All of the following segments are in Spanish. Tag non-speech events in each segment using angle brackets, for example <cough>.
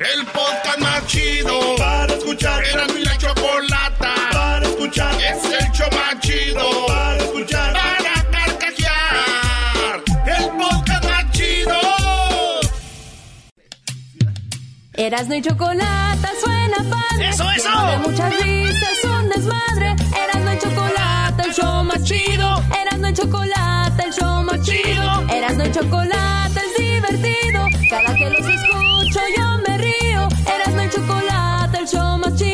El podcast más chido para escuchar. Era mi la chocolata para escuchar. Es el show más chido para escuchar. Para carcajear. El podcast más chido. Erasno y chocolate suena padre. ¡Eso, eso! Tiene muchas risas, un desmadre. Erasno y chocolate, el show más chido. Erasno y chocolate, el show más chido. Erasno y chocolate es divertido. Cada que los escucho chocolate, el show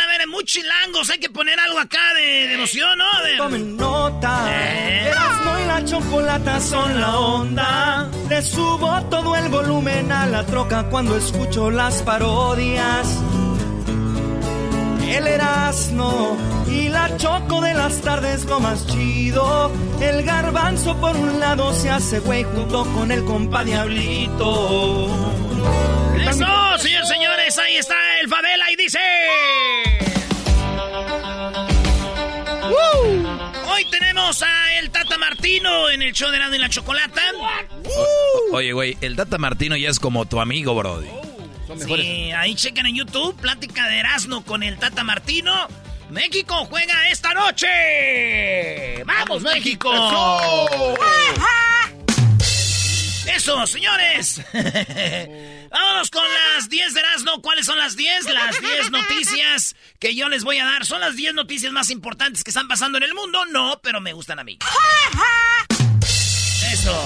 Muy chilangos. Hay que poner algo acá de, de emoción, ¿no? Ver. Tomen nota. Eh. Erasmo y la chocolata son la onda. Le subo todo el volumen a la troca cuando escucho las parodias. El Erasmo y la choco de las tardes lo más chido. El garbanzo por un lado se hace güey junto con el compa Diablito. ¡Eso, señores, señores! Ahí está el Favela y dice... Hoy tenemos a el Tata Martino en el show de Erasmo y la Chocolata. Oye, güey, el Tata Martino ya es como tu amigo, Brody. Sí, ahí chequen en YouTube, plática de Erasmo con el Tata Martino. México juega esta noche. ¡Vamos, México! Eso, señores. <laughs> Vámonos con las 10 de Erasmo. ¿Cuáles son las 10? Las 10 noticias que yo les voy a dar. ¿Son las 10 noticias más importantes que están pasando en el mundo? No, pero me gustan a mí. Eso.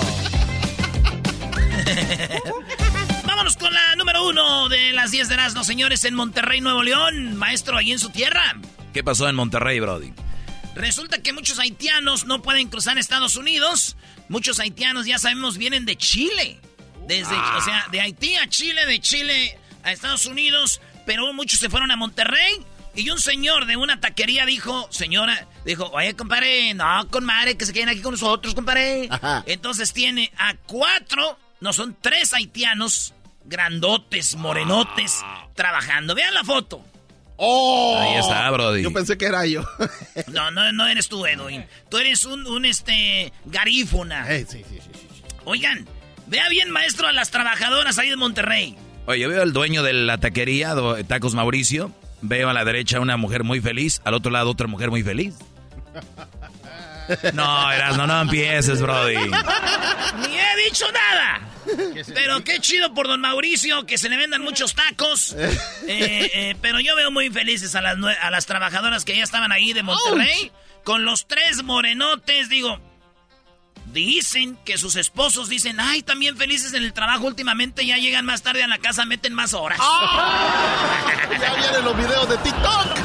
<laughs> Vámonos con la número uno de las 10 de Erasmo, señores, en Monterrey, Nuevo León. Maestro, ahí en su tierra. ¿Qué pasó en Monterrey, Brody? Resulta que muchos haitianos no pueden cruzar Estados Unidos. Muchos haitianos, ya sabemos, vienen de Chile. Desde, o sea, de Haití a Chile, de Chile a Estados Unidos. Pero muchos se fueron a Monterrey. Y un señor de una taquería dijo, señora, dijo, oye, compadre, no, con madre, que se queden aquí con nosotros, compadre. Entonces tiene a cuatro, no, son tres haitianos, grandotes, morenotes, trabajando. Vean la foto. ¡Oh! Ahí está, Brody. Yo pensé que era yo. No, no, no eres tú, Edwin. Tú eres un, un este, garífuna. Eh, sí, sí, sí, sí, sí. Oigan, vea bien, maestro, a las trabajadoras ahí de Monterrey. Oye, yo veo al dueño de la taquería, Tacos Mauricio. Veo a la derecha una mujer muy feliz, al otro lado otra mujer muy feliz. No, Erasmo, no empieces, Brody. Ni he dicho nada. Pero qué chido por don Mauricio, que se le vendan muchos tacos. Eh, eh, pero yo veo muy felices a las, a las trabajadoras que ya estaban ahí de Monterrey. Con los tres morenotes, digo. Dicen que sus esposos dicen, ay, también felices en el trabajo últimamente, ya llegan más tarde a la casa, meten más horas. <laughs> Ya vienen los videos de TikTok.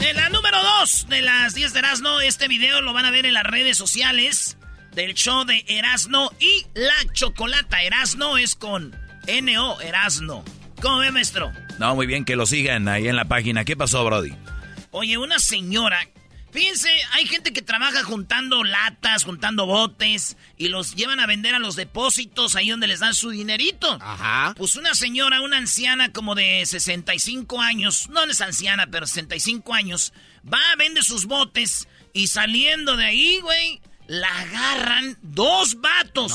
En la número 2 de las 10 de Erasmo, este video lo van a ver en las redes sociales del show de Erasno y la Chocolata. Erasno es con N-O, Erasno. ¿Cómo ve, maestro? No, muy bien, que lo sigan ahí en la página. ¿Qué pasó, Brody? Oye, una señora Fíjense, hay gente que trabaja juntando latas, juntando botes y los llevan a vender a los depósitos ahí donde les dan su dinerito. Ajá. Pues una señora, una anciana como de 65 años, no es anciana, pero 65 años, va, vende sus botes y saliendo de ahí, güey, la agarran dos vatos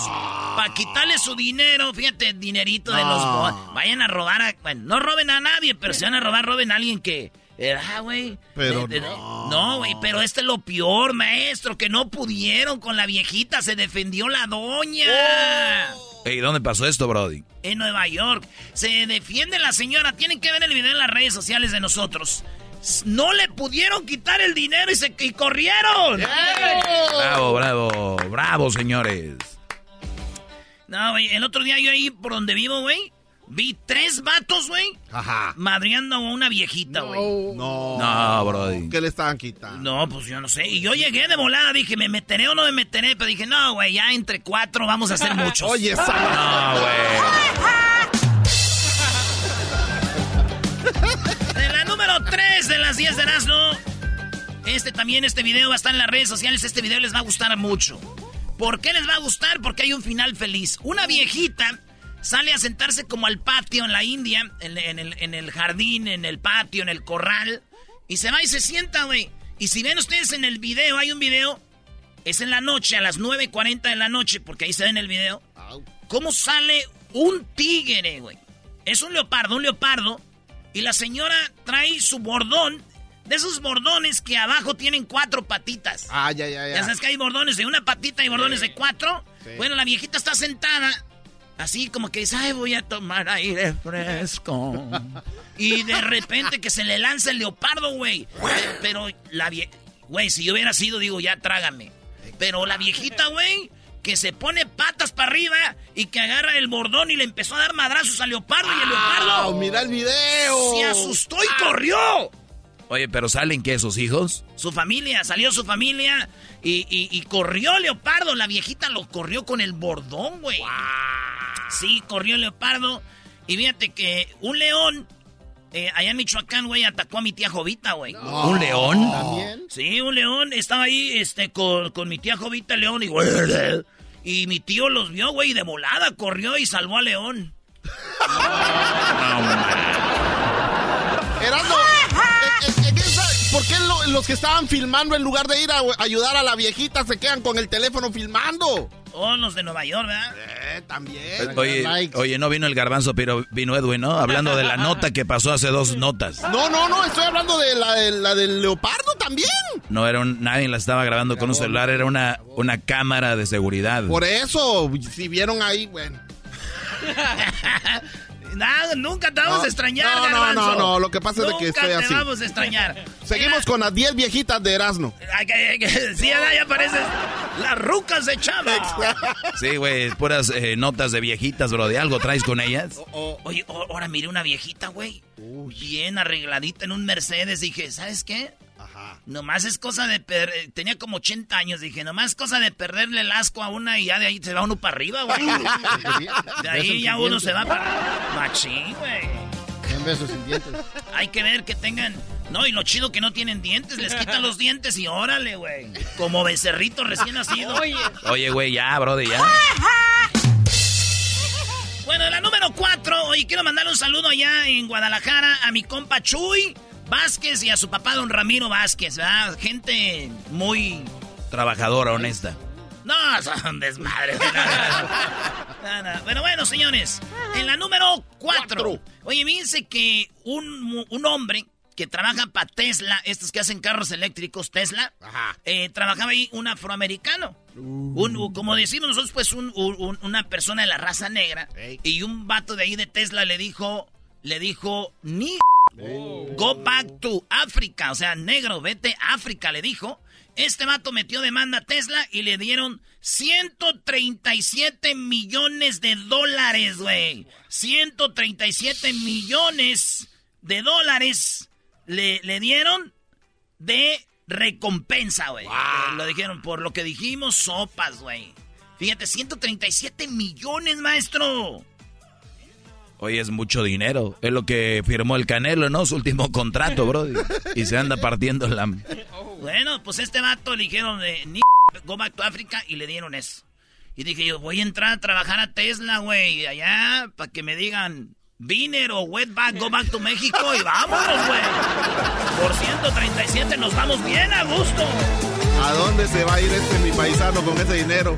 para quitarle su dinero. Fíjate, dinerito de los botes. Vayan a robar a. Bueno, no roben a nadie, pero si van a robar, roben a alguien que. Ah, güey. Pero no. No, güey, pero este es lo peor, maestro, que no pudieron con la viejita, se defendió la doña. ¿Y dónde pasó esto, Brody? En Nueva York. Se defiende la señora. Tienen que ver el video en las redes sociales de nosotros. No le pudieron quitar el dinero y se y corrieron. Bravo, bravo, bravo, señores. No, güey, el otro día yo ahí por donde vivo, güey, vi tres vatos, güey, Ajá. madreando a una viejita, güey. No. No, Brody. ¿Qué le estaban quitando? No, pues yo no sé. Y yo llegué de volada, dije, ¿me meteré o no me meteré? Pero dije, no, güey, ya entre cuatro vamos a hacer <laughs> muchos. Oye, esa... No, güey. De la número 3 de las 10 de Erasmo. Este también, este video va a estar en las redes sociales. Este video les va a gustar mucho. ¿Por qué les va a gustar? Porque hay un final feliz. Una viejita sale a sentarse como al patio en la India, en, en el, en el jardín, en el patio, en el corral. Y se va y se sienta, güey. Y si ven ustedes en el video, hay un video. Es en la noche, a las 9.40 de la noche, porque ahí se ve en el video. ¿Cómo sale un tigre, güey? Es un leopardo, un leopardo. Y la señora trae su bordón. De esos bordones que abajo tienen cuatro patitas. Ah, ya, ya, Ya ya. sabes que hay bordones de una patita y bordones de cuatro. Bueno, la viejita está sentada. Así como que dice, ay, voy a tomar aire fresco. <laughs> y de repente que se le lanza el leopardo, güey. Pero la vie... Güey, si yo hubiera sido, digo, ya trágame. Pero la viejita, güey, que se pone patas para arriba y que agarra el bordón y le empezó a dar madrazos al leopardo y el Ah, leopardo mira el video. se asustó y corrió. Oye, pero ¿salen qué, sus hijos? Su familia, salió su familia y, y- y corrió Leopardo. La viejita lo corrió con el bordón, güey. Sí, corrió Leopardo. Y fíjate que un león, eh, allá en Michoacán, güey, atacó a mi tía Jovita, güey. ¿Un león? ¿También? Sí, un león estaba ahí este, con, con mi tía Jovita el León y, y mi tío los vio, güey, y de volada corrió y salvó a León. Erasmo, eh, eh, ¿quién sabe ¿por qué lo- los que estaban filmando en lugar de ir a ayudar a la viejita se quedan con el teléfono filmando? Oh, los de Nueva York, ¿verdad? Eh, también. Oye, oye, no vino el garbanzo, pero vino Edwin, ¿no? Hablando de la <laughs> nota que pasó hace dos notas. No, no, no, estoy hablando de la, de la del leopardo también. No era un, nadie la estaba grabando con un celular, era una, una cámara de seguridad. Por eso, si vieron ahí, bueno. <laughs> Nunca te vamos No, a extrañar, no, no, Garbanzo. no, no, lo que pasa es de que Nunca estoy te así. vamos a extrañar. Seguimos con las 10 viejitas de Erasmo. <laughs> Sí, ya, ya pareces las rucas de Chava. Sí, güey, puras eh, notas de viejitas, bro. ¿De algo traes con ellas? Oye, o- ahora miré una viejita, güey. Bien arregladita en un Mercedes. Dije, ¿sabes qué? Nomás es cosa de... per- eh, Tenía como 80 años. Dije, nomás es cosa de perderle el asco a una y ya de ahí se va uno para arriba, güey. De ahí ya uno se va para... Machín, güey. En besos sin dientes. Hay que ver que tengan... No, y lo chido que no tienen dientes. Les quitan los dientes y órale, güey. Como becerrito recién nacido. Oye, güey, ya, bro, ya. Bueno, la número cuatro. Oye, quiero mandarle un saludo allá en Guadalajara a mi compa Chuy Vázquez y a su papá don Ramiro Vázquez, ¿verdad? Gente muy... Trabajadora, honesta. No, son desmadres. No, no. Pero bueno, señores, en la número cuatro. Oye, fíjense que un, un hombre que trabaja para Tesla, estos que hacen carros eléctricos, Tesla, eh, trabajaba ahí un afroamericano. Un, como decimos nosotros, pues un- un- una persona de la raza negra. Y un vato de ahí de Tesla le dijo, le dijo, ni Go back to Africa. O sea, negro, vete a África, le dijo. Este vato metió demanda a Tesla y le dieron 137 millones de dólares, güey. 137 millones de dólares le, le dieron de recompensa, güey. Lo dijeron por lo que dijimos, sopas, güey. Fíjate, 137 millones, maestro. Hoy es mucho dinero. Es lo que firmó el Canelo, ¿no? Su último contrato, bro. Y se anda partiendo la... Bueno, pues este vato le dijeron de ni go back to Africa y le dieron eso. Y dije yo, voy a entrar a trabajar a Tesla, güey, allá, para que me digan, Viner o Wetback, go back to México y vámonos, güey. Por 137 nos vamos bien a gusto. ¿A dónde se va a ir este mi paisano con ese dinero?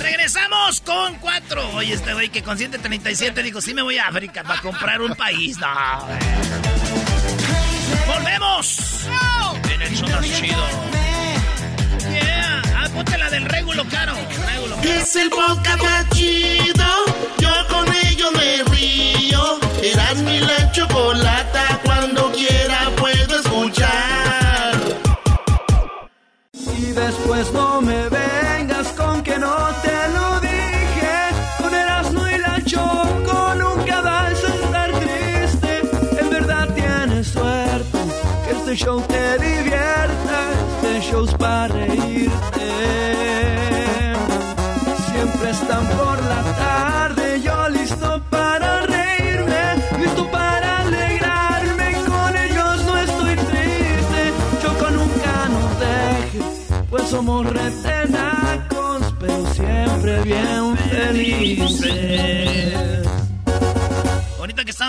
Regresamos con cuatro. Oye, este güey que con 137 dijo, sí me voy a África para comprar un país. No. ¡Volvemos! En el show más chido. Yeah. Ah, ponte la del régulo caro. Régulo caro. Es el podcast más chido. Yo con ello me río. Eras mi la chocolata. Cuando quiera puedo escuchar. Después no me vengas con que no te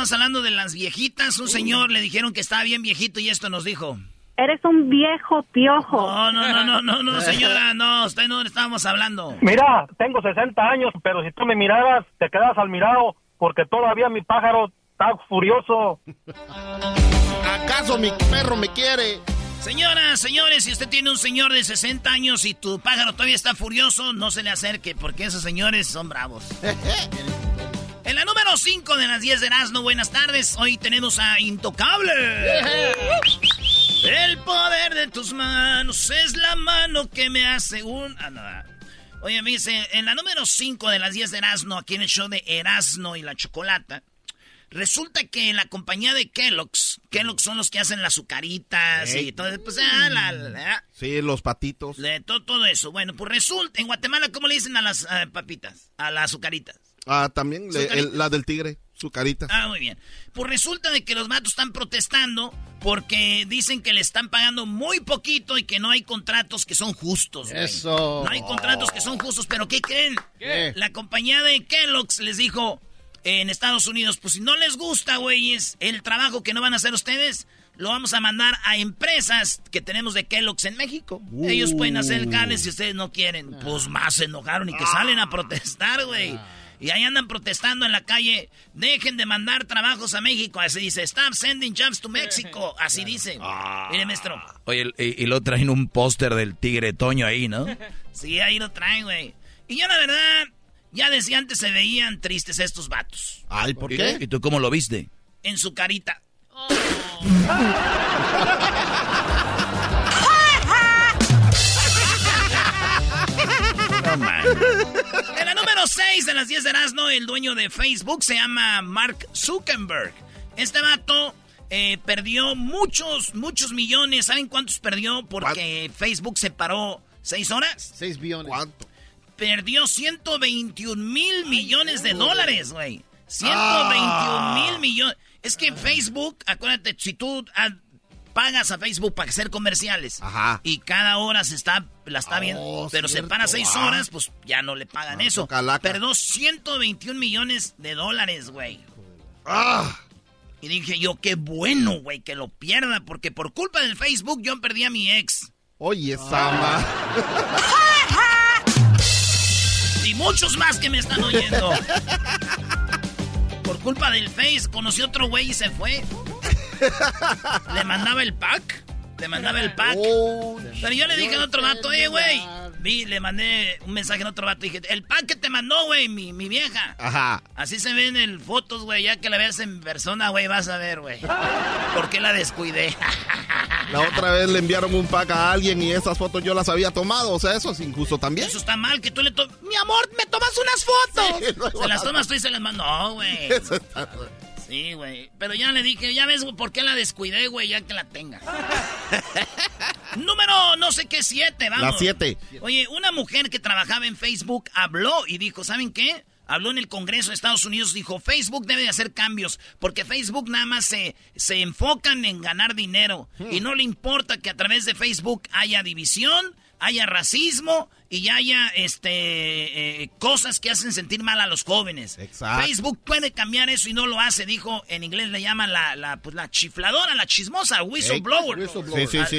Estamos hablando de las viejitas, un señor le dijeron que estaba bien viejito y esto nos dijo. Eres un viejo piojo. No, no, no, no, no, no, señora, no, usted no le estábamos hablando. Mira, tengo 60 años, pero si tú me miraras, te quedas al mirado, porque todavía mi pájaro está furioso. ¿Acaso mi perro me quiere? Señoras, señores, si usted tiene un señor de 60 años y tu pájaro todavía está furioso, no se le acerque, porque esos señores son bravos. <laughs> En la número 5 de las 10 de Erasmo, buenas tardes. Hoy tenemos a Intocable. El poder de tus manos es la mano que me hace un... Ah, no. Oye, me dice, en la número 5 de las 10 de Erasmo, aquí en el show de Erasmo y la Chocolata, resulta que en la compañía de Kellogg's, Kellogg's son los que hacen las azucaritas y todo, pues, ah, la- la- Sí, los patitos. de todo, todo eso. Bueno, pues resulta, en Guatemala, ¿cómo le dicen a las eh, papitas? A las azucaritas. Ah, también le- el- la del tigre, su carita. Ah, muy bien. Pues resulta de que los matos están protestando porque dicen que le están pagando muy poquito y que no hay contratos que son justos. güey. Eso. No hay contratos que son justos, pero ¿qué creen? ¿Qué? La compañía de Kellogg's les dijo en Estados Unidos, pues si no les gusta, güeyes, el trabajo que no van a hacer ustedes, lo vamos a mandar a empresas que tenemos de Kellogg's en México. Ellos pueden hacer el carne si ustedes no quieren. Pues más se enojaron y que salen a protestar, güey. Y ahí andan protestando en la calle. Dejen de mandar trabajos a México. Así dice, stop sending jobs to Mexico. <laughs> Así dice. Mire, maestro. Oye, y, y lo traen un póster del tigre Toño ahí, ¿no? <laughs> Sí, ahí lo traen, güey. Y yo la verdad, ya desde antes se veían tristes estos vatos. Ay, ¿por ¿Y- qué? ¿Y tú cómo lo viste? En su carita. En la número 6 de las 10 de Erasmo, el dueño de Facebook se llama Mark Zuckerberg. Este vato eh, perdió muchos, muchos millones. ¿Saben cuántos perdió? Porque Facebook se paró 6 horas. 6 billones. ¿Cuánto? Perdió 121 mil millones de dólares, güey. 121 mil millones. Es que Facebook, acuérdate, si tú ah, pagas a Facebook para hacer comerciales Ajá. y cada hora se está, la está viendo, Oh, pero se para seis ah. horas, pues ya no le pagan Ah, eso. calaca. Perdió 121 millones de dólares, güey. Ah, Y dije yo, qué bueno, güey, que lo pierda, porque por culpa del Facebook yo perdí a mi ex. oye, Sama. <laughs> Y muchos más que me están oyendo. <laughs> Por culpa del Face, conocí otro güey y se fue. Le mandaba el pack. Le mandaba el pack. Oh, Pero yo le dije a otro vato, eh, güey. Vi, le mandé un mensaje a otro vato y dije, el pack que te mandó, güey, mi, mi vieja. Ajá. Así se ven en fotos, güey. Ya que la veas en persona, güey, vas a ver, güey. ¿Por qué la descuidé? La otra vez le enviaron un pack a alguien y esas fotos yo las había tomado. O sea, eso es injusto también. Eso está mal, que tú le tomas... Mi amor, me tomas unas fotos. Sí, <laughs> se las tomas tú y se las mando. No, güey. <laughs> Eso está- Sí, güey. Pero ya le dije, ya ves por qué la descuidé, güey, ya que la tenga. <laughs> Número no sé qué, siete, vamos. La siete. Oye, una mujer que trabajaba en Facebook habló y dijo, ¿saben qué? habló en el Congreso de Estados Unidos, dijo, Facebook debe de hacer cambios, porque Facebook nada más se, se enfocan en ganar dinero y no le importa que a través de Facebook haya división, haya racismo y haya este eh, cosas que hacen sentir mal a los jóvenes. Facebook puede cambiar eso y no lo hace, dijo, en inglés le llaman la, la, pues, la chifladora, la chismosa, whistleblower.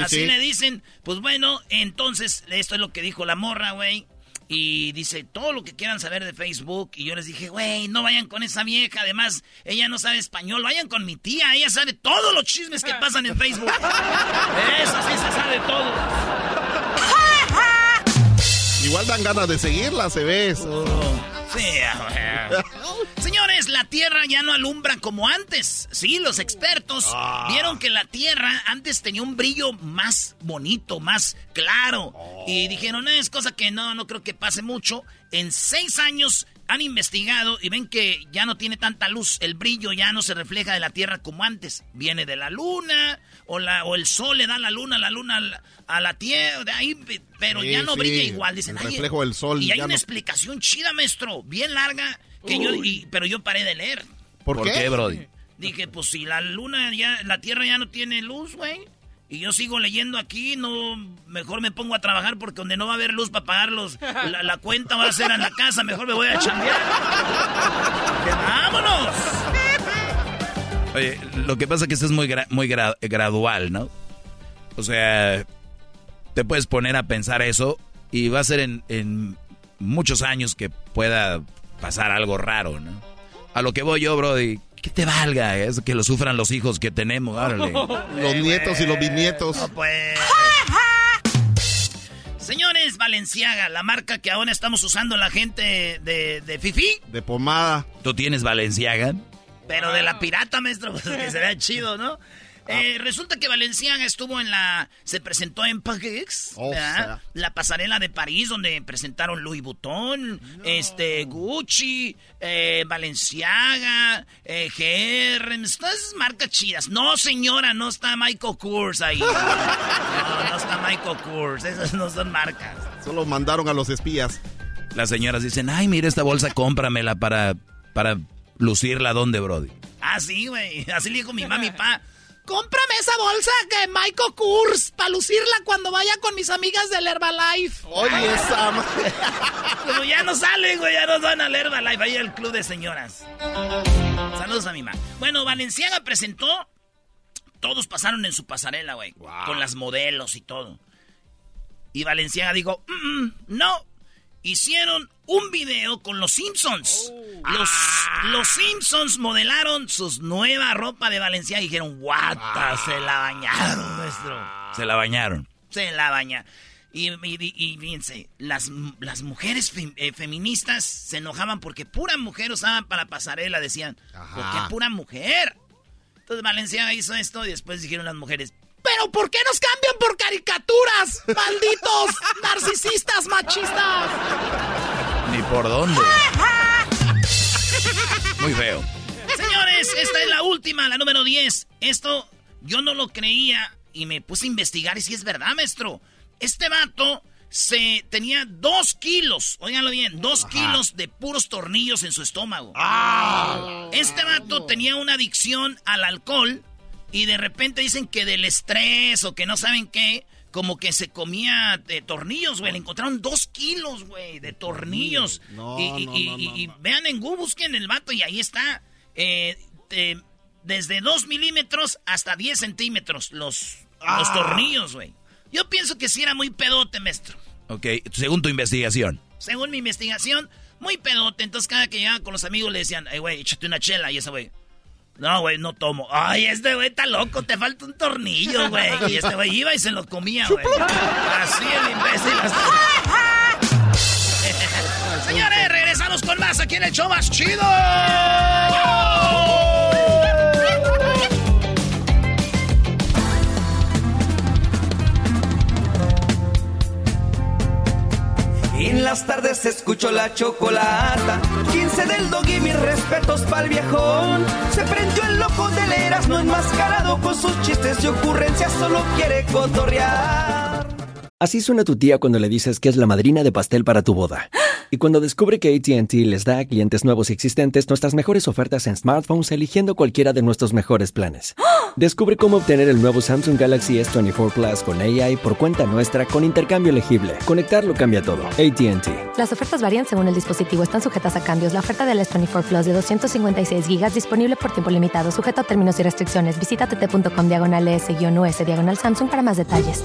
así le dicen, pues bueno, entonces esto es lo que dijo la morra, güey. Y dice, todo lo que quieran saber de Facebook. Y yo les dije, güey, no vayan con esa vieja. Además, ella no sabe español. Vayan con mi tía. Ella sabe todos los chismes que <laughs> pasan en Facebook. Eso sí se sabe todo. Igual dan ganas de seguirla, se ve. Sí, Señores, la Tierra ya no alumbra como antes. Sí, los expertos ah. vieron que la Tierra antes tenía un brillo más bonito, más claro. Y dijeron, es cosa que no, no creo que pase mucho. En seis años han investigado y ven que ya no tiene tanta luz. El brillo ya no se refleja de la Tierra como antes. Viene de la luna o, la, o el sol le da la luna, la luna a la, Tierra. De ahí, pero ya no brilla igual. Dicen, el reflejo del sol. Y hay una explicación chida, maestro, bien larga, que yo, pero yo paré de leer. ¿Por, qué? Brody? Dije, pues si la luna ya, la Tierra ya no tiene luz, güey y yo sigo leyendo aquí, no, mejor me pongo a trabajar porque donde no va a haber luz para pagar la, cuenta va a ser en la casa, mejor me voy a chambear. ¡Vámonos! Oye, lo que pasa es que esto es muy, muy gradual, ¿no? O sea, te puedes poner a pensar eso y va a ser en, en muchos años que pueda pasar algo raro, ¿no? A lo que voy yo, Brody, que te valga, es que lo sufran los hijos que tenemos, <laughs> los nietos y los bisnietos. pues. Señores, Valenciaga, la marca que ahora estamos usando la gente de, de Fifi. De pomada. ¿Tú tienes Valenciaga? Pero de la pirata, maestro, pues que se chido, ¿no? Eh, resulta que Valenciaga estuvo en la. Se presentó en Paris, oh, la pasarela de París, donde presentaron Louis Vuitton, este, Gucci, eh, Valenciaga, eh, GR, todas marcas chidas. No, señora, no está Michael Kors ahí. <laughs> No, no está Michael Kors, esas no son marcas. Solo mandaron a los espías. Las señoras dicen, ay, mira esta bolsa, cómpramela para, para lucirla donde, Brody. Ah, sí, güey. Así le dijo mi mami <laughs> pa. Cómprame esa bolsa que Michael Kors para lucirla cuando vaya con mis amigas del Herbalife. Oye, Sam. <laughs> Como ya no salen, güey, ya no van al Herbalife, ahí el club de señoras. Saludos a mi mamá. Bueno, Valenciaga presentó. Todos pasaron en su pasarela, güey. Con las modelos y todo. Y Valenciaga dijo, mm, mm, no, hicieron un video con los Simpsons. Oh. Los, ah. los, Simpsons modelaron sus nueva ropa de Valencia y dijeron, guata, se la bañaron, nuestro. Se la bañaron. Se la bañaron. Y, y, fíjense, las, las mujeres eh, feministas se enojaban porque pura mujer usaban para pasarela, decían, ¿por qué pura mujer? Entonces Valencia hizo esto y después dijeron las mujeres, ¿Pero por qué nos cambian por caricaturas? ¡Malditos narcisistas machistas! Ni por dónde. Muy feo. Señores, esta es la última, la número 10. Esto yo no lo creía y me puse a investigar y si es verdad, maestro. Este vato se tenía dos kilos, óiganlo bien, dos kilos de puros tornillos en su estómago. Ah. Este vato tenía una adicción al alcohol y de repente dicen que del estrés o que no saben qué, como que se comía de tornillos, güey. Le encontraron dos kilos, güey, de tornillos. y, vean en Google, busquen el vato y ahí está. Eh, desde dos milímetros hasta 10 centímetros los, los ah. tornillos, güey. Yo pienso que sí era muy pedote, maestro. Ok, según tu investigación. Según mi investigación, muy pedote. Entonces cada que llegaba con los amigos le decían, hey, güey, échate una chela. Y ese güey, no, güey, no tomo. Ay, este güey está loco, te falta un tornillo, güey. Y este güey iba y se lo comía, güey. Así el imbécil. <laughs> Señores, regresamos con más aquí en el show más chido. En las tardes escucho la chocolata. 15 del dog y mis respetos pa'l viejón. Se prendió el loco del Erasmo enmascarado con sus chistes y ocurrencias, solo quiere cotorrear. Así suena tu tía cuando le dices que es la madrina de pastel para tu boda. Y cuando descubre que ATT les da a clientes nuevos y existentes nuestras mejores ofertas en smartphones eligiendo cualquiera de nuestros mejores planes. Descubre cómo obtener el nuevo Samsung Galaxy S24 Plus con AI por cuenta nuestra con intercambio elegible. Conectarlo cambia todo. ATT. Las ofertas varían según el dispositivo. Están sujetas a cambios. La oferta del S24 Plus de 256 GB disponible por tiempo limitado, sujeto a términos y restricciones. Visita tt.com diagonal S-US diagonal Samsung para más detalles.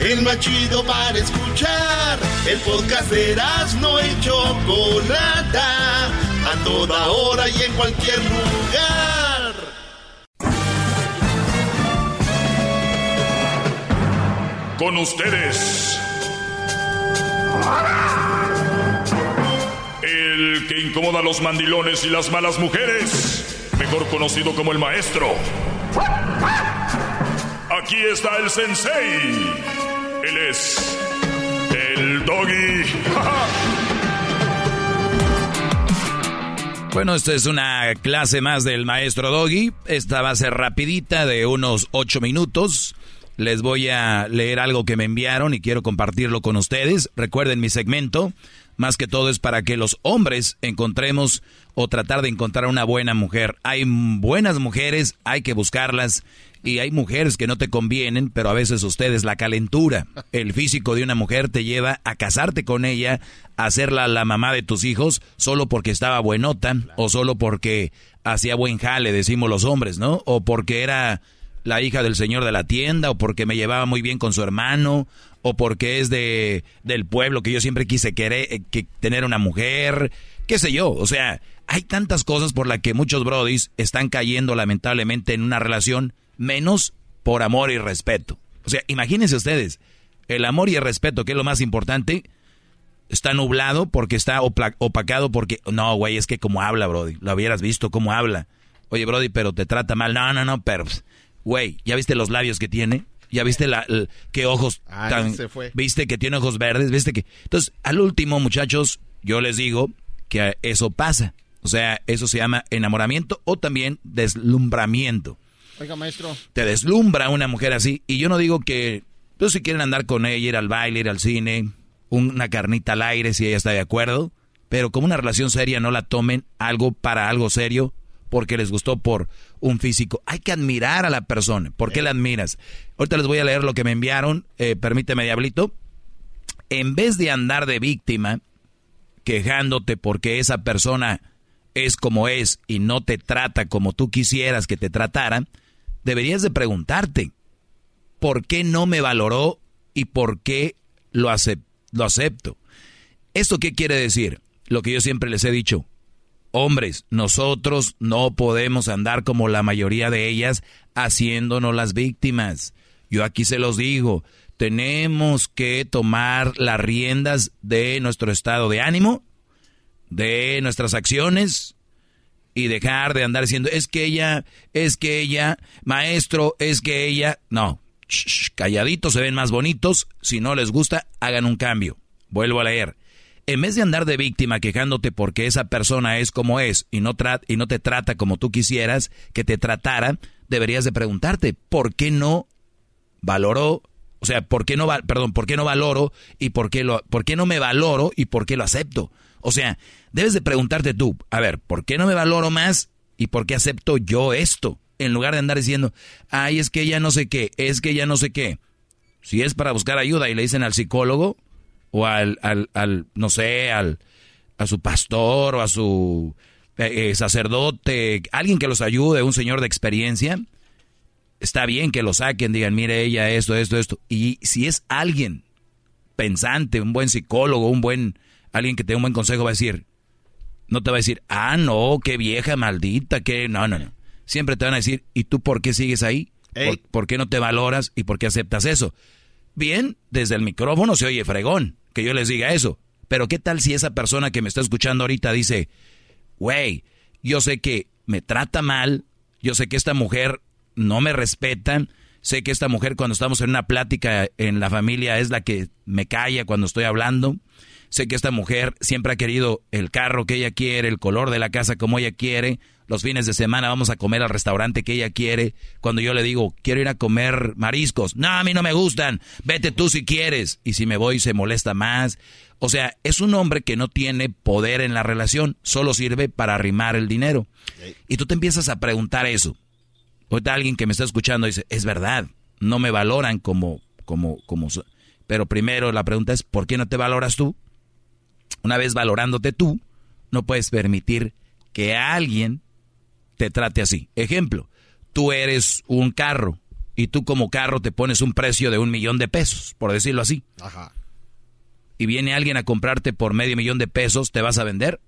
el más chido para escuchar. El podcast de no y Chocolata, a toda hora y en cualquier lugar. Con ustedes. El que incomoda a los mandilones y las malas mujeres, mejor conocido como el maestro. Aquí está el sensei. Él es el doggy. <laughs> Bueno, esta es una clase más del maestro Doggy. Esta va a ser rapidita, de unos ocho minutos. Les voy a leer algo que me enviaron y quiero compartirlo con ustedes. Recuerden mi segmento. Más que todo es para que los hombres encontremos o tratar de encontrar una buena mujer. Hay buenas mujeres, hay que buscarlas y hay mujeres que no te convienen, pero a veces ustedes la calentura, el físico de una mujer te lleva a casarte con ella, a hacerla la mamá de tus hijos, solo porque estaba buenota, o solo porque hacía buen jale, decimos los hombres, ¿no? O porque era la hija del señor de la tienda, o porque me llevaba muy bien con su hermano, o porque es de del pueblo que yo siempre quise querer, eh, que tener una mujer, qué sé yo, o sea, hay tantas cosas por las que muchos brodis están cayendo lamentablemente en una relación menos por amor y respeto. O sea, imagínense ustedes, el amor y el respeto, que es lo más importante, está nublado porque está opacado porque... No, güey, es que como habla, Brody, lo hubieras visto cómo habla. Oye, Brody, pero te trata mal. No, no, no, pero... Güey, ¿ya viste los labios que tiene? ¿Ya viste la, qué ojos tan... ¿Viste que tiene ojos verdes? ¿Viste que...? Entonces, al último, muchachos, yo les digo que eso pasa. O sea, eso se llama enamoramiento o también deslumbramiento. Oiga, maestro. Te deslumbra una mujer así. Y yo no digo que, pues si quieren andar con ella, ir al baile, ir al cine, una carnita al aire, si ella está de acuerdo. Pero como una relación seria, no la tomen algo para algo serio porque les gustó por un físico. Hay que admirar a la persona. ¿Por qué la admiras? Ahorita les voy a leer lo que me enviaron. Eh, permíteme, Diablito. En vez de andar de víctima, quejándote porque esa persona es como es y no te trata como tú quisieras que te tratara, deberías de preguntarte, ¿por qué no me valoró y por qué lo, lo acepto? ¿Esto qué quiere decir? Lo que yo siempre les he dicho. Hombres, nosotros no podemos andar como la mayoría de ellas haciéndonos las víctimas. Yo aquí se los digo, tenemos que tomar las riendas de nuestro estado de ánimo, de nuestras acciones, y dejar de andar diciendo, es que ella, es que ella, maestro, es que ella. No, calladitos se ven más bonitos. Si no les gusta, hagan un cambio. Vuelvo a leer. En vez de andar de víctima quejándote porque esa persona es como es y no, y no te trata como tú quisieras que te tratara, deberías de preguntarte, ¿por qué no valoró? O sea, ¿por qué no, perdón, ¿por qué no valoro y por qué, lo, por qué no me valoro y por qué lo acepto? O sea, debes de preguntarte tú, a ver, ¿por qué no me valoro más y por qué acepto yo esto? En lugar de andar diciendo, ay, es que ella no sé qué, es que ella no sé qué. Si es para buscar ayuda y le dicen al psicólogo o al, al, al no sé, al, a su pastor o a su eh, eh, sacerdote, alguien que los ayude, un señor de experiencia, está bien que lo saquen, digan, mire ella esto, esto, esto. Y si es alguien pensante, un buen psicólogo, un buen, alguien que te dé un buen consejo, va a decir, no te va a decir, ah, no, qué vieja maldita, que no, no, no. Siempre te van a decir, ¿y tú por qué sigues ahí? ¿Por, ¿Por, qué no te valoras y por qué aceptas eso? Bien, desde el micrófono se oye fregón que yo les diga eso. Pero ¿qué tal si esa persona que me está escuchando ahorita dice, güey, yo sé que me trata mal, yo sé que esta mujer no me respeta, sé que esta mujer cuando estamos en una plática en la familia es la que me calla cuando estoy hablando, sé que esta mujer siempre ha querido el carro que ella quiere, el color de la casa como ella quiere, los fines de semana vamos a comer al restaurante que ella quiere, cuando yo le digo, quiero ir a comer mariscos, no, a mí no me gustan, vete tú si quieres, y si me voy se molesta más, o sea, es un hombre que no tiene poder en la relación, solo sirve para arrimar el dinero. Y tú te empiezas a preguntar eso. Ahorita alguien que me está escuchando dice, es verdad, no me valoran como, como, como... Pero primero la pregunta es, ¿por qué no te valoras tú? Una vez valorándote tú, no puedes permitir que alguien te trate así. Ejemplo, tú eres un carro y tú como carro te pones un precio de un millón de pesos, por decirlo así. Ajá y viene alguien a comprarte por medio millón de pesos, ¿te vas a vender?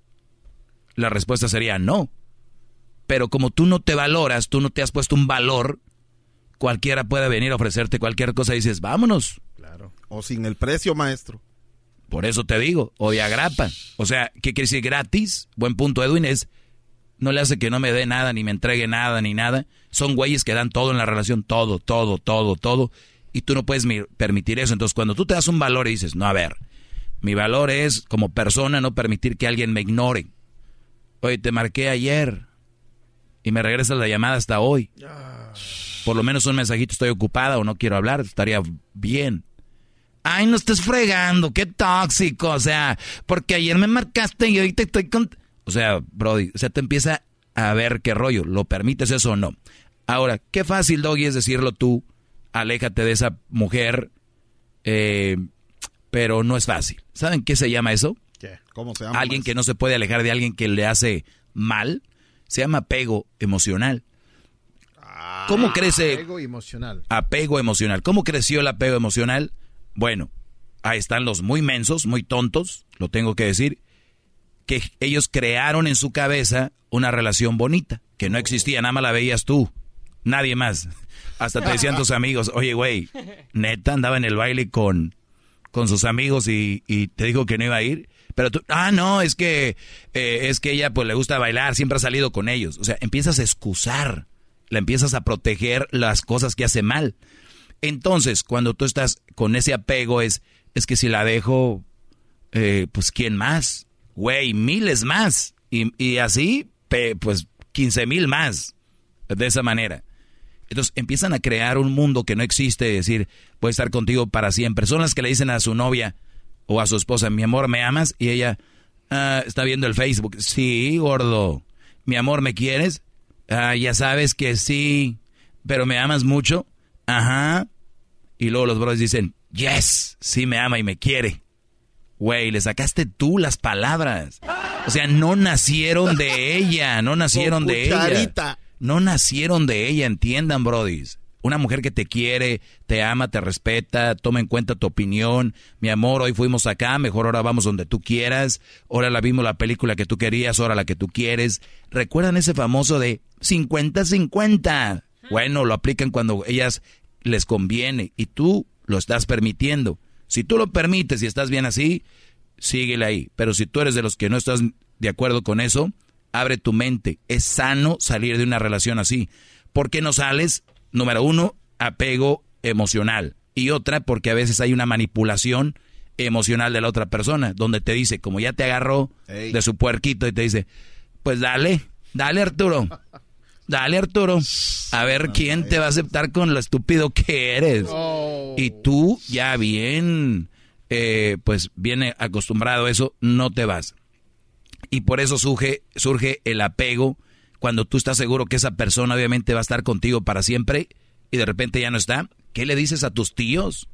La respuesta sería no. Pero como tú no te valoras, tú no te has puesto un valor, cualquiera puede venir a ofrecerte cualquier cosa y dices, vámonos. Claro. O sin el precio, maestro. Por eso te digo, o de agrapa. O sea, ¿qué quiere decir gratis? Buen punto, Edwin, es, no le hace que no me dé nada, ni me entregue nada, ni nada. Son güeyes que dan todo en la relación, todo, todo, todo, todo. Y tú no puedes permitir eso. Entonces, cuando tú te das un valor y dices, no, a ver, mi valor es, como persona, no permitir que alguien me ignore. Oye, te marqué ayer y me regresas la llamada hasta hoy. Por lo menos un mensajito, estoy ocupada o no quiero hablar, estaría bien. Ay, no estés fregando, qué tóxico, o sea, porque ayer me marcaste y ahorita estoy con... O sea, Brody, o sea, te empieza a ver qué rollo, ¿lo permites eso o no? Ahora, qué fácil, Doggy, es decirlo tú, aléjate de esa mujer, eh, pero no es fácil. ¿Saben qué se llama eso? ¿Qué? ¿Cómo se llama? Alguien que no se puede alejar de alguien que le hace mal. Se llama apego emocional. Ah, ¿Cómo crece? Apego emocional. Apego emocional. ¿Cómo creció el apego emocional? Bueno, ahí están los muy mensos, muy tontos, lo tengo que decir, que ellos crearon en su cabeza una relación bonita, que no existía, nada más la veías tú, nadie más. Hasta te decían tus amigos, oye, güey, neta andaba en el baile con con sus amigos y, te dijo que no iba a ir. Pero tú, ah, no, es que, eh, es que ella pues le gusta bailar, siempre ha salido con ellos. O sea, empiezas a excusar, la empiezas a proteger las cosas que hace mal. Entonces, cuando tú estás con ese apego es, es que si la dejo, eh, pues ¿quién más? Güey, miles más. Y, así, pues 15 mil más. De esa manera. Entonces empiezan a crear un mundo que no existe, decir, voy a estar contigo para siempre. Son las que le dicen a su novia o a su esposa, mi amor, ¿me amas? Y ella ah, está viendo el Facebook. Sí, gordo. Mi amor, ¿me quieres? Ah, ya sabes que sí, pero ¿me amas mucho? Ajá. Y luego los brothers dicen, yes, sí me ama y me quiere. Güey, le sacaste tú las palabras. O sea, no nacieron de ella, no nacieron de ella no nacieron de ella, entiendan, brodis. Una mujer que te quiere, te ama, te respeta, toma en cuenta tu opinión. Mi amor, hoy fuimos acá, mejor ahora vamos donde tú quieras. Ahora la vimos la película que tú querías, ahora la que tú quieres. ¿Recuerdan ese famoso de 50-50? Bueno, lo aplican cuando ellas les conviene y tú lo estás permitiendo. Si tú lo permites y estás bien así, síguele ahí. Pero si tú eres de los que no estás de acuerdo con eso, abre tu mente. Es sano salir de una relación así. ¿Por qué no sales? Número uno, apego emocional. Y otra, porque a veces hay una manipulación emocional de la otra persona, donde te dice, como ya te agarró de su puerquito y te dice, pues dale, dale Arturo, dale Arturo, a ver quién te va a aceptar con lo estúpido que eres. Oh. Y tú ya bien, eh, pues viene acostumbrado a eso, no te vas. Y por eso surge, surge el apego. Cuando tú estás seguro que esa persona obviamente va a estar contigo para siempre, y de repente ya no está, ¿qué le dices a tus tíos?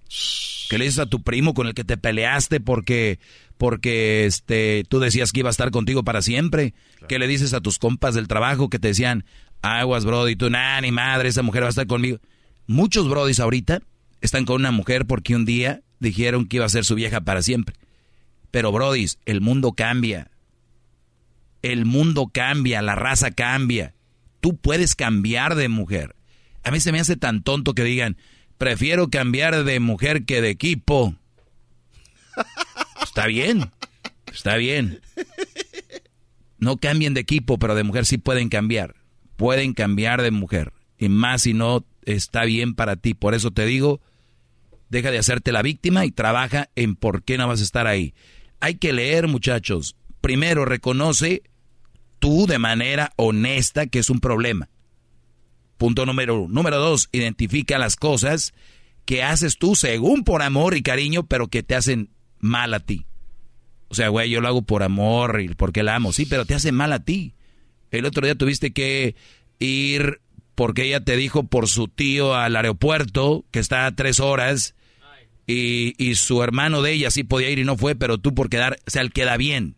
¿Qué le dices a tu primo con el que te peleaste porque, porque este, tú decías que iba a estar contigo para siempre? ¿Qué le dices a tus compas del trabajo que te decían, aguas, Brody, tú, nada, ni madre, esa mujer va a estar conmigo? Muchos Brodis ahorita están con una mujer porque un día dijeron que iba a ser su vieja para siempre. Pero Brodis, el mundo cambia. El mundo cambia, la raza cambia. Tú puedes cambiar de mujer. A mí se me hace tan tonto que digan, prefiero cambiar de mujer que de equipo. <laughs> Está bien, está bien. No cambien de equipo, pero de mujer sí pueden cambiar. Pueden cambiar de mujer. Y más si no está bien para ti. Por eso te digo, deja de hacerte la víctima y trabaja en por qué no vas a estar ahí. Hay que leer, muchachos. Primero, reconoce tú de manera honesta que es un problema. Punto número uno. Número dos, identifica las cosas que haces tú según por amor y cariño, pero que te hacen mal a ti. O sea, güey, yo lo hago por amor y porque la amo, sí, pero te hace mal a ti. El otro día tuviste que ir porque ella te dijo por su tío al aeropuerto, que está a tres horas, y, y, su hermano de ella sí podía ir y no fue, pero tú por quedar, o sea, él queda bien.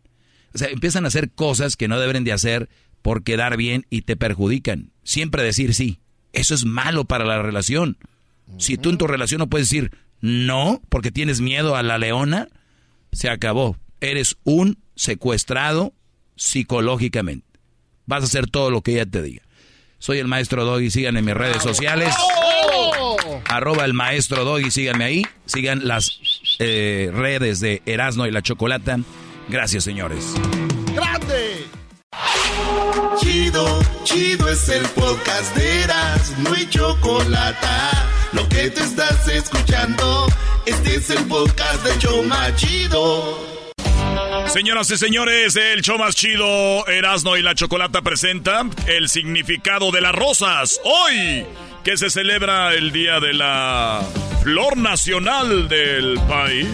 O sea, empiezan a hacer cosas que no deben de hacer por quedar bien y te perjudican. Siempre decir sí. Eso es malo para la relación. Si tú en tu relación no puedes decir no porque tienes miedo a la leona, se acabó. Eres un secuestrado psicológicamente. Vas a hacer todo lo que ella te diga. Soy el maestro Doggy, síganme en mis redes sociales. Arroba el maestro Doggy, síganme ahí. Sigan las eh, redes de Erasno y la Chocolata. Gracias, señores. ¡Grande! Chido, chido es el podcast de Eras, no hay chocolate. Lo que te estás escuchando, este es el podcast de Choma Chido. Señoras y señores, el show más chido, Erasno y la Chocolata presenta el significado de las rosas. Hoy, que se celebra el Día de la Flor Nacional del país.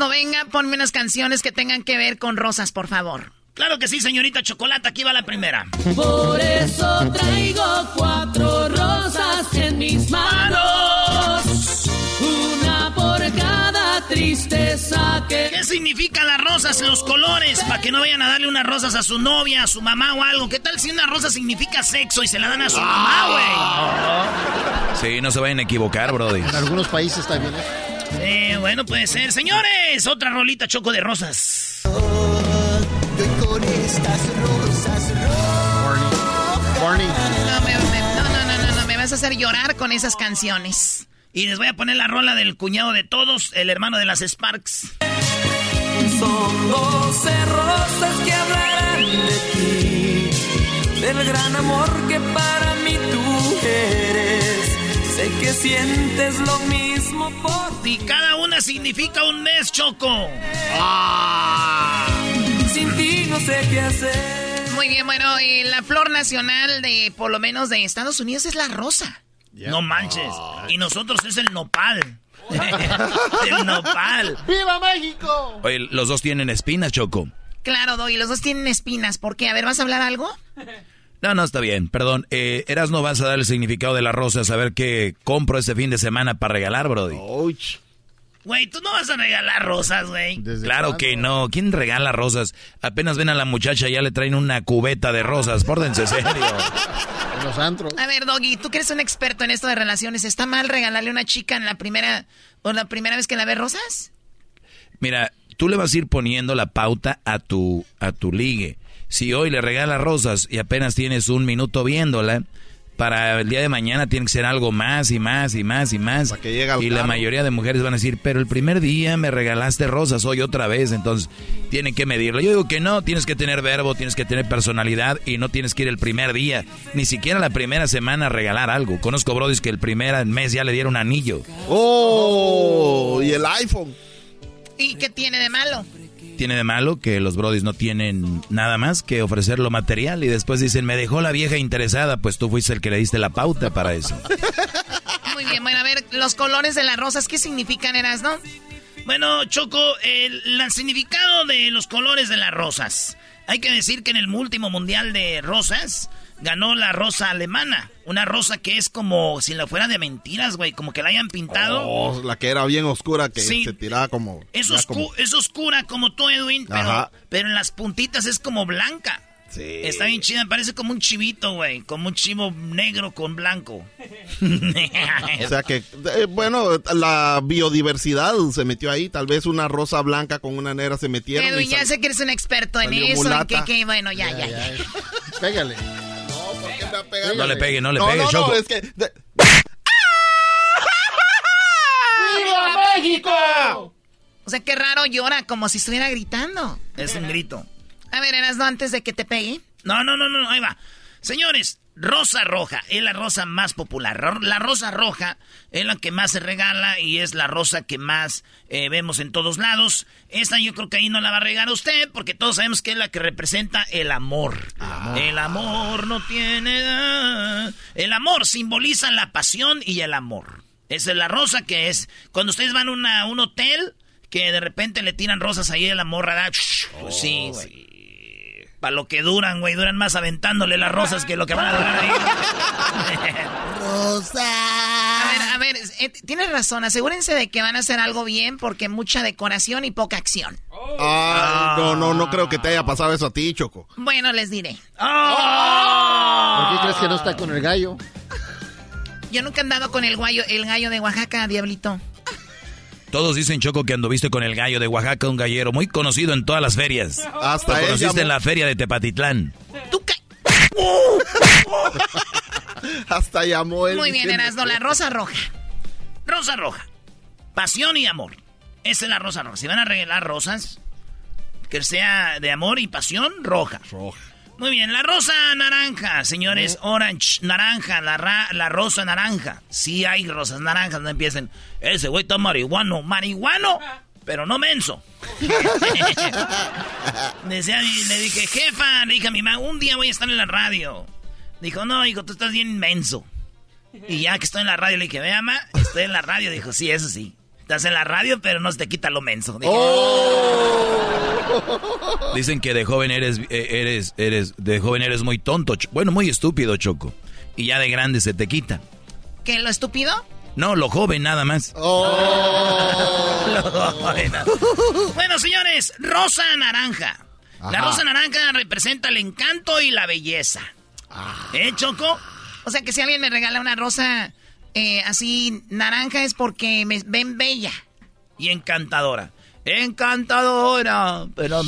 no venga, ponme unas canciones que tengan que ver con rosas, por favor. Claro que sí, señorita Chocolata, aquí va la primera. Por eso traigo cuatro rosas en mis manos. Tristeza que... ¿Qué significan las rosas, los colores? Para que no vayan a darle unas rosas a su novia, a su mamá o algo. ¿Qué tal si una rosa significa sexo y se la dan a su mamá, güey? Sí, no se vayan a equivocar, Brody. En algunos países está bien eso. Eh, bueno, puede ser. Señores, otra rolita choco de rosas. con estas rosas Barney. No, me, no, no, no, no, me vas a hacer llorar con esas canciones. Y les voy a poner la rola del cuñado de todos, el hermano de las Sparks. Son doce rosas que hablarán de ti, del gran amor que para mí tú eres. Sé que sientes lo mismo por ti. Cada una significa un mes, Choco. Ah. Sin ti no sé qué hacer. Muy bien, bueno, y la flor nacional de, por lo menos de Estados Unidos, es la rosa. Yeah. No manches. Y nosotros es el nopal. <laughs> el nopal. ¡Viva México! Oye, los dos tienen espinas, Choco. Claro, Doy, los dos tienen espinas. ¿Por qué? A ver, ¿vas a hablar algo? No, no, está bien, perdón. Eh, Eras no vas a dar el significado de la rosa, a saber qué compro este fin de semana para regalar, Brody. Ouch. Güey, tú no vas a regalar rosas, güey. Claro que no. ¿Quién regala rosas? Apenas ven a la muchacha, ya le traen una cubeta de rosas. Pórdense serio. <laughs> En los antros. A ver, Doggy, tú que eres un experto en esto de relaciones, ¿está mal regalarle a una chica en la primera o la primera vez que la ve rosas? Mira, tú le vas a ir poniendo la pauta a tu a tu ligue. Si hoy le regalas rosas y apenas tienes un minuto viéndola, para el día de mañana tiene que ser algo más y más y más y más. Para que llegue al y la mayoría de mujeres van a decir, pero el primer día me regalaste rosas, hoy otra vez, entonces tienen que medirlo. Yo digo que no, tienes que tener verbo, tienes que tener personalidad y no tienes que ir el primer día, ni siquiera la primera semana a regalar algo. Conozco brodis que el primer mes ya le dieron anillo. ¡Oh! Y el iPhone. ¿Y qué tiene de malo? Tiene de malo que los brodis no tienen nada más que ofrecer lo material y después dicen, me dejó la vieja interesada, pues tú fuiste el que le diste la pauta para eso. <laughs> Muy bien, bueno, a ver, los colores de las rosas, ¿qué significan, Eras, no? Bueno, Choco, el, el significado de los colores de las rosas. Hay que decir que en el último mundial de rosas ganó la rosa alemana. Una rosa que es como si la fuera de mentiras, güey. Como que la hayan pintado. Oh, la que era bien oscura, que Sí. se tiraba como... es, ya oscu- como- es oscura como tú, Edwin, pero, pero en las puntitas es como blanca. Sí. Está bien chida, parece como un chivito, güey. Como un chivo negro con blanco. <laughs> O sea que, eh, bueno, la biodiversidad se metió ahí. Tal vez una rosa blanca con una negra se metieron. Edwin, ya sé que eres un experto en eso. en que, que, bueno, ya, ya, ya. Pégale. No le pegue, no le No, pegue, no, no, Choco. es que... de- ¡Viva México! O sea, qué raro llora, como si estuviera gritando. Es un grito. A ver, Erasno, antes de que te pegue. No, no, no, no, ahí va. Señores, rosa roja es la rosa más popular. La rosa roja es la que más se regala y es la rosa que más eh, vemos en todos lados. Esta yo creo que ahí no la va a regalar usted porque todos sabemos que es la que representa el amor. El amor no tiene edad. El amor simboliza la pasión y el amor. Esa es la rosa que es. Cuando ustedes van a una- un hotel, que de repente le tiran rosas ahí a la morra, ¿da? Pues sí. Para lo que duran, güey. Duran más aventándole las rosas que lo que van a durar ahí. Rosa. A ver, a ver, eh, tienes razón. Asegúrense de que van a hacer algo bien porque mucha decoración y poca acción. Ay, no, no, no creo que te haya pasado eso a ti, Choco. Bueno, les diré. ¿Por qué crees que no está con el gallo? Yo nunca he andado con el gallo, el gallo de Oaxaca, diablito. Todos dicen, Choco, que anduviste con el gallo de Oaxaca, un gallero muy conocido en todas las ferias. Hasta Lo conociste llamó- en la feria de Tepatitlán. <laughs> Hasta llamó él. Muy bien, Erasno, la rosa roja. Rosa roja. Pasión y amor. Esa es la rosa roja. Si van a regalar rosas, que sea de amor y pasión, roja. Roja. Muy bien, la rosa naranja, señores, orange, naranja, la, ra- la rosa naranja. Sí hay rosas naranjas, no empiecen. Ese güey está marihuano, marihuano, pero no menso. <laughs> Decía, le dije, jefa, le dije a mi mamá, un día voy a estar en la radio. Dijo, no, hijo, tú estás bien inmenso. Y ya que estoy en la radio, le dije, ve, mamá, estoy en la radio. Dijo, sí, eso sí. Estás en la radio, pero no se te quita lo menso. Dije, Dicen que de joven eres, eh, eres, eres, de joven eres muy tonto, bueno, muy estúpido, Choco. Y ya de grande se te quita. ¿Qué, lo estúpido? No, lo joven nada más. <laughs> Lo joven. Bueno, señores, rosa naranja. La rosa naranja representa el encanto y la belleza. ¿Eh, Choco? O sea que si alguien me regala una rosa eh, así naranja es porque me ven bella. Y encantadora. Encantadora. Pero.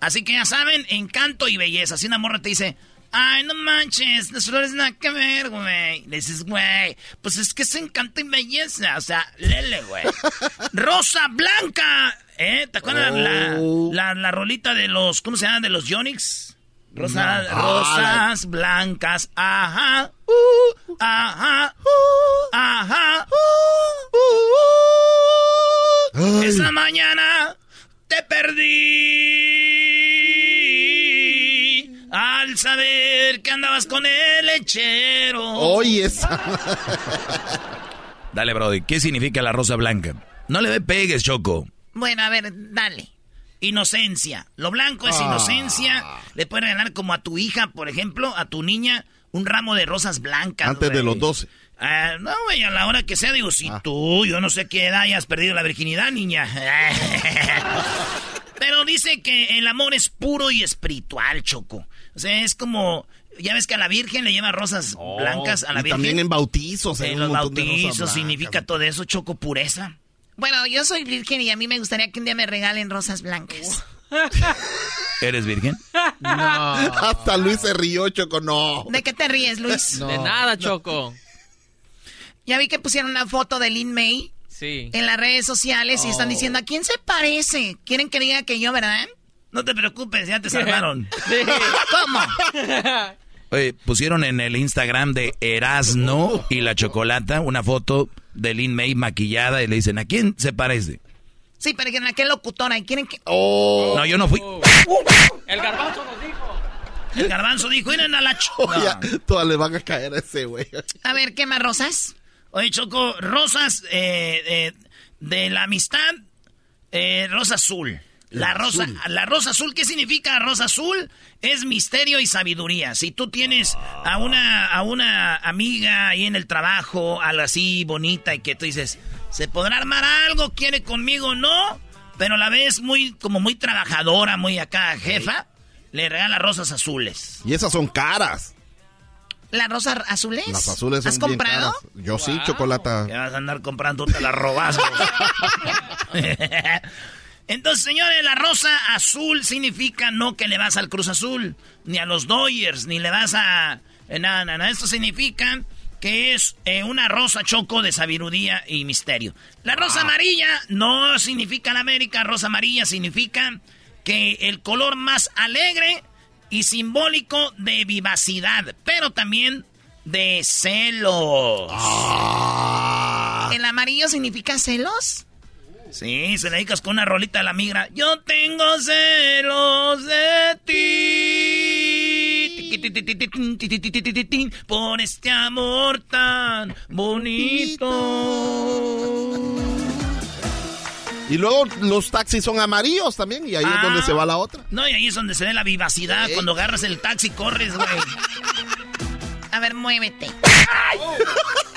Así que ya saben, encanto y belleza. Si una morra te dice, ay, no manches, las flores nada que ver, güey. Le dices, güey, pues es que es encanto y belleza. O sea, lele, güey. <laughs> Rosa blanca. ¿Eh? ¿Te acuerdas la, la, la rolita de los, ¿cómo se llama? De los Yonix. Rosa- No. rosas blancas, ajá, uh, ajá, uh, ajá, uh, uh. Esa mañana te perdí al saber que andabas con el lechero. Oye, esa. <laughs> Dale, Brody, ¿qué significa la rosa blanca? No le pegues, Choco. Bueno, a ver, dale. Inocencia. Lo blanco es Ah. inocencia. Le puedes regalar como a tu hija, por ejemplo, a tu niña, un ramo de rosas blancas. Antes de los 12. Ah, no, güey, a la hora que sea, digo, si tú, yo no sé qué edad hayas perdido la virginidad, niña. <laughs> Pero dice que el amor es puro y espiritual, Choco. O sea, es como, ya ves que a la Virgen le lleva rosas blancas a la y Virgen. también en bautizos. En un los bautizos significa todo eso, Choco, pureza. Bueno, yo soy virgen y a mí me gustaría que un día me regalen rosas blancas. <laughs> ¿Eres virgen? Hasta Luis se rió, Choco, no. ¿De qué te ríes, Luis? De nada, Choco. Ya vi que pusieron una foto de Lin May Sí. en las redes sociales y están Oh. diciendo, ¿a quién se parece? ¿Quieren que diga que yo, verdad? No te preocupes, ya te salvaron. <laughs> ¿Cómo? <laughs> Oye, pusieron en el Instagram de Erasno y la Chocolata una foto de Lin May maquillada y le dicen, ¿a quién se parece? Sí, pero ¿a qué locutora? ¿Y quieren que...? No, yo no fui. El garbanzo nos dijo. El garbanzo dijo, miren a la ch... Oye, No. todas le van a caer a ese güey. A ver, ¿qué más rosas? Oye, Choco, rosas, eh, eh, de la amistad, eh, rosa azul. La rosa, la rosa azul, ¿qué significa rosa azul? Es misterio y sabiduría. Si tú tienes a una, a una amiga ahí en el trabajo, algo así bonita, y que tú dices, ¿se podrá armar algo? ¿Quiere conmigo? No. Pero la ves muy, como muy trabajadora, muy acá, jefa, le regala rosas azules. Y esas son caras. ¿Las rosas azules? Las azules son ¿Has bien comprado? caras. Yo sí, chocolata. Que vas a andar comprando, te la robas. <laughs> <laughs> Entonces, señores, la rosa azul significa no que le vas al Cruz Azul, ni a los Dodgers, ni le vas a... eh, Nada, nada, nada. Esto significa que es eh, una rosa choco de sabiduría y misterio. La rosa amarilla no significa la América, rosa amarilla significa que el color más alegre y simbólico de vivacidad, pero también de celos. ¿El amarillo significa celos? Sí, se le dedicas con una rolita a la migra. Yo tengo celos de ti. Por este amor tan bonito. Y luego los taxis son amarillos también, y ahí es donde se va la otra. No, y ahí es donde se ve la vivacidad. Cuando agarras el taxi, corres, güey. <laughs> A ver, muévete. <laughs>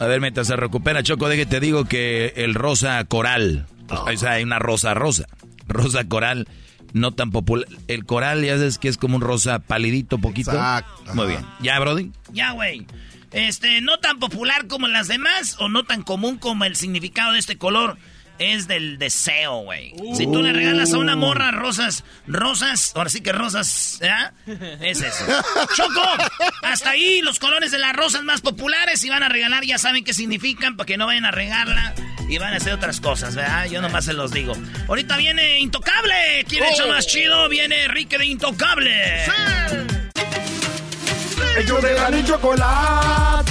A ver, mientras se recupera, Choco, de que te digo que el rosa coral, o sea, hay una rosa rosa, rosa coral, no tan popular. El coral ya sabes que es como un rosa palidito poquito. Exacto. Muy bien. ¿Ya, Brody? Ya, güey. Este, no tan popular como las demás o no tan común como el significado de este color es del deseo, güey. Si tú le regalas a una morra rosas, rosas, ahora sí que rosas, ¿ya? Es eso. <laughs> Choco, hasta ahí los colores de las rosas más populares y van a regalar, ya saben qué significan para que no vayan a regarla y van a hacer otras cosas, ¿verdad? Yo nomás se los digo. Ahorita viene Intocable. ¿Quién hecho más chido? Viene Enrique de Intocable. Ellos de la chocolata.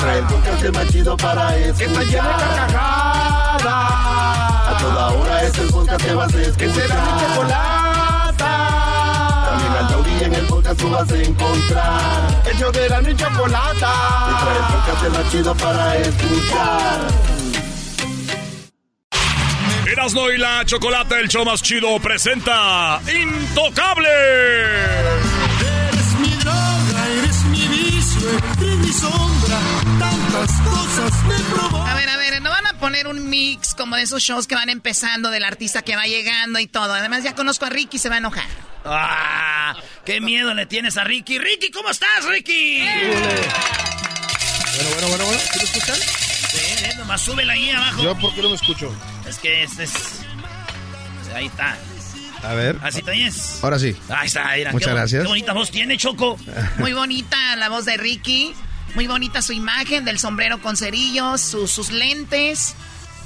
Trae el podcast más chido para escuchar. Que está llena de carcajadas. A toda hora es el podcast que vas a escuchar. Que será mi chocolata. También al taurí en el podcast tú vas a encontrar. Ellos de la ni chocolata. Que trae el podcast más chido para escuchar. Erasmo y la Chocolata, el show más chido, presenta Intocable. Eres mi droga, eres mi vicio, eres mi sombra. Tantas cosas me provocan. A ver, a ver, no van a poner un mix como de esos shows que van empezando del artista que va llegando y todo. Además, ya conozco a Ricky, se va a enojar. ¡Ah! ¡Qué miedo le tienes a Ricky! ¡Ricky, ¿cómo estás, Ricky? Bueno, bueno, bueno, bueno. ¿Sí me escuchan? Sí, eh, nomás súbela ahí abajo. Yo, ¿por qué no me escucho? Es que este es... Ahí está. A ver. ¿Así te oyes? Ahora sí. Ahí está, mira. Muchas qué, gracias. Qué bonita voz tiene, Choco. Muy bonita la voz de Ricky. Muy bonita su imagen del sombrero con cerillos, su- sus lentes.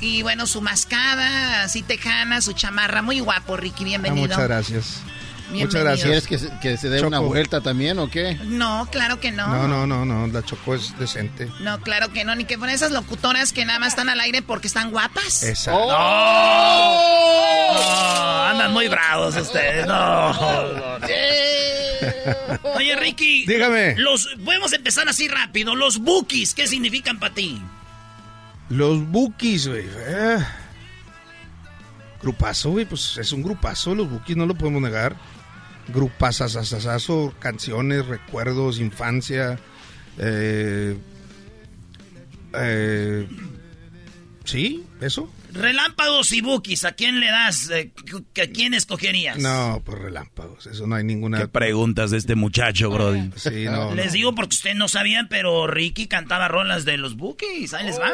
Y bueno, su mascada, así tejana, su chamarra. Muy guapo, Ricky. Ah, Bienvenido. muchas gracias. Muchas gracias. ¿Quieres que se, que se dé una vuelta también o qué? No, claro que no. No, no, no, no. La Choco es decente. No, claro que no. Ni que fueran esas locutoras que nada más están al aire porque están guapas. Exacto. No, andan muy bravos ustedes. No. Oye, Ricky. Dígame. Los, podemos empezar así rápido. Los bookies, ¿qué significan para ti? Los Bookies, güey. eh. Grupazo, güey. Pues es un grupazo. Los Bookies no lo podemos negar. Grupazazazazo, canciones, recuerdos, infancia. Eh, eh, sí, eso. Relámpagos y bookies, ¿a quién le das? eh, ¿A quién escogerías? No, pues relámpagos. Eso no hay ninguna. ¿Qué preguntas de este muchacho, Brody? Sí, no. Les no. digo porque ustedes no sabían, pero Ricky cantaba rolas de los bookies. Ahí les va.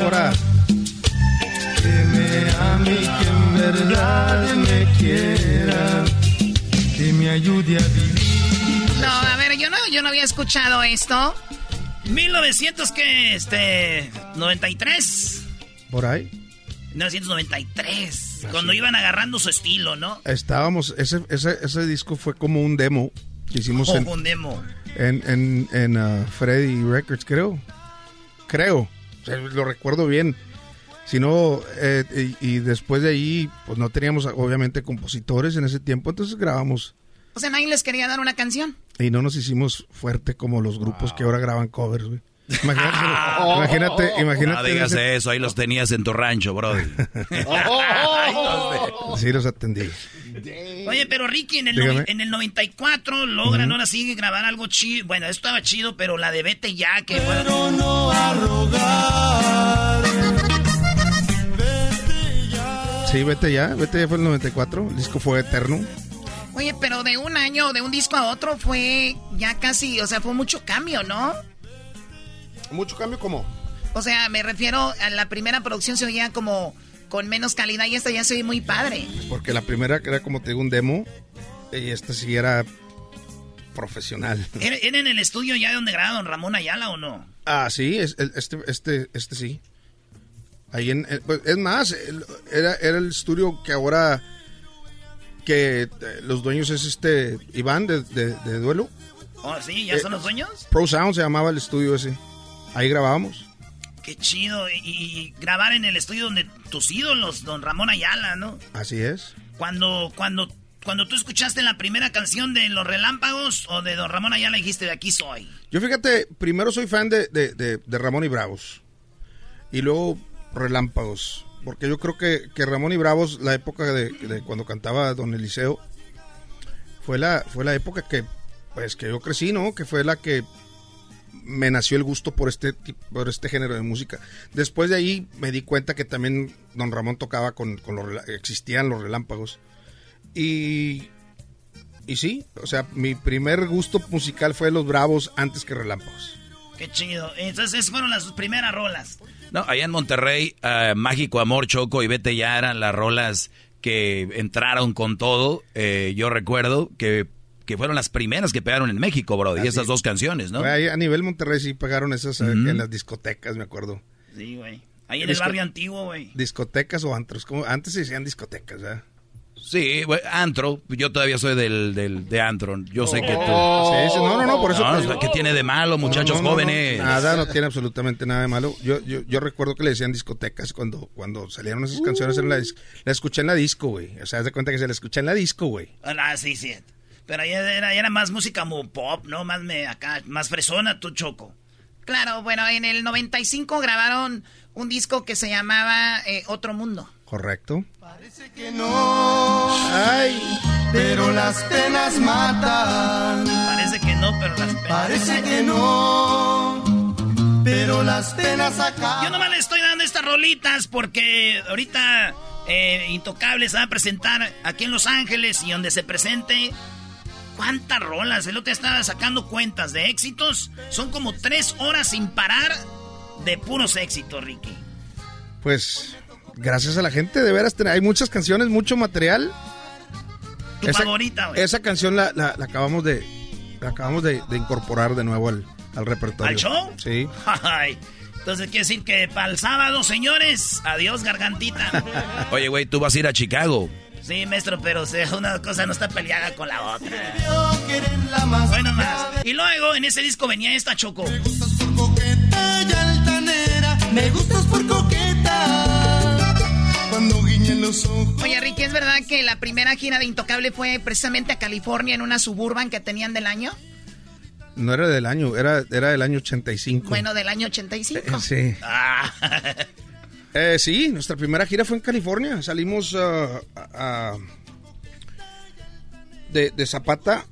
Ahora. Ame y que en verdad me quiera. Que me ayude a vivir. No, a ver, yo no, yo no había escuchado esto. 1900 que este 93. Por ahí. 1993. Cuando iban agarrando su estilo, ¿no? Estábamos. Ese, ese, ese disco fue como un demo que hicimos Oh, en, un demo. en, en, en uh, Freddy Records, creo. Creo. O sea, lo recuerdo bien. Si no, eh, y, y después de ahí, pues no teníamos obviamente compositores en ese tiempo, entonces grabamos. O sea, nadie les quería dar una canción. Y no nos hicimos fuerte como los grupos que ahora graban covers, güey. Imagínate, imagínate, <laughs> imagínate. No digas eso, ahí los tenías en tu rancho, brody. <laughs> sí, los atendí. Oye, pero Ricky, en el, noven- en el 94 logran Ujú. ahora sí grabar algo chido. Bueno, esto estaba chido, pero la de Vete ya, que fue... no a rogar. Sí, vete ya, vete ya fue el 94, el disco fue eterno. Oye, pero de un año, de un disco a otro fue ya casi, o sea, fue mucho cambio, ¿no? ¿Mucho cambio cómo? O sea, me refiero a la primera producción se oía como con menos calidad y esta ya se oye muy padre. Porque la primera era como te digo un demo y esta sí era profesional. ¿Era, en el estudio ya donde graba Don Ramón Ayala o no? Ah, sí, es- este, este, este sí. Ahí en, eh, pues, es más, era, era el estudio que ahora que eh, los dueños es este Iván de, de- de Duelo. Oh, sí, ¿ya Eh, son los dueños? Pro Sound se llamaba el estudio ese. Ahí grabábamos. Qué chido. Y, y grabar en el estudio donde tus ídolos, Don Ramón Ayala, ¿no? Así es. Cuando, cuando, cuando tú escuchaste la primera canción de Los Relámpagos o de Don Ramón Ayala, dijiste, de aquí soy. Yo fíjate, primero soy fan de- de- de Ramón y Bravos. Y luego Relámpagos. Porque yo creo que, que Ramón y Bravos, la época de, cuando cantaba Don Eliseo, fue la, fue la época que, pues, que yo crecí, ¿no? Que fue la que me nació el gusto por este, por este género de música. Después de ahí me di cuenta que también Don Ramón tocaba con, con los, existían los relámpagos. Y, y sí, o sea, mi primer gusto musical fue Los Bravos antes que Relámpagos. Qué chido. Entonces, esas fueron las primeras rolas. No, allá en Monterrey, eh, Mágico Amor, Choco y Vete ya eran las rolas que entraron con todo. Eh, yo recuerdo que, que fueron las primeras que pegaron en México, bro. Y esas dos canciones, ¿no? A nivel Monterrey sí pagaron esas eh, en las discotecas, me acuerdo. Sí, güey. Ahí en el barrio antiguo, güey. Discotecas o antros, como antes se decían discotecas, ¿eh? Sí, güey, antro. Yo todavía soy del, del de antro. Yo sé que tú. Sí, sí, no, no, no, por eso. No, pues, ¿Qué tiene de malo, muchachos no, no, no, jóvenes? nada, no tiene absolutamente nada de malo. Yo, yo, yo recuerdo que le decían discotecas cuando, cuando salieron esas canciones en la La escuché en la disco, güey. O sea, haz de cuenta que se la escuché en la disco, güey. Ah, sí, sí. Pero ahí era, era más música como pop, ¿no? Más me, acá, más fresona, tu choco. Claro, bueno, en el 95 grabaron un disco que se llamaba eh, Otro Mundo. Correcto. que no. Ay, pero las penas matan. Parece que no, pero las penas. Parece que no. Pero las penas acaban. Yo nomás le estoy dando estas rolitas porque ahorita eh, Intocable se va a presentar aquí en Los Ángeles y donde se presente. ¿Cuántas rolas? El otro día estaba sacando cuentas de éxitos. Son como tres horas sin parar de puros éxitos, Ricky. Pues, gracias a la gente, de veras, hay muchas canciones, mucho material. Tu favorita, güey. Esa canción la, la- la acabamos de la acabamos de, de incorporar de nuevo al, al repertorio. ¿Al show? Sí. Ay, Entonces quiere decir que para el sábado, señores, adiós gargantita. <laughs> Oye, güey, tú vas a ir a Chicago. Sí, maestro, pero o sea, una cosa no está peleada con la otra. Bueno, más. Y luego en ese disco venía esta Choco. Ella altanera, me gustas por coqueta. Oye, Ricky, ¿es verdad que la primera gira de Intocable fue precisamente a California en una suburban que tenían del año? No era del año, era, era del año 85. Bueno, del año 85. Eh, sí. Ah. Eh, sí, nuestra primera gira fue en California. Salimos a- a- de, de Zapata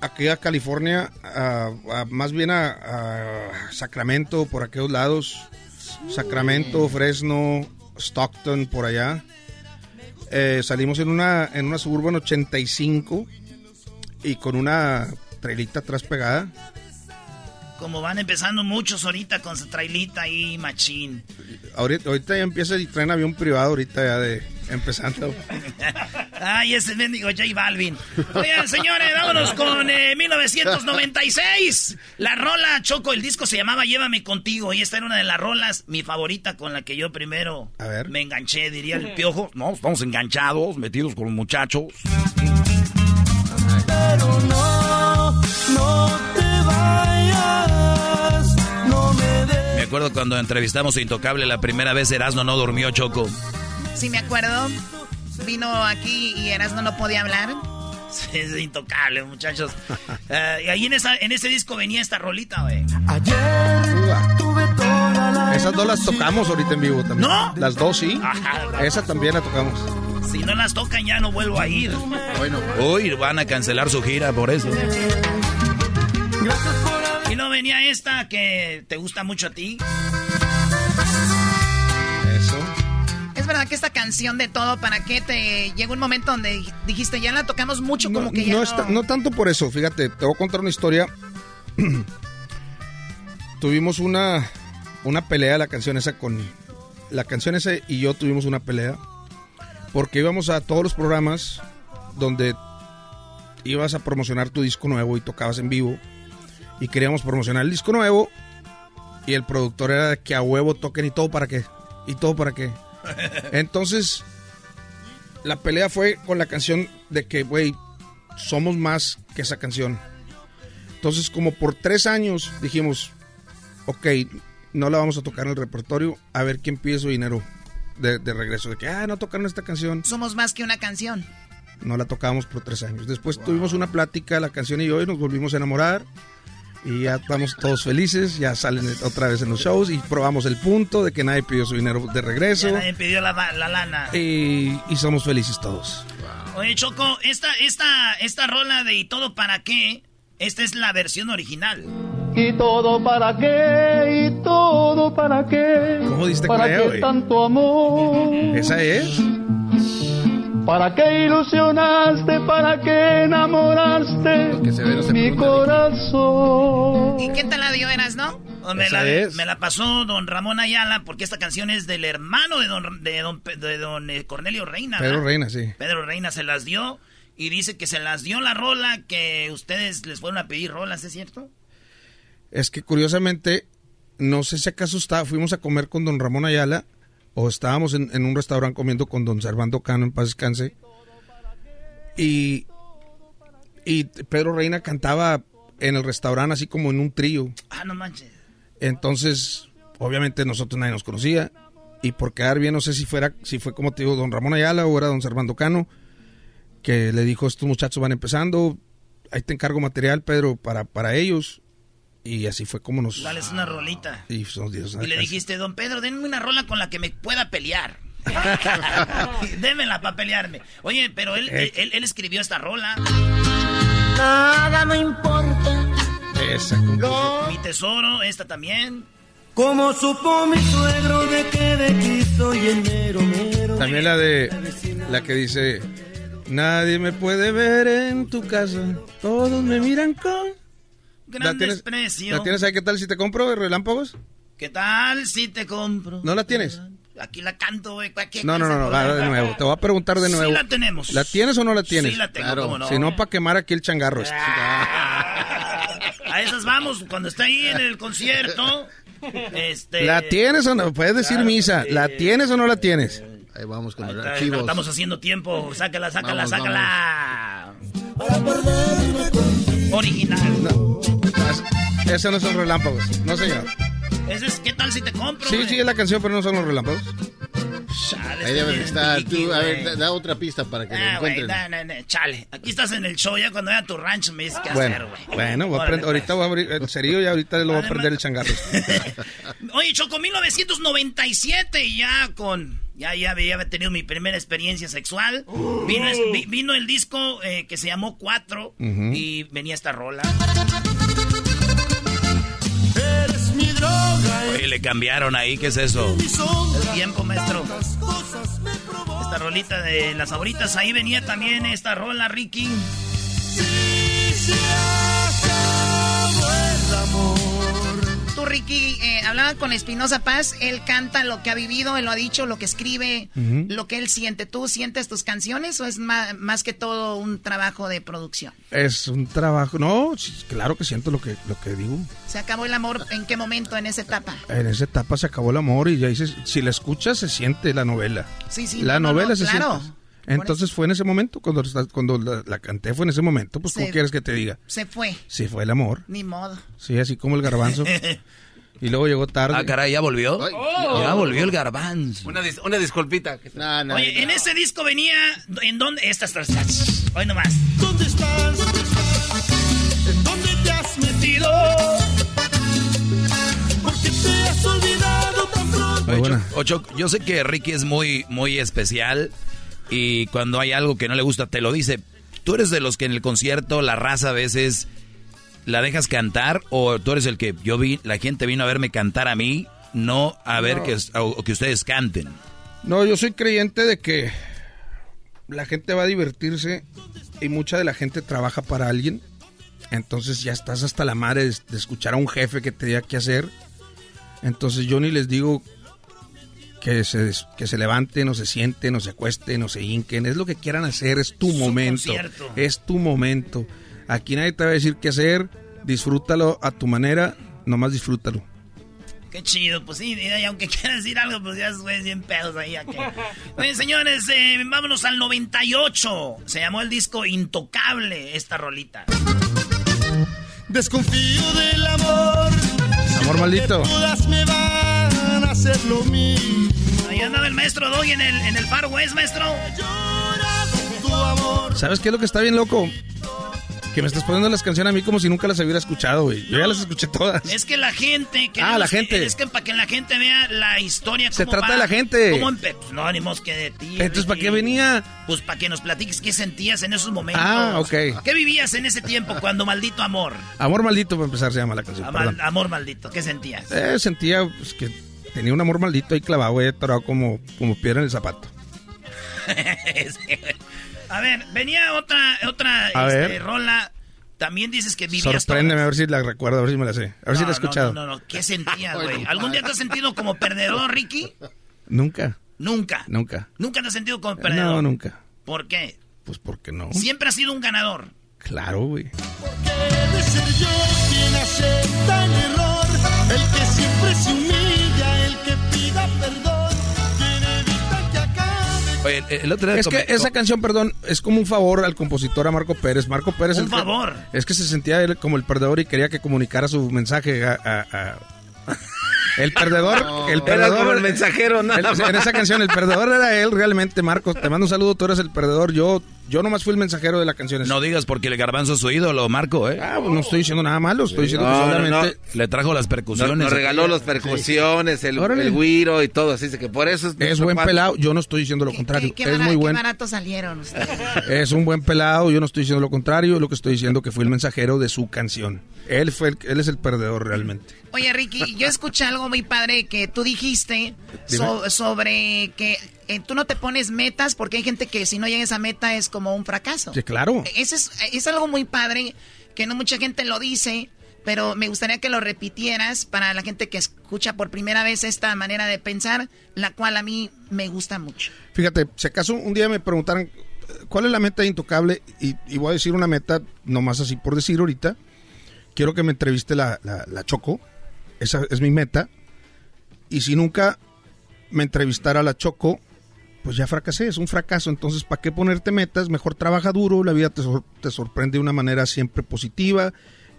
aquí a California, a- a- más bien a, a Sacramento, por aquellos lados. Sacramento, Fresno, Stockton, por allá. Eh, salimos en una, en una Suburban 85 y con una trailita atrás pegada. Como van empezando muchos ahorita con su trailita ahí, machín. Ahorita, ahorita ya empieza el tren avión privado, ahorita ya de empezando. <laughs> Ay, ese mendigo J Balvin. Oigan, señores, vámonos con eh, 1996. La rola Choco, el disco se llamaba Llévame contigo. Y esta era una de las rolas, mi favorita, con la que yo primero A ver. me enganché, diría el piojo. No, estamos enganchados, metidos con los muchachos. Pero no, acuerdo cuando entrevistamos a Intocable la primera vez, Erasmo no durmió, Choco. Sí, me acuerdo. Vino aquí y Erasmo no podía hablar. Es intocable, muchachos. <laughs> Eh, y ahí en, esa, en ese disco venía esta rolita, güey. Esas dos las tocamos ahorita en vivo también. ¿No? Las dos sí. Ajá. Esa también la tocamos. Si no las tocan ya no vuelvo a ir. Bueno, Uy, van a cancelar su gira por eso. Y no venía esta que te gusta mucho a ti. Eso. Es verdad que esta canción de todo, ¿para qué te llegó un momento donde dijiste ya la tocamos mucho como que ya no, no, está- no tanto por eso, fíjate, te voy a contar una historia. <clears throat> tuvimos una, una pelea, la canción esa con... La canción esa y yo tuvimos una pelea porque íbamos a todos los programas donde ibas a promocionar tu disco nuevo y tocabas en vivo y queríamos promocionar el disco nuevo y el productor era de que a huevo toquen y todo para qué, y todo para qué. <laughs> Entonces, la pelea fue con la canción de que, güey, somos más que esa canción. Entonces, como por tres años dijimos, ok, no la vamos a tocar en el repertorio, a ver quién pide su dinero de, de regreso. De que, ah, no tocaron esta canción. Somos más que una canción. No la tocábamos por tres años. Después tuvimos una plática, la canción y yo, y nos volvimos a enamorar. Y ya estamos todos felices, ya salen otra vez en los shows y probamos el punto de que nadie pidió su dinero de regreso. Ya nadie pidió la, la lana. Y, y somos felices todos. Oye, Choco, esta, esta, esta rola de ¿Y todo para qué? Esta es la versión original. ¿Y todo para qué? ¿Y todo para qué? ¿Cómo diste ¿Para qué güey? tanto amor? ¿Esa es? ¿Para qué ilusionaste? ¿Para qué enamoraste mi corazón? ¿Y quién te la dio, eras, no? Me la, me la pasó don Ramón Ayala porque esta canción es del hermano de don, de don, Pe- de don, eh, Cornelio Reina. Pedro ¿verdad? Reina, sí. Pedro Reina se las dio y dice que se las dio la rola que ustedes les fueron a pedir rolas, ¿es cierto? Es que curiosamente, no sé si acaso está, fuimos a comer con don Ramón Ayala o estábamos en, en un restaurante comiendo con don Servando Cano en paz descanse. Y, y Pedro Reina cantaba en el restaurante así como en un trío. Ah, no manches. Entonces, obviamente nosotros nadie nos conocía. Y por quedar bien, no sé si fuera, si fue como te digo, don Ramón Ayala o era don Servando Cano, que le dijo, estos muchachos van empezando, ahí te encargo material, Pedro, para, para ellos. Y así fue como nos... Dales una rolita. Y nos dio esa Y le dijiste, don Pedro, denme una rola con la que me pueda pelear. <laughs> Démela para pelearme. Oye, pero él, Eh. él, él escribió esta rola. Nada me importa. Esa, Mi tesoro, esta también. Como supo mi suegro de que de ti soy el mero mero. También la de... La que dice... Nadie me puede ver en tu casa. Todos me miran con... Gran tienes, desprecio. ¿La tienes ahí? ¿Qué tal si te compro relámpagos? ¿Qué tal si te compro? ¿No la tienes? Aquí la canto, güey. ¿qué No, no, no, no, va de nuevo. Te voy a preguntar de Sí nuevo. la tenemos. ¿La tienes o no la tienes? Sí la tengo, cómo no. Si no, para quemar aquí el changarro. este. A esas vamos, cuando está ahí en el concierto. Este. ¿La tienes o no? Puedes decir Claro misa. sí. ¿La tienes o no la tienes? Ahí vamos con los archivos. Estamos haciendo tiempo. Sácala, sácala, Vamos, sácala. Original. No. Esos no son relámpagos. No, señor. Ese es, ¿qué tal si te compro? Sí, güey? sí, es la canción, pero no son los relámpagos. Chale, Ahí debe estar. Tú, a ver, da, da otra pista para que lo Ah, güey, encuentren. da, da, chale. Aquí estás en el show, ya cuando vaya a tu rancho me dices qué hacer, Bueno, güey. bueno, voy a Órale, aprender- ahorita voy a abrir el cerillo y ahorita lo voy a prender el changarro. <laughs> Oye, Choco, 1997 y ya con... Ya, ya había tenido mi primera experiencia sexual. Vino, es- vi- vino el disco eh, que se llamó Cuatro Ujú. y venía esta rola. Eres mi droga. Oye, le cambiaron ahí, ¿qué es eso? El tiempo, maestro. Esta rolita de las favoritas, ahí venía también esta rola, Ricky. Tú, Ricky, eh, hablaba con Espinosa Paz. Él canta lo que ha vivido, él lo ha dicho, lo que escribe, lo que él siente. ¿Tú sientes tus canciones o es más, que todo un trabajo de producción? Es un trabajo. No, claro que siento lo que, lo que digo. ¿Se acabó el amor en qué momento en esa etapa? En esa etapa se acabó el amor y ya dices, si la escuchas se siente la novela. Sí, sí. la no, no, novela no, se claro. siente. Entonces fue en ese momento, cuando, cuando la, la canté fue en ese momento, pues ¿cómo quieres que te diga? Se fue. Sí, fue el amor. Ni modo. Sí, así como el garbanzo. <laughs> y luego llegó tarde. Ah, caray, ¿ya volvió? Ay. Ya volvió el garbanzo. Una, dis- una disculpita. No, no, Oye, no. en ese disco venía... ¿En dónde? Estas, estas. Hoy nomás. ¿Dónde estás? ¿En dónde te has metido? Porque te has olvidado tan pronto. Oye, Cho- Ocho, yo sé que Ricky es muy, muy especial y cuando hay algo que no le gusta te lo dice. ¿Tú eres de los que en el concierto la raza a veces la dejas cantar o tú eres el que yo vi, la gente vino a verme cantar a mí, no a ver No. que, o que ustedes canten? No, yo soy creyente de que la gente va a divertirse y mucha de la gente trabaja para alguien. Entonces ya estás hasta la madre de, de escuchar a un jefe que te diga qué hacer. Entonces yo ni les digo que se, des- que se levanten o se sienten o se acuesten o se hinquen. Es lo que quieran hacer, es tu momento. concierto. Es tu momento. Aquí nadie te va a decir qué hacer. Disfrútalo a tu manera, nomás disfrútalo. Qué chido, pues sí, y aunque <laughs> quieras decir algo, pues ya güeyes bien pedos ahí. aquí. <laughs> Oye, señores, eh, vámonos al 98. Se llamó el disco Intocable, esta rolita. Desconfío del amor. Amor maldito. Todas me van a hacer lo mismo. Ahí andaba el maestro Doggy en el, en el Far West, maestro. Tu amor. ¿Sabes qué es lo que está bien loco? Que me estás poniendo las canciones a mí como si nunca las hubiera escuchado, güey. Yo ya las escuché todas. Es que la gente... Ah, la que- gente. es que para que la gente vea la historia. Se cómo trata va, de la gente. cómo empe- pues no, ni que de ti. Entonces, ¿para qué venía? Pues para que nos platiques qué sentías en esos momentos. Ah, ok. ¿Qué vivías en ese tiempo cuando maldito amor? Amor maldito, para empezar, se llama la canción. Amor maldito, ¿qué sentías? Eh, sentía pues, que tenía un amor maldito ahí clavado, güey, atorado como, como piedra en el zapato. <laughs> Sí, a ver, venía otra, otra A este, ver. rola. También dices que vivías Sorpréndeme, todas. a ver si la recuerdo, a ver si me la sé. A ver si la he escuchado. No, no, <laughs> no, ¿qué sentías, güey? ¿Algún día te has sentido como perdedor, Ricky? Nunca, Nunca. nunca. Nunca te has sentido como perdedor. No, nunca. ¿Por qué? Pues porque no. Siempre has sido un ganador. Claro, güey. Debe ser yo quien acepta el error. El que siempre se humilla, Oye, el, otro día Es que esa canción, perdón, es como un favor al compositor, a Marco Pérez. Marco Pérez... Un el que- favor. es que se sentía él como el perdedor y quería que comunicara su mensaje a... a- a- El perdedor, <laughs> el Era perdedor, como el mensajero, nada el- más. en esa canción el perdedor era él realmente, Marcos. Te mando un saludo, tú eres el perdedor. Yo, yo nomás fui el mensajero de la canción. No digas porque el garbanzo es su ídolo, Marco, ¿eh? Ah, pues no estoy diciendo nada malo, estoy diciendo No, que no, solamente Le trajo las percusiones. nos regaló las percusiones, el, el güiro y todo, así que por eso es, es buen pelado. Yo no estoy diciendo lo contrario. Qué, es bara- muy qué buen. baratos salieron ustedes. <laughs> Es un buen pelado, yo no estoy diciendo lo contrario, lo que estoy diciendo que fui el mensajero de su canción. Él fue el- él es el perdedor realmente. Oye, Ricky, yo escuché algo muy padre que tú dijiste so- sobre que eh, tú no te pones metas porque hay gente que si no llega a esa meta es como un fracaso. Sí, claro. Eso es, es algo muy padre que no mucha gente lo dice, pero me gustaría que lo repitieras para la gente que escucha por primera vez esta manera de pensar, la cual a mí me gusta mucho. Fíjate, si acaso un día me preguntaran cuál es la meta de intocable y, y voy a decir una meta nomás así por decir ahorita, quiero que me entreviste la, la, la Choco, esa es mi meta, y si nunca me entrevistara la Choco, pues ya fracasé, es un fracaso, entonces ¿para qué ponerte metas? Mejor trabaja duro, la vida te, sor- te sorprende de una manera siempre positiva,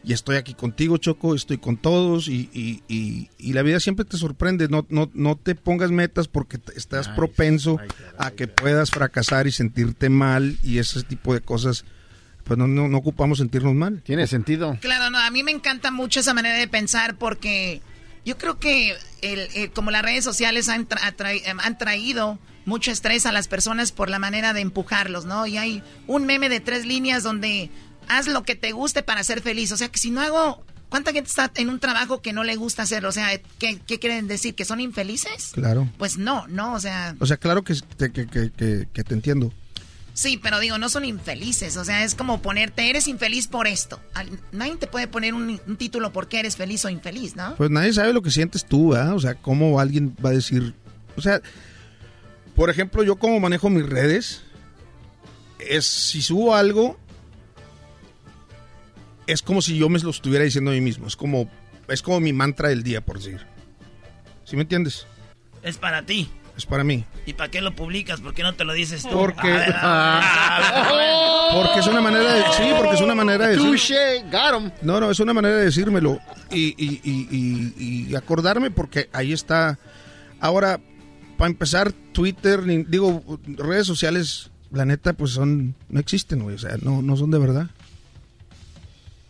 y estoy aquí contigo, Choco, estoy con todos, y, y- y- y la vida siempre te sorprende, no, no, no te pongas metas porque te- estás propenso a que puedas fracasar y sentirte mal, y ese tipo de cosas, pues no, no, no ocupamos sentirnos mal. Tiene sentido. Claro, no, a mí me encanta mucho esa manera de pensar porque yo creo que el, el- como las redes sociales han, tra- han traído mucho estrés a las personas por la manera de empujarlos, ¿no? Y hay un meme de tres líneas donde haz lo que te guste para ser feliz. O sea, que si no hago... ¿Cuánta gente está en un trabajo que no le gusta hacerlo? O sea, ¿qué, qué quieren decir? ¿Que son infelices? Claro. Pues no, no, o sea... O sea, claro que, te- que, que- que- que te entiendo. Sí, pero digo, no son infelices. O sea, es como ponerte, eres infeliz por esto. Nadie te puede poner un, un título porque eres feliz o infeliz, ¿no? Pues nadie sabe lo que sientes tú, ¿ah? O sea, cómo alguien va a decir... O sea, por ejemplo, yo como manejo mis redes, es si subo algo, es como si yo me lo estuviera diciendo a mí mismo. Es como, es como mi mantra del día, por decir. ¿Sí me entiendes? Es para ti. Es para mí. ¿Y para qué lo publicas? ¿Por qué no te lo dices tú? Porque- A ver, a ver, a ver. Porque es una manera de... Sí, porque es una manera de decir... Touché, got 'em. No, no, es una manera de decírmelo y, y- y- y- y acordarme porque ahí está. Ahora, para empezar, Twitter, ni- digo, redes sociales la neta, pues son, no existen, güey, o sea, no, no son de verdad.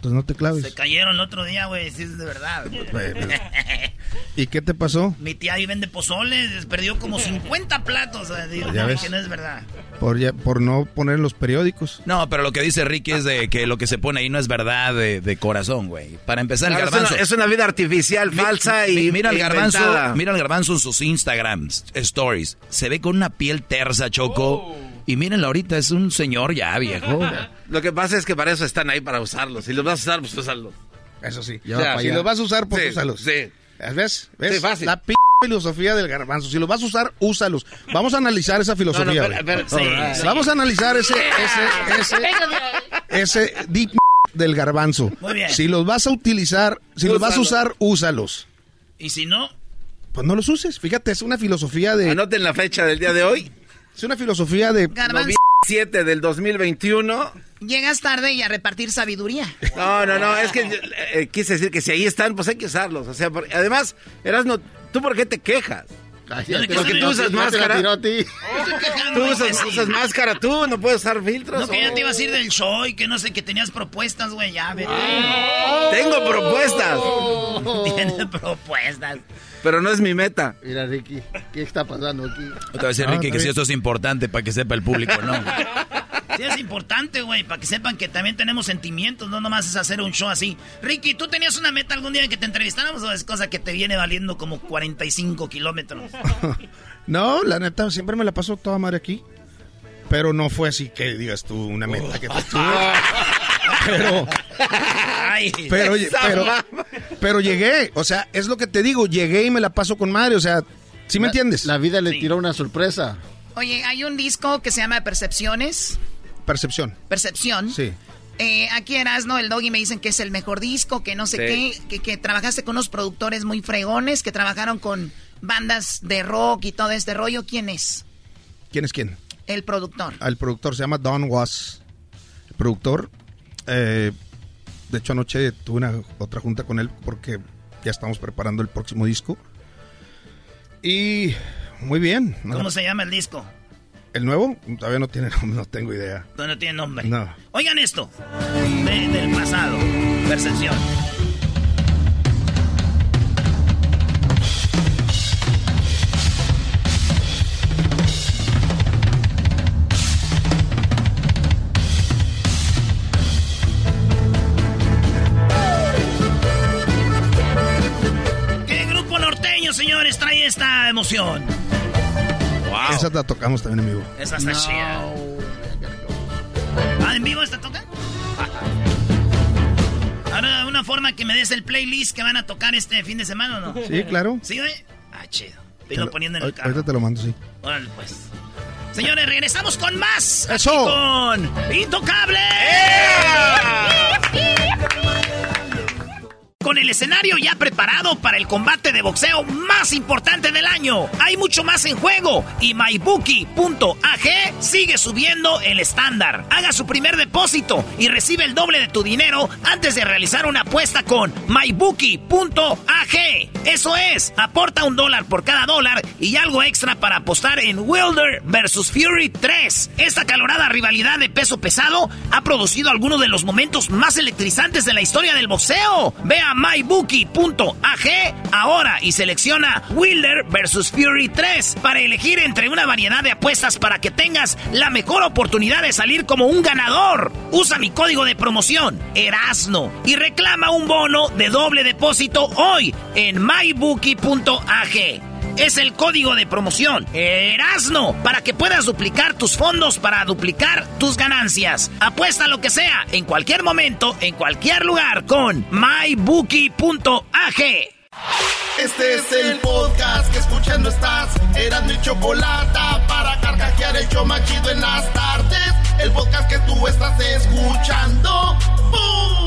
Entonces no te claves. Se cayeron el otro día, güey, sí es de verdad. <laughs> ¿Y qué te pasó? Mi tía ahí vende pozoles, perdió como 50 platos. digo, Ya ves. que no es verdad. Por, ya- por no poner en los periódicos. No, pero lo que dice Ricky es de que lo que se pone ahí no es verdad de, de corazón, güey. Para empezar, el es garbanzo. una- es una vida artificial, Mi- falsa mi- y Mira el garbanzo, inventada. mira el garbanzo en sus Instagram stories. Se ve con una piel tersa, Choco. Y mírenlo ahorita, es un señor ya viejo. <laughs> Lo que pasa es que para eso están ahí, para usarlos. Si los vas a usar, pues úsalos. Eso sí. O sea, si los vas a usar, pues Sí, úsalos. sí. ¿Ves? ¿Ves? Sí, fácil. La p filosofía del garbanzo. Si los vas a usar, úsalos. Vamos a analizar esa filosofía. No, no, pero- pero- sí, sí. Vamos a analizar ese, ese, ese, ese deep <laughs> del garbanzo. Muy bien. Si los vas a utilizar, si los vas a usar, úsalos. Y si no, Pues no los uses. Fíjate, es una filosofía de. Anoten la fecha del día de hoy. Es una filosofía de. Garbanzo. 7 del 2021. Llegas tarde y a repartir sabiduría. No, no, no, es que eh, quise decir que si ahí están, pues hay que usarlos. O sea, por- además, Erasno, ¿tú por qué te quejas? Yo Porque tú usas máscara. Tú usas, usas máscara, tú no puedes usar filtros. no que ya Oh. te ibas a ir del show y que no sé, que tenías propuestas, güey, ya, vete. Tengo propuestas. <laughs> Tienes propuestas. Pero no es mi meta. Mira, Ricky, ¿qué está pasando aquí? A decir, Ah, Ricky, que si esto es importante para que sepa el público, ¿no? <laughs> Sí, es importante, güey, para que sepan que también tenemos sentimientos, no nomás es hacer un show así. Ricky, ¿tú tenías una meta algún día de que te entrevistáramos o es cosa que te viene valiendo como 45 kilómetros? <laughs> No, la neta, siempre me la paso toda madre aquí. Pero no fue así que digas tú una meta que te <laughs> Pero. Ay, Pero, pero, pero llegué, o sea, es lo que te digo, llegué y me la paso con madre, o sea, ¿sí me entiendes? La vida le tiró una sorpresa. Oye, hay un disco que se llama Percepciones. Percepción. Percepción. Sí. Eh, aquí Erasno, el doggy me dicen que es el mejor disco, que no sé Sí. qué, que, que trabajaste con unos productores muy fregones, que trabajaron con bandas de rock y todo este rollo. ¿Quién es? ¿Quién es quién? El productor. El productor se llama Don Was. El productor. eh, de hecho, anoche tuve una otra junta con él porque ya estamos preparando el próximo disco. Y muy bien. ¿no? ¿Cómo se llama el disco? ¿El nuevo? Todavía no tiene nombre, <laughs> no tengo idea. No, no tiene nombre. No. Oigan esto, de- del pasado, percepción. ¿Qué grupo norteño, señores, trae esta emoción? Esa la tocamos también en vivo. Esa está chida. ¿Ah, en vivo esta toca? <laughs> Ahora, una forma que me des el playlist que van a tocar este fin de semana, ¿o no? Sí, claro. ¿Sí, güey? Ah, chido. Estoy Te lo poniendo en el ahorita- carro. Ahorita te lo mando, sí. Órale, pues. Señores, regresamos con más. ¡Eso! Aquí Con Intocable. Con el escenario ya preparado para el combate de boxeo más importante del año. Hay mucho más en juego y MyBookie.ag sigue subiendo el estándar. Haga su primer depósito y recibe el doble de tu dinero antes de realizar una apuesta con MyBookie.ag. Eso es, aporta un dólar por cada dólar y algo extra para apostar en Wilder vs Fury 3. Esta calorada rivalidad de peso pesado ha producido algunos de los momentos más electrizantes de la historia del boxeo. Ve a mybookie.ag ahora y selecciona Wilder vs Fury 3 para elegir entre una variedad de apuestas para que tengas la mejor oportunidad de salir como un ganador. Usa mi código de promoción, Erasno, y reclama un bono de doble depósito hoy en mybookie.ag. Es el código de promoción Erasno para que puedas duplicar tus fondos para duplicar tus ganancias. Apuesta lo que sea, en cualquier momento, en cualquier lugar con mybookie.ag. Este es el podcast que escuchando estás. Eran mi chocolate para carcajear el show más chido en las tardes. El podcast que tú estás escuchando. ¡Bum!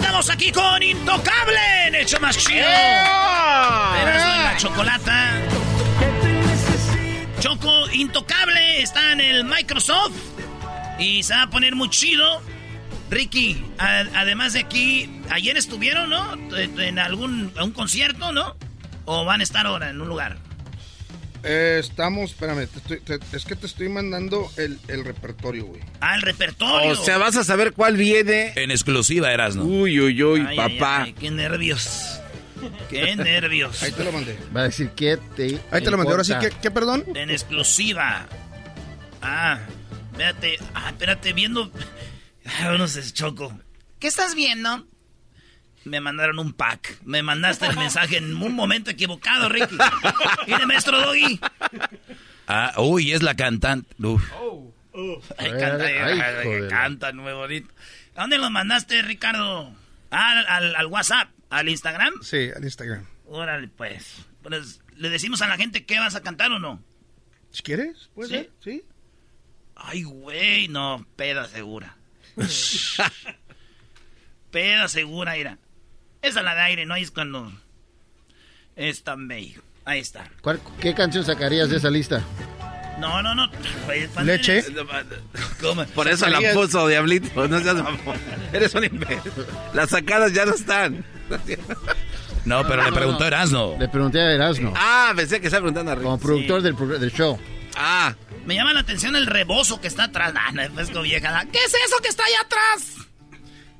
Estamos aquí con Intocable en el show más chido. Y la Chocolata. Choco Intocable está en el Microsoft y se va a poner muy chido. Ricky, a- además de aquí, ayer estuvieron, ¿no? En algún un concierto, ¿no? ¿O van a estar ahora en un lugar? Eh, estamos, espérame, te estoy- te- es que te estoy mandando el, el repertorio, güey. Ah, el repertorio. O sea, vas a saber cuál viene. En exclusiva, Erasno. Uy, uy, uy, Ay, papá. ay, ay, qué nervios. Qué <laughs> nervios. Ahí te lo mandé. Va a decir que te. Ahí te lo mandé. Ahora sí. ¿qué, qué perdón? En exclusiva. Ah, espérate. Ah, espérate, viendo. <laughs> Ah, no sé, Choco. ¿Qué estás viendo? Me mandaron un pack. Me mandaste el mensaje en un momento equivocado, Ricky. Mire, maestro Doggy. Ah, uy, es la cantante. Uf. Ay, Ay, canta, ay, canta muy bonito. ¿A dónde lo mandaste, Ricardo? Ah, al, al- al WhatsApp, al Instagram. Sí, al Instagram. Órale, pues. Pues, ¿Le decimos a la gente qué vas a cantar o no? Si quieres, puede ¿Sí? ser, sí. Ay, güey, no, peda segura. <laughs> peda segura, mira. Esa es la de aire, no es cuando es tan bello. Ahí está. ¿Cuál- ¿Qué canción sacarías de esa lista? No, no, no. Güey, ¿cuándo Leche. ¿Cómo? Por eso la puso, diablito. No seas. Eres un imbécil. Las sacadas ya no están. No, pero le preguntó Erasno. Le pregunté a Erasmo. Ah, pensé que estaba preguntando a Ricky. Como productor Sí. del, del show. Ah. Me llama la atención el rebozo que está atrás. Ah, no, es con vieja. ¿Qué es eso que está allá atrás?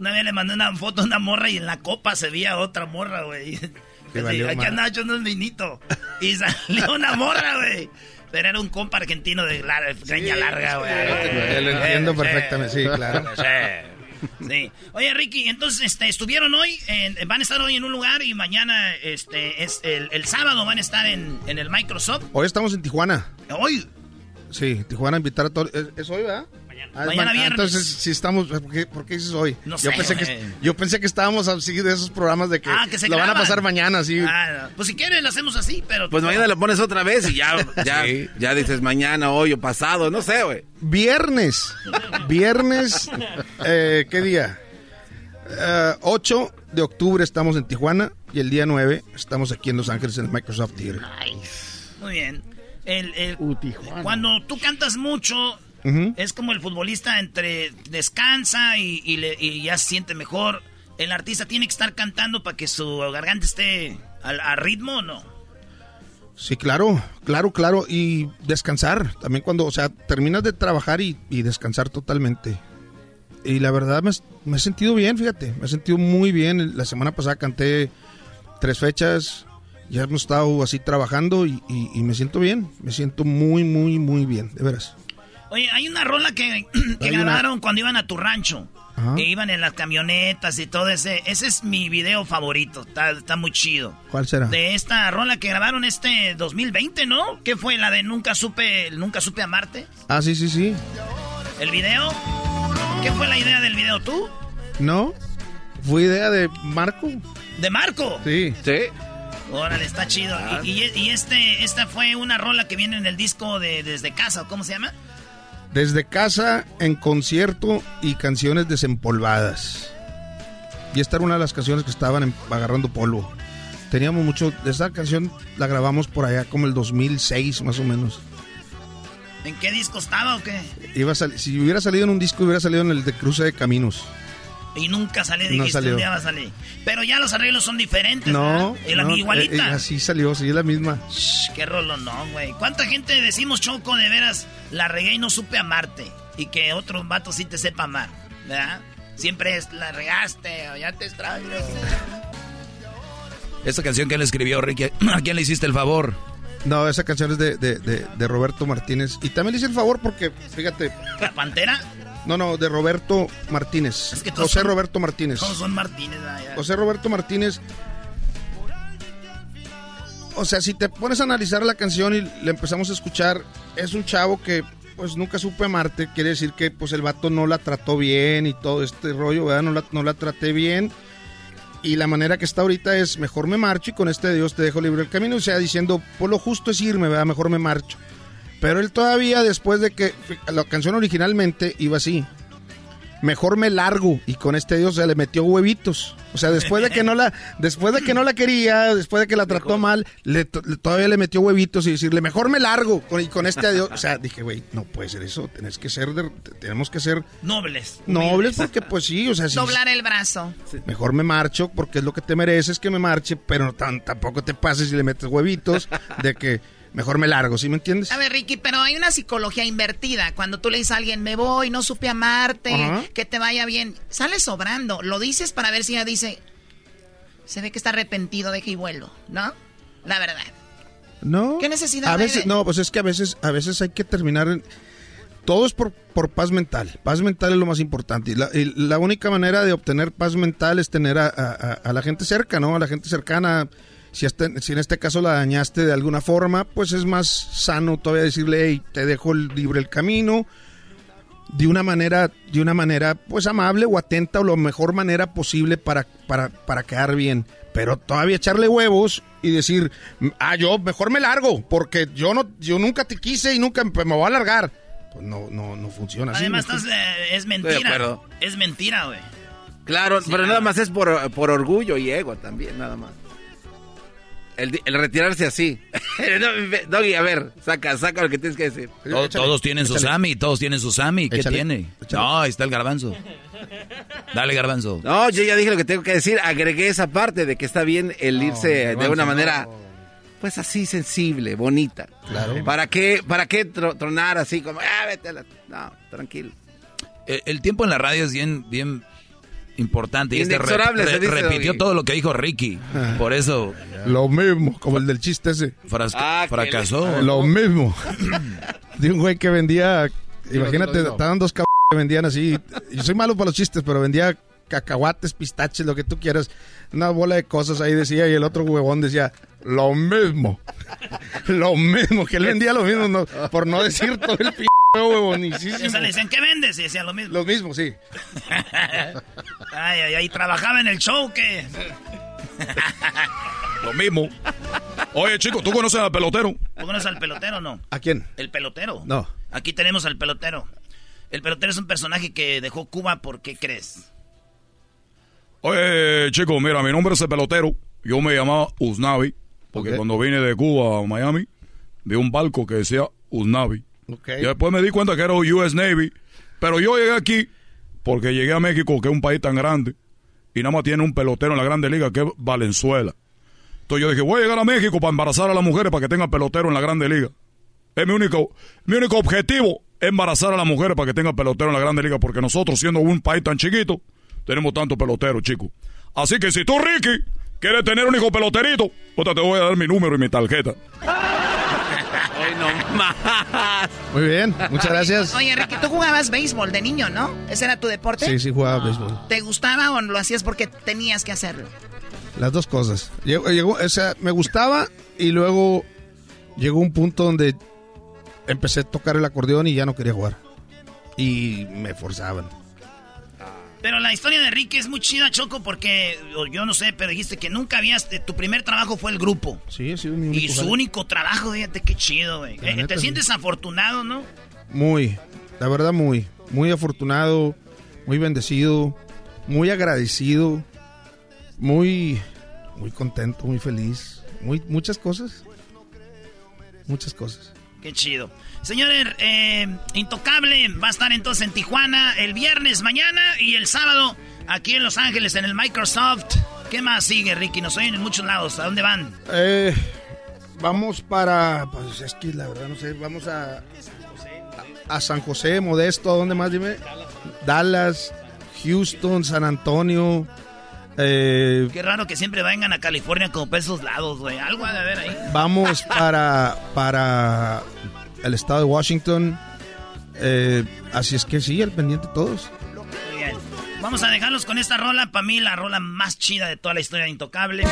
Una vez le mandé una foto a una morra y en la copa se veía otra morra, güey. <laughs> Aquí andaba echando un vinito. Y salió una morra, güey. Pero era un compa argentino de lar- greña larga, güey. Eh, Lo entiendo Sí. perfectamente, sí, claro. Sí. Sí. Oye, Ricky, entonces este, estuvieron hoy, en- van a estar hoy en un lugar y mañana, este, es el, el sábado van a estar en, en el Microsoft. Hoy estamos en Tijuana. Hoy. Sí, Tijuana invitar a todos. ¿Es, es hoy, verdad? Ah, Mañana ma- viernes. Entonces, si estamos. ¿por qué, por qué dices hoy? No yo, sé, pensé que, yo pensé que estábamos así de esos programas de que, Ah, que se lo van a pasar mañana, sí. Ah, pues si quieren lo hacemos así, pero... Pues mañana lo pones otra vez y ya, <laughs> ya, Sí. ya dices mañana, hoy o pasado, no sé, güey. Viernes. Viernes. eh, ¿Qué día? Eh, 8 de octubre estamos en Tijuana y el día 9 estamos aquí en Los Ángeles en el Microsoft Theater. Muy bien. El, el- Uh, cuando tú cantas mucho, Es como el futbolista entre descansa y, y le- y ya se siente mejor. El artista tiene que estar cantando para que su garganta esté al, a ritmo o no. Sí, claro, claro, claro. Y descansar. También cuando, o sea, terminas de trabajar y, y descansar totalmente. Y la verdad me, me he sentido bien, fíjate. Me he sentido muy bien. La semana pasada canté tres fechas. Ya hemos estado así trabajando y, y- y me siento bien. Me siento muy, muy, muy bien, de veras. Oye, hay una rola que, <clears throat> que Hay una- grabaron cuando iban a tu rancho. Ajá. Que iban en las camionetas y todo ese. Ese es mi video favorito. Está, está muy chido. ¿Cuál será? De esta rola que grabaron este 2020, ¿no? ¿Qué fue? La de Nunca supe, Nunca supe amarte. Ah, sí, sí, sí. ¿El video? ¿Qué fue la idea del video tú? ¿No? Fue idea de Marco. ¿De Marco? Sí. Sí. Órale, está chido. Ah. Y, y- y este, esta fue una rola que viene en el disco de Desde Casa, ¿o ¿cómo se llama? Desde casa, en concierto y canciones desempolvadas. Y esta era una de las canciones que estaban em- agarrando polvo. Teníamos mucho. Esta canción la grabamos por allá como el 2006, más o menos. ¿En qué disco estaba o qué? Iba a si hubiera salido en un disco, hubiera salido en el de Cruce de Caminos. Y nunca salió, No dijiste, salió. un día va a salir. Pero ya los arreglos son diferentes, No. no, igualita. eh, eh, así salió, sí, es la misma. Shh, qué rolón, no, güey. ¿Cuánta gente decimos, Choco, de veras, la regué y no supe amarte? Y que otro vato sí te sepa amar, ¿verdad? Siempre es, la regaste o ya te extraño. Esta canción que él escribió, Ricky, ¿a quién le hiciste el favor? No, esa canción es de, de- de- de Roberto Martínez. Y también le hice el favor porque, fíjate. ¿La Pantera? No, no, de Roberto Martínez. que todos José son- Roberto Martínez. Todos son Martínez, vaya. José Roberto Martínez. O sea, si te pones a analizar la canción y le empezamos a escuchar, es un chavo que pues nunca supe amarte, quiere decir que pues el vato no la trató bien y todo este rollo, ¿verdad? No la, no la traté bien. Y la manera que está ahorita es mejor me marcho y con este Dios te dejo libre el camino. O sea, diciendo, pues lo justo es irme, ¿verdad? Mejor me marcho. Pero él todavía, después de que la canción originalmente iba así. Mejor me largo y con este Dios se le metió huevitos. O sea, después de que no la, <laughs> después de que no la quería, después de que la trató mal, le, to- le- todavía le metió huevitos y decirle mejor me largo con, y con este adiós. O sea, dije, güey, no puede ser eso. Tenés que ser, de- tenemos que ser Nobles. nobles porque pues sí, o sea, si, Doblar el brazo. Mejor me marcho porque es lo que te mereces que me marche, pero tan- tampoco te pases y le metes huevitos de que mejor me largo, ¿sí me entiendes? A ver, Ricky, pero hay una psicología invertida. Cuando tú le dices a alguien, me voy, no supe amarte, que te vaya bien, sale sobrando. Lo dices para ver si ella dice, se ve que está arrepentido, deja y vuelvo, ¿no? La verdad. No. ¿Qué necesidad A veces, de- no, pues es que a veces, a veces hay que terminar. en- Todo es por, por paz mental. Paz mental es lo más importante. Y la, y la única manera de obtener paz mental es tener a- a la gente cerca, ¿no? A la gente cercana. Si, este- si en este caso la dañaste de alguna forma, pues es más sano todavía decirle, hey, te dejo el- libre el camino. De una manera, de una manera, pues amable o atenta o la mejor manera posible para, para, para quedar bien. Pero todavía echarle huevos y decir, ah, yo mejor me largo, porque yo no, yo nunca te quise y nunca me voy a alargar. Pues no, no, no funciona así. Además, ¿me estás, eh, es mentira. Es mentira, güey. Claro, Sí, pero nada más es por, por orgullo y ego también, nada más. El, retirarse así. <laughs> Doggy, a ver, saca, saca lo que tienes que decir. To- todos tienen su Sammy, todos tienen su Sammy. ¿Qué Échale, tiene? No, ahí está el garbanzo. Dale, garbanzo. No, yo ya dije lo que tengo que decir. Agregué esa parte de que está bien el irse de una no. manera, pues así sensible, bonita. Claro. ¿Para qué, para qué tro- tronar así como, ah, vete a la... No, tranquilo. El, el tiempo en la radio es bien, bien importante. Y este re- Inexorable, re- se dice, repitió Doggy. todo lo que dijo Ricky. Por eso Lo mismo, como el del chiste ese. Ah, fracasó. Lo mismo. <coughs> De un güey que vendía, imagínate, estaban dos cabrones que vendían así. Yo soy malo para los chistes, pero vendía cacahuates, pistaches, lo que tú quieras. Una bola de cosas ahí decía y el otro huevón decía, lo mismo. <laughs> lo mismo, que él vendía lo mismo, no- por no decir todo el p <laughs> sea, le decían, ¿qué vendes? Y decían lo mismo. Lo mismo, sí. <laughs> ay, ay, ay, trabajaba en el show, que <laughs> Lo mismo. Oye, chico, ¿tú conoces al pelotero? ¿Tú conoces al pelotero o no? ¿A quién? El pelotero. No. Aquí tenemos al pelotero. El pelotero es un personaje que dejó Cuba, ¿por qué crees? Oye, chico, mira, mi nombre es el pelotero. Yo me llamaba Usnavi, porque cuando vine de Cuba a Miami, vi un barco que decía Usnavi. Y después me di cuenta que era US Navy. Pero yo llegué aquí porque llegué a México, que es un país tan grande, y nada más tiene un pelotero en la Grande Liga, que es Valenzuela. Entonces yo dije, voy a llegar a México para embarazar a las mujeres para que tengan pelotero en la Grande Liga. Es mi único, mi único objetivo, embarazar a las mujeres para que tengan pelotero en la Grande Liga, porque nosotros, siendo un país tan chiquito, tenemos tanto pelotero, chico. Así que si tú, Ricky, quieres tener un hijo peloterito, te voy a dar mi número y mi tarjeta. Hoy no más. Muy bien, muchas gracias. Oye, Ricky, tú jugabas béisbol de niño, ¿no? ¿Ese era tu deporte? Sí, sí jugaba béisbol. ¿Te gustaba o lo hacías porque tenías que hacerlo? Las dos cosas. Llegó, llegó- o sea, me gustaba y luego llegó un punto donde empecé a tocar el acordeón y ya no quería jugar. Y me forzaban. Pero la historia de Ricky es muy chida, Choco, porque yo no sé, pero dijiste que nunca habías. eh, Tu primer trabajo fue el grupo. Sí, sido mi Y único su jale. único trabajo, fíjate qué chido, güey. Eh, neta, Te sí. sientes afortunado, ¿no? Muy, la verdad muy, muy afortunado, muy bendecido, muy agradecido, muy, muy contento, muy feliz, muy, muchas cosas, muchas cosas. Qué chido. Señores, eh, Intocable va a estar entonces en Tijuana el viernes mañana y el sábado aquí en Los Ángeles en el Microsoft. ¿Qué más sigue, Ricky? Nos oyen en muchos lados. ¿A dónde van? Eh, vamos para, pues es que la verdad no sé, vamos a, a San José, Modesto, ¿a dónde más dime? Dallas, Houston, San Antonio. Eh, Qué raro que siempre vengan a California como para esos lados, güey. Algo ha de haber ahí. Vamos <laughs> para, para el estado de Washington. Eh, así es que sí, al pendiente todos. Muy bien. Vamos a dejarlos con esta rola. Para mí, la rola más chida de toda la historia de Intocable.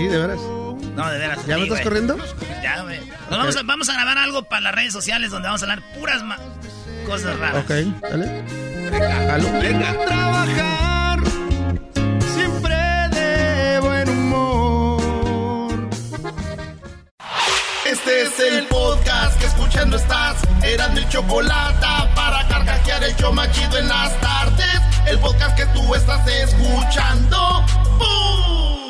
Sí, de veras. No, de veras. ¿Ya me sí, estás güey. corriendo? Ya, güey. Vamos, a, vamos a grabar algo para las redes sociales donde vamos a hablar puras ma- cosas raras. Ok, dale. Jalo. Venga a trabajar siempre de buen humor. Este es el podcast que escuchando estás. Eran mi chocolate para carcajear el show más chido en las tardes. El podcast que tú estás escuchando. ¡Bum!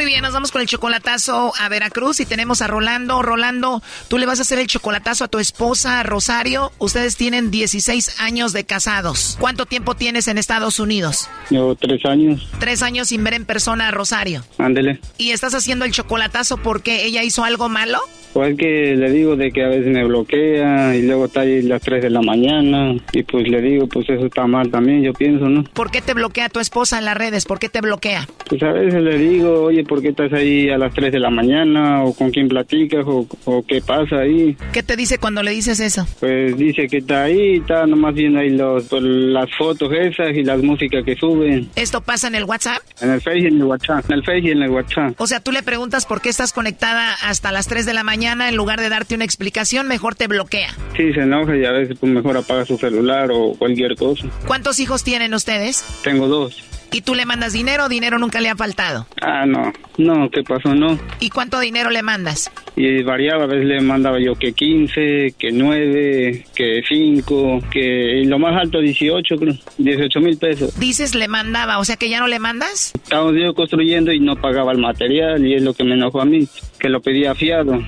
Muy bien, nos vamos con el chocolatazo a Veracruz y tenemos a Rolando. Rolando, tú le vas a hacer el chocolatazo a tu esposa Rosario. Ustedes tienen 16 años de casados. ¿Cuánto tiempo tienes en Estados Unidos? Llevo tres años. Tres años sin ver en persona a Rosario. Ándele. ¿Y estás haciendo el chocolatazo porque ella hizo algo malo? Pues que le digo de que a veces me bloquea y luego está ahí las 3 de la mañana y pues le digo pues eso está mal también, yo pienso, ¿no? ¿Por qué te bloquea tu esposa en las redes? ¿Por qué te bloquea? Pues a veces le digo, oye, ¿por qué estás ahí a las 3 de la mañana? ¿O con quién platicas? ¿O, o qué pasa ahí? ¿Qué te dice cuando le dices eso? Pues dice que está ahí, está nomás viendo ahí los, pues, las fotos esas y las músicas que suben. ¿Esto pasa en el WhatsApp? En el Face y en el WhatsApp. En el Face y en el WhatsApp. O sea, tú le preguntas por qué estás conectada hasta las 3 de la mañana en lugar de darte una explicación, mejor te bloquea. Sí, se enoja y a veces pues mejor apaga su celular o cualquier cosa. ¿Cuántos hijos tienen ustedes? Tengo dos. ¿Y tú le mandas dinero o dinero nunca le ha faltado? Ah, no. No, ¿qué pasó? No. ¿Y cuánto dinero le mandas? Y variaba, a veces le mandaba yo que 15, que 9, que 5, que lo más alto 18, creo. 18 mil pesos. Dices le mandaba, o sea que ya no le mandas? Estábamos yo construyendo y no pagaba el material y es lo que me enojó a mí, que lo pedía fiado.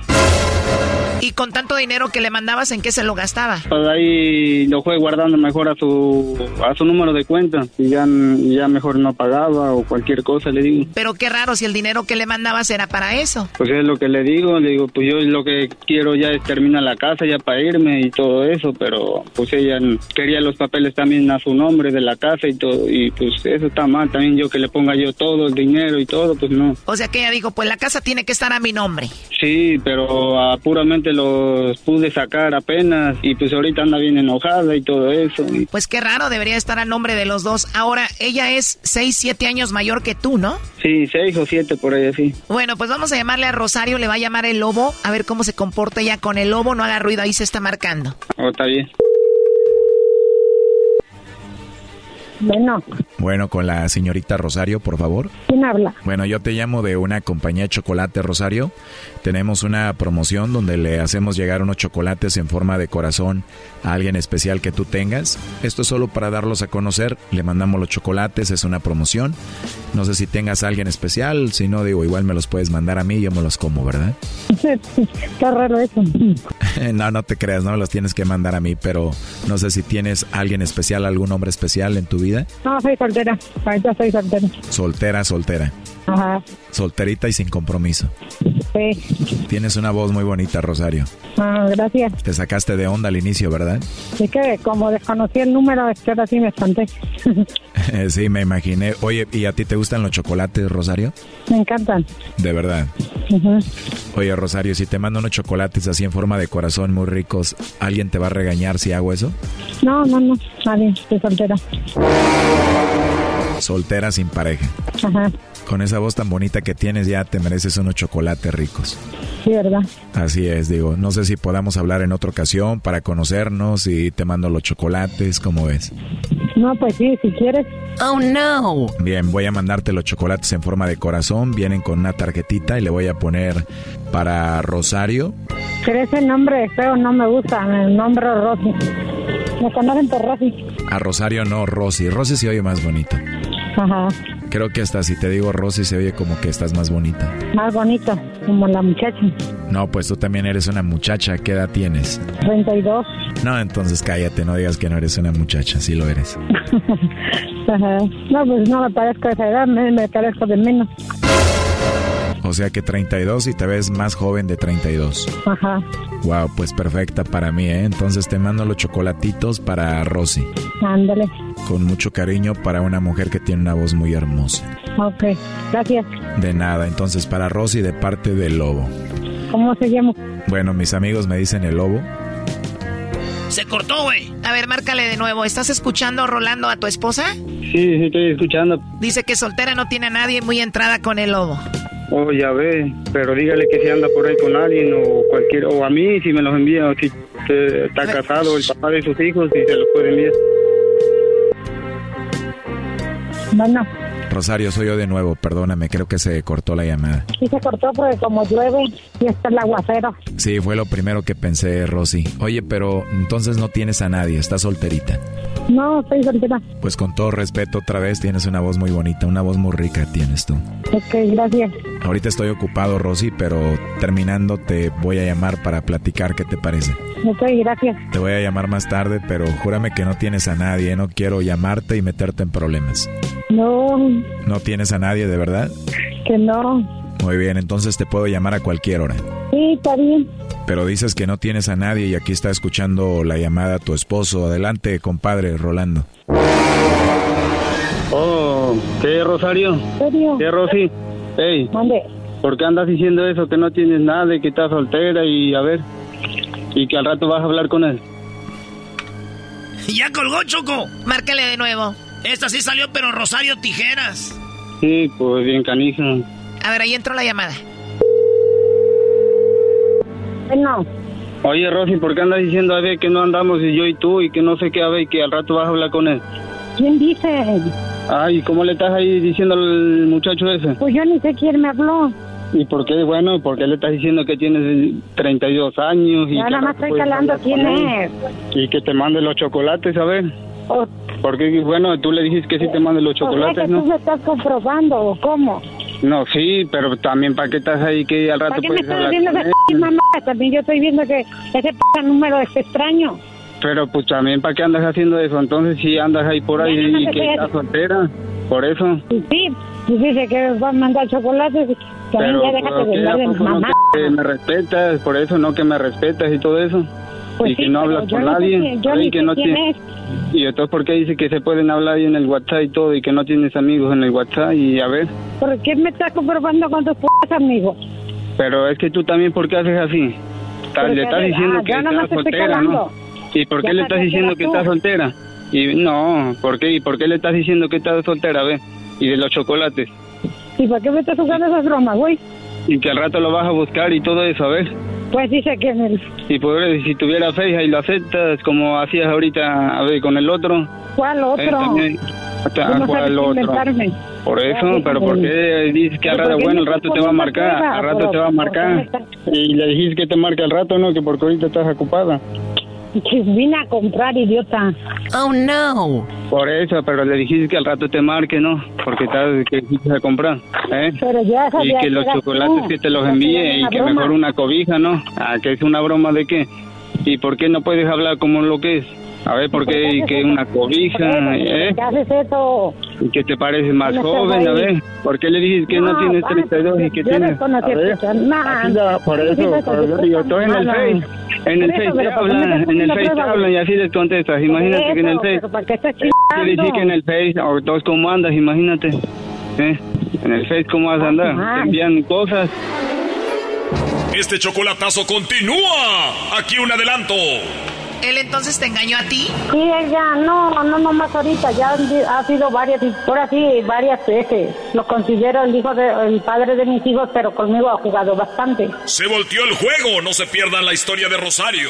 ¿Y con tanto dinero que le mandabas, en qué se lo gastaba? Pues ahí lo fue guardando mejor a su a su número de cuenta y ya, ya mejor no pagaba o cualquier cosa, le digo. Pero qué raro si el dinero que le mandabas era para eso. Pues es lo que le digo, le digo, pues yo lo que quiero ya es terminar la casa ya para irme y todo eso, pero pues ella quería los papeles también a su nombre de la casa y todo, y pues eso está mal, también yo que le ponga yo todo el dinero y todo, pues no. O sea que ella dijo, pues la casa tiene que estar a mi nombre. Sí, pero ah, puramente los pude sacar apenas y pues ahorita anda bien enojada y todo eso. y- Pues qué raro, debería estar a nombre de los dos. Ahora, ella es 6, 7 años mayor que tú, ¿no? Sí, seis o siete por ahí así. Bueno, pues vamos a llamarle a Rosario, le va a llamar el lobo, a ver cómo se comporta ella con el lobo, no haga ruido, ahí se está marcando. Oh, está bien. Bueno, Bueno, con la señorita Rosario, por favor. ¿quién habla? Bueno, yo te llamo de una compañía de chocolate, Rosario. Tenemos una promoción donde le hacemos llegar unos chocolates en forma de corazón a alguien especial que tú tengas. Esto es solo para darlos a conocer. Le mandamos los chocolates, es una promoción. No sé si tengas a alguien especial, si no, digo, igual me los puedes mandar a mí y yo me los como, ¿verdad? <laughs> Está raro eso. <laughs> no, no te creas, no me los tienes que mandar a mí, pero no sé si tienes alguien especial, algún hombre especial en tu vida. No, soy soltera. Ahorita soy soltera. Soltera, soltera. Ajá. Solterita y sin compromiso. Sí. Tienes una voz muy bonita, Rosario. Ah, gracias. Te sacaste de onda al inicio, ¿verdad? Sí que como desconocí el número, es que ahora sí me espanté. <laughs> <laughs> sí, me imaginé. Oye, ¿y a ti te gustan los chocolates, Rosario? me encantan. De verdad. Ujú. Oye, Rosario, si te mando unos chocolates así en forma de corazón muy ricos, ¿alguien te va a regañar si hago eso? No, no, no. Nadie. Estoy soltera. Soltera sin pareja. Ajá. Con esa voz tan bonita que tienes ya te mereces unos chocolates ricos. Sí, ¿verdad? Así es, digo, no sé si podamos hablar en otra ocasión para conocernos y te mando los chocolates, ¿cómo ves? No, pues sí, si quieres. Oh, no. Bien, voy a mandarte los chocolates en forma de corazón, vienen con una tarjetita y le voy a poner para Rosario. Pero ese nombre feo no me gusta. El nombre Rosy. Me conocen por Rosy. A Rosario no, Rosy. Rosy se oye más bonito. Ajá. Creo que hasta si te digo Rosy se oye como que estás más bonita. Más bonito. Como la muchacha. No, pues tú también eres una muchacha. ¿Qué edad tienes? 32. No, entonces cállate, no digas que no eres una muchacha, sí lo eres. <laughs> Ajá. No, pues no me parezco de esa edad. Me, me parezco de menos. O sea que 32 y te ves más joven de 32. Ajá. Wow, pues perfecta para mí, ¿eh? Entonces te mando los chocolatitos para Rosy. Ándale. Con mucho cariño para una mujer que tiene una voz muy hermosa. Ok. Gracias. De nada, entonces para Rosy de parte del lobo. ¿Cómo se llama? Bueno, mis amigos me dicen el lobo. Se cortó, güey. A ver, márcale de nuevo. ¿Estás escuchando, Rolando, a tu esposa? Sí, sí, estoy escuchando. Dice que soltera no tiene a nadie muy entrada con el lobo. Oh, ya ve, pero dígale que si anda por ahí con alguien o cualquier, o a mí si me los envía, o si eh, está casado el papá de sus hijos, si se los puede enviar. Bueno, Rosario, soy yo de nuevo, perdóname, creo que se cortó la llamada. sí se cortó porque como llueve y está el aguacero. Sí, fue lo primero que pensé, Rosy. Oye, pero entonces no tienes a nadie, estás solterita. No, estoy soltera. Pues con todo respeto, otra vez tienes una voz muy bonita, una voz muy rica tienes tú. Ok, gracias. Ahorita estoy ocupado, Rosy, pero terminando te voy a llamar para platicar, ¿qué te parece? Ok, gracias. Te voy a llamar más tarde, pero júrame que no tienes a nadie, no quiero llamarte y meterte en problemas. No, ¿No tienes a nadie de verdad? que no. Muy bien, entonces te puedo llamar a cualquier hora. Sí, está bien. Pero dices que no tienes a nadie y aquí está escuchando la llamada a tu esposo. Adelante, compadre Rolando. Oh, ¿qué, Rosario? ¿Qué, Rosy? Hey, ¿Dónde? ¿por qué andas diciendo eso, que no tienes nada y que estás soltera y a ver, y que al rato vas a hablar con él? Ya colgó, Choco. Márcale de nuevo. Esta sí salió, pero Rosario Tijeras. Sí, pues bien canija. A ver, ahí entró la llamada. Bueno, Oye, Rosy, ¿por qué andas diciendo a ver que no andamos y yo y tú y que no sé qué, a ver, y que al rato vas a hablar con él? ¿quién dice? Ay, ¿cómo le estás ahí diciendo al muchacho ese? Pues yo ni sé quién me habló. ¿Y por qué, bueno, por qué le estás diciendo que tienes 32 años? Y nada más estoy calando quién es. Y que te mande los chocolates, a ver. O, Porque, bueno, tú le dijiste que sí te mande los o sea chocolates, que tú me estás comprobando, ¿o cómo? No, sí, pero también, ¿para qué estás ahí que al rato ¿Para qué me puedes estás p- mamá? También yo estoy viendo que ese p número es extraño. Pero pues también, ¿para qué andas haciendo eso? Entonces, si andas ahí por ahí no y que estás soltera, por eso. Sí, pues dice que va a mandar chocolates. También Pero, ya déjate ¿por de mamá. que me respetas? Por eso, no que me respetas y todo eso. Pues y que no hablas con nadie. yo ni que no quién tiene- es. Y entonces, ¿por qué dice que se pueden hablar ahí en el WhatsApp y todo y que no tienes amigos en el WhatsApp? Y a ver, ¿Por qué me estás comprobando con tus p amigos? Pero es que tú también, ¿por qué haces así? Porque Le estás diciendo ah, que estás soltera. ¿no? ¿Y por qué Ya le estás diciendo que estás soltera? Y no, ¿por qué? ¿Y por qué le estás diciendo que estás soltera? A ver, y de los chocolates. ¿Y por qué me estás jugando esas bromas, güey? Y que al rato lo vas a buscar y todo eso, a ver. Pues dice que en el... Y por si tuviera fe y lo aceptas como hacías ahorita, a ver, con el otro. ¿Cuál eh, otro? también, hasta- no ¿cuál otro? Por eso, Ya, pero. ¿por qué dices que al ¿Pero rato, bueno, al rato te va a marcar, prueba? al rato Pero, te va a ¿por qué me marcar? Y le dijiste que te marque al rato, ¿no? Que porque ahorita estás ocupada. Vine a comprar, idiota. Oh, no. Por eso, pero le dijiste que al rato te marque, ¿no? Porque estás que a comprar, ¿eh? Pero ya Y sabía que los chocolates tú. que te los envíe y que broma. mejor una cobija, ¿no? Ah, que es una broma de qué. ¿Y por qué no puedes hablar como lo que es? A ver, ¿por qué y que una cobija, eh? ¿Qué haces eso? Y que te pareces más No joven, a ver. ¿Por qué le dices que no, No, tienes vale, 32 y que yo tienes? A ver, nada. aquí la- por eso, por eso digo, tú en el. Face, en el Face te pero ¿por qué hablan, en el Face te hablan y así les contestas. Imagínate que en el Face ¿para qué estás decís chingando? que en el Face, o todos cómo andas, imagínate. ¿Eh? En el Face cómo vas a andar, te envían cosas. Este chocolatazo continúa. Aquí un adelanto. ¿Él entonces te engañó a ti? Sí, ella, no, no, no más ahorita, ya ha sido varias, y ahora sí, varias veces. Lo considero el hijo de, el padre de mis hijos, pero conmigo ha jugado bastante. Se volteó el juego. No se pierdan la historia de Rosario.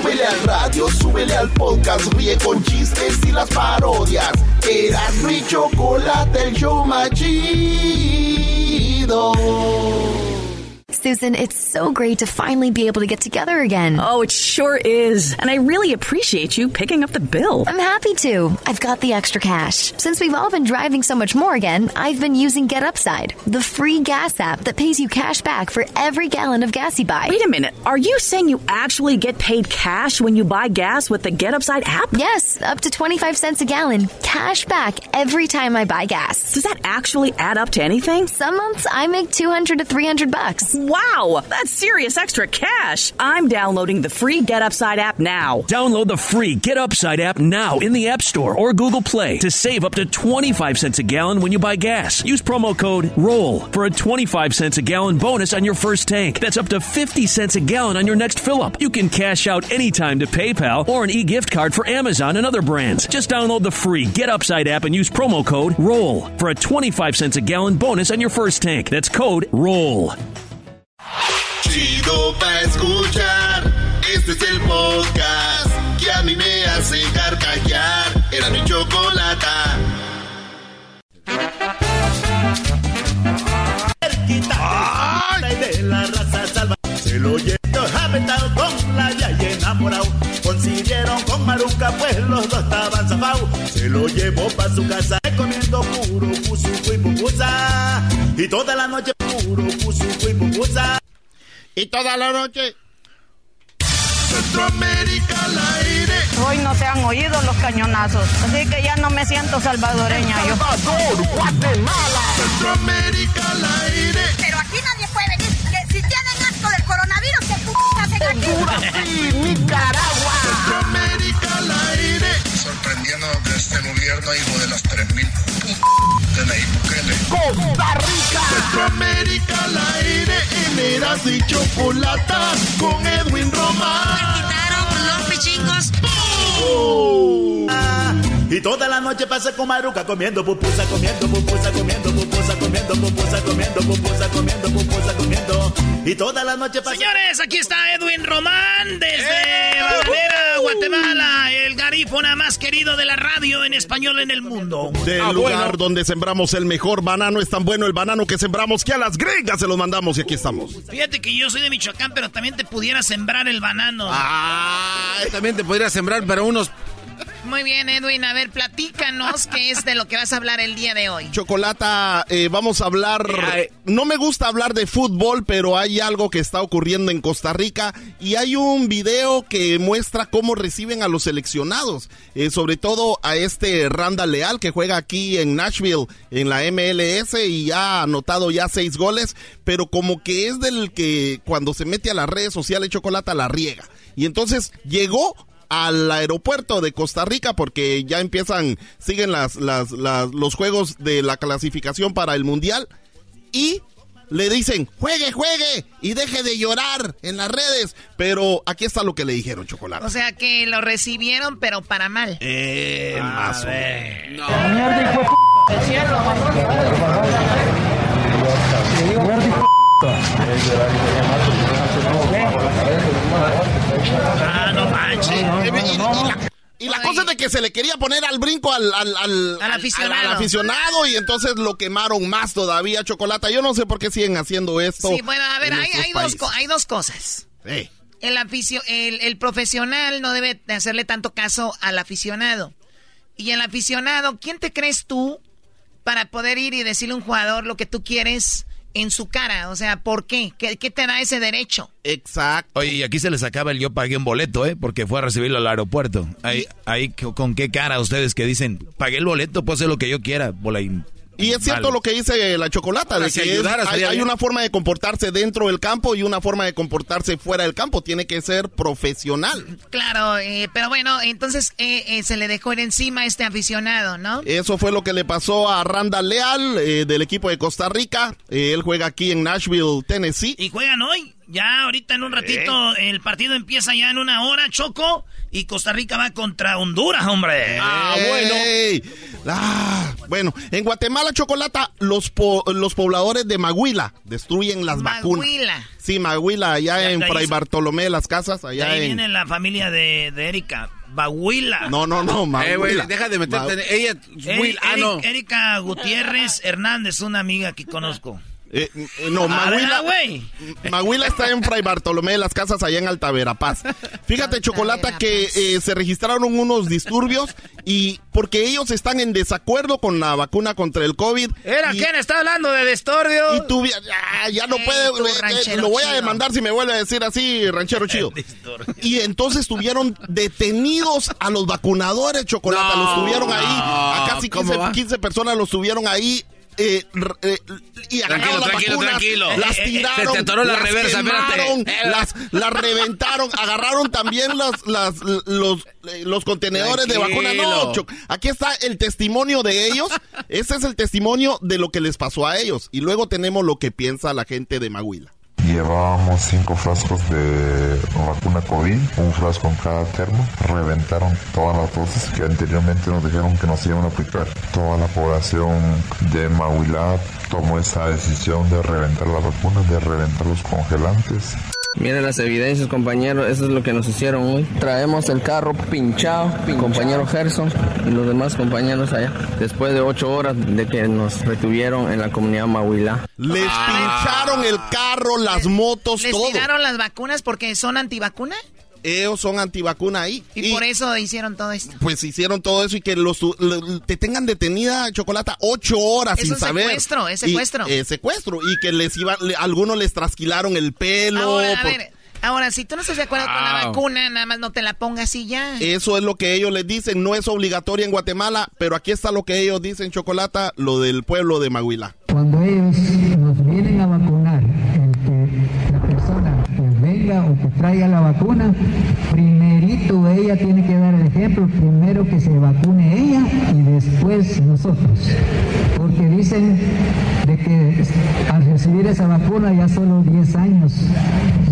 Súbele al radio, súbele al podcast, ríe con chistes y las parodias. Eras mi chocolate, el show más chido. Susan, it's so great to finally be able to get together again. Oh, it sure is. And I really appreciate you picking up the bill. I'm happy to. I've got the extra cash. Since we've all been driving so much more again, I've been using Get Upside, the free gas app that pays you cash back for every gallon of gas you buy. Wait a minute. Are you saying you actually get paid cash when you buy gas with the Get Upside app? Yes, up to 25 cents a gallon. Cash back every time I buy gas. Does that actually add up to anything? Some months I make 200 to 300 bucks. Wow, that's serious extra cash. I'm downloading the free Get Upside app now. Download the free Get Upside app now in the App Store or Google Play to save up to 25 cents a gallon when you buy gas. Use promo code ROLL for a 25 cents a gallon bonus on your first tank. That's up to 50 cents a gallon on your next fill up. You can cash out anytime to PayPal or an e gift card for Amazon and other brands. Just download the free Get Upside app and use promo code ROLL for a 25 cents a gallon bonus on your first tank. That's code ROLL. Chido pa' escuchar. Este es el podcast que a mí me hace carcajear. Era mi chocolata. Ay, de la raza salva. Se lo llevo aventado con la yaya enamorado. Consiguieron con Maruca, pues los dos estaban zafados. Se lo llevó pa' su casa comiendo puro pusuco y pupusa. Y toda la noche puro pusuco y pupusa. Y toda la noche. Centroamérica al aire. Hoy no se han oído los cañonazos, así que ya no me siento salvadoreña yo. Guatemala. Centroamérica al aire. Pero aquí nadie puede venir. Que si tienen asco del coronavirus, ¿qué p hacen aquí? Honduras y Nicaragua. Centroamérica al aire. Sorprendiendo que este gobierno, hijo de las 3000 de Nayib Bukele. Costa Rica. Centroamérica al aire. En Eras y Chocolata con Edwin Román. quitaron los pichingos. Ah, Y toda la noche pasa con Maruca comiendo pupusa, comiendo pupusa, comiendo pupusa, comiendo pupusa, comiendo pupusa, comiendo pupusa, comiendo. Y toda la noche pasa. Señores, aquí está Edwin Román desde Bananera, Guatemala, el garífona más querido de la radio en español en el mundo. Del Ah, lugar bueno. donde sembramos el mejor banano es tan bueno el banano que sembramos que a las gringas se los mandamos y aquí estamos. Fíjate que yo soy de Michoacán, pero también te pudiera sembrar el banano. Ah, también te podría sembrar, pero unos Muy bien, Edwin. A ver, platícanos qué es de lo que vas a hablar el día de hoy. Chocolata, eh, vamos a hablar. No me gusta hablar de fútbol, pero hay algo que está ocurriendo en Costa Rica y hay un video que muestra cómo reciben a los seleccionados, eh, sobre todo a este Randa Leal que juega aquí en Nashville en la MLS y ha anotado ya seis goles, pero como que es del que cuando se mete a las redes sociales Chocolata la riega. Y entonces llegó al aeropuerto de Costa Rica porque ya empiezan, siguen las, las, las- los juegos de la clasificación para el Mundial y le dicen, juegue, juegue y deje de llorar en las redes. Pero aquí está lo que le dijeron, Chocolate. O sea que lo recibieron, pero para mal. Eh, más o menos. Ah, no manches. Y la cosa es de que se le quería poner al brinco al, al, al, Al aficionado. al- al aficionado y entonces lo quemaron más todavía, Chocolata. Yo no sé por qué siguen haciendo esto. Sí, bueno, a ver, hay, dos, hay dos cosas. El, aficio- el, el profesional no debe de hacerle tanto caso al aficionado. Y el aficionado, ¿quién te crees tú para poder ir y decirle a un jugador lo que tú quieres en su cara? O sea, ¿por qué? ¿Qué, qué te da ese derecho? Exacto. Oye, y aquí se les acaba el yo pagué un boleto, ¿eh? Porque fue a recibirlo al aeropuerto. Ahí, ahí ¿con qué cara ustedes que dicen, pagué el boleto, puedo hacer lo que yo quiera? Bola Y es cierto Vale. lo que dice la chocolata, de si que es- hay, una forma de comportarse dentro del campo y una forma de comportarse fuera del campo. Tiene que ser profesional. Claro, eh, pero bueno, entonces eh, eh, se le dejó ir encima a este aficionado, ¿no? Eso fue lo que le pasó a Randall Leal eh, del equipo de Costa Rica. Eh, él juega aquí en Nashville, Tennessee. Y juegan hoy. Ya ahorita en un ratito el partido empieza ya en una hora, Choco. Y Costa Rica va contra Honduras, hombre. Ah, bueno. Ah, bueno, en Guatemala, Chocolata, los, po- los pobladores de Maguila destruyen las vacunas. Maguila. Sí, Maguila, allá Ya, en Fray Bartolomé de las Casas, allá ahí en... viene la familia de, de Erika. Bahuila. No, no, no, Maguila. Eh, güey, deja de meterte en ella. Will, ah, no. Erika Gutiérrez Hernández, una amiga que conozco. Eh, eh, no, Ah, Maguila, ¿verdad, güey? <laughs> Maguila está en Fray Bartolomé de las Casas, allá en Alta Verapaz. Fíjate, Chocolata, que eh, se registraron unos disturbios y porque ellos están en desacuerdo con la vacuna contra el COVID. Era, y, ¿quién está hablando de disturbio? y tú, ya, ya no Ey, puede, lo voy a chido. demandar si me vuelve a decir así, ranchero <laughs> chido. Y entonces tuvieron detenidos a los vacunadores, Chocolata, No, los tuvieron ahí, a casi ¿cómo 15, va? 15 personas los tuvieron ahí. Eh, eh, y agarraron Tranquilo, las tranquilo, vacunas, tranquilo. las Eh, tiraron, se te atoró la las reversa, quemaron, las, las reventaron, agarraron también las, las, los, los contenedores de vacuna. No. Choc, aquí está el testimonio de ellos. Este es el testimonio de lo que les pasó a ellos. Y luego tenemos lo que piensa la gente de Maguila. Llevábamos cinco frascos de vacuna COVID, un frasco en cada termo. Reventaron todas las dosis que anteriormente nos dijeron que nos iban a aplicar. Toda la población de Mahuilá tomó esa decisión de reventar las vacunas, de reventar los congelantes. Miren las evidencias, compañero, eso es lo que nos hicieron hoy. Traemos el carro pinchado, compañero Gerson y los demás compañeros allá. Después de ocho horas de que nos retuvieron en la comunidad Mahuilá. Les pincharon el carro, las motos, ¿Les todo. tiraron las vacunas porque son antivacuna? Ellos son antivacuna ahí. Y, por eso hicieron todo esto. Pues hicieron todo eso y que los te tengan detenida, Chocolata, ocho horas Es sin un saber. secuestro, es Y- secuestro. es secuestro. Y que les iba, le- algunos les trasquilaron el pelo. Ahora, a por- ver, ahora, si tú no estás de acuerdo con la Wow. vacuna, nada más no te la pongas y ya. Eso es lo que ellos les dicen. No es obligatoria en Guatemala, pero aquí está lo que ellos dicen, Chocolata, lo del pueblo de Maguila. Cuando ellos nos vienen a vacunar, o que traiga la vacuna, primerito ella tiene que dar el ejemplo, primero que se vacune ella y después nosotros. Porque dicen de que al recibir esa vacuna ya solo 10 años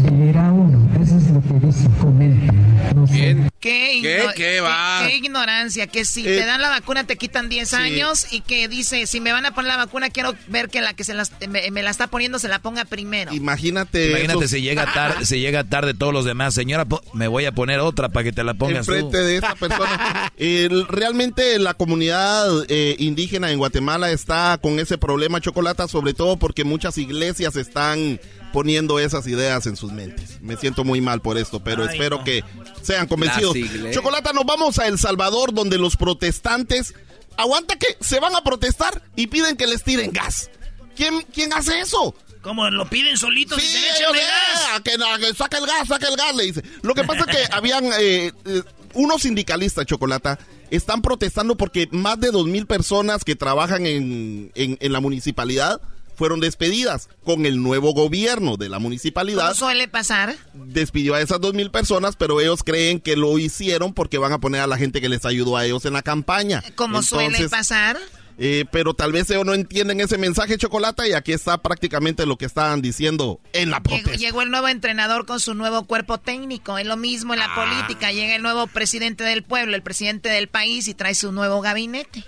vivirá uno. Eso es lo que dicen, comentan. No. ¿Qué, ¿Qué? ¿Qué va? qué ignorancia, que si Eh, te dan la vacuna te quitan 10 sí. años y que dice, si me van a poner la vacuna, quiero ver que la que se las- me, me la está poniendo se la ponga primero. Imagínate. Imagínate esos- si llega tarde, <laughs> si llega tarde todos los demás. Señora, me voy a poner otra para que te la pongas tú. enfrente de esta persona. <laughs> El- realmente la comunidad eh, indígena en Guatemala está con ese problema, Chocolata, sobre todo porque muchas iglesias están poniendo esas ideas en sus mentes. Me siento muy mal por esto, pero Ay, espero no. que sean convencidos. Chocolata, nos vamos a El Salvador, donde los protestantes aguanta que se van a protestar y piden que les tiren gas. ¿Quién, quién hace eso? Como lo piden solitos y Sí, se ellos, gas. a que, que saca el gas, saca el gas, le dice. Lo que pasa es que habían eh, eh, unos sindicalistas, Chocolata, están protestando porque más de dos mil personas que trabajan en, en, en la municipalidad fueron despedidas con el nuevo gobierno de la ¿Cómo municipalidad. suele pasar? Despidió a esas dos mil personas, pero ellos creen que lo hicieron porque van a poner a la gente que les ayudó a ellos en la campaña. Como suele pasar. eh, pero tal vez ellos no entienden ese mensaje, Chocolata, y aquí está prácticamente lo que estaban diciendo en la protesta. llegó el nuevo entrenador con su nuevo cuerpo técnico. Es lo mismo en la política. Llega el nuevo presidente del pueblo, el presidente del país y trae su nuevo gabinete.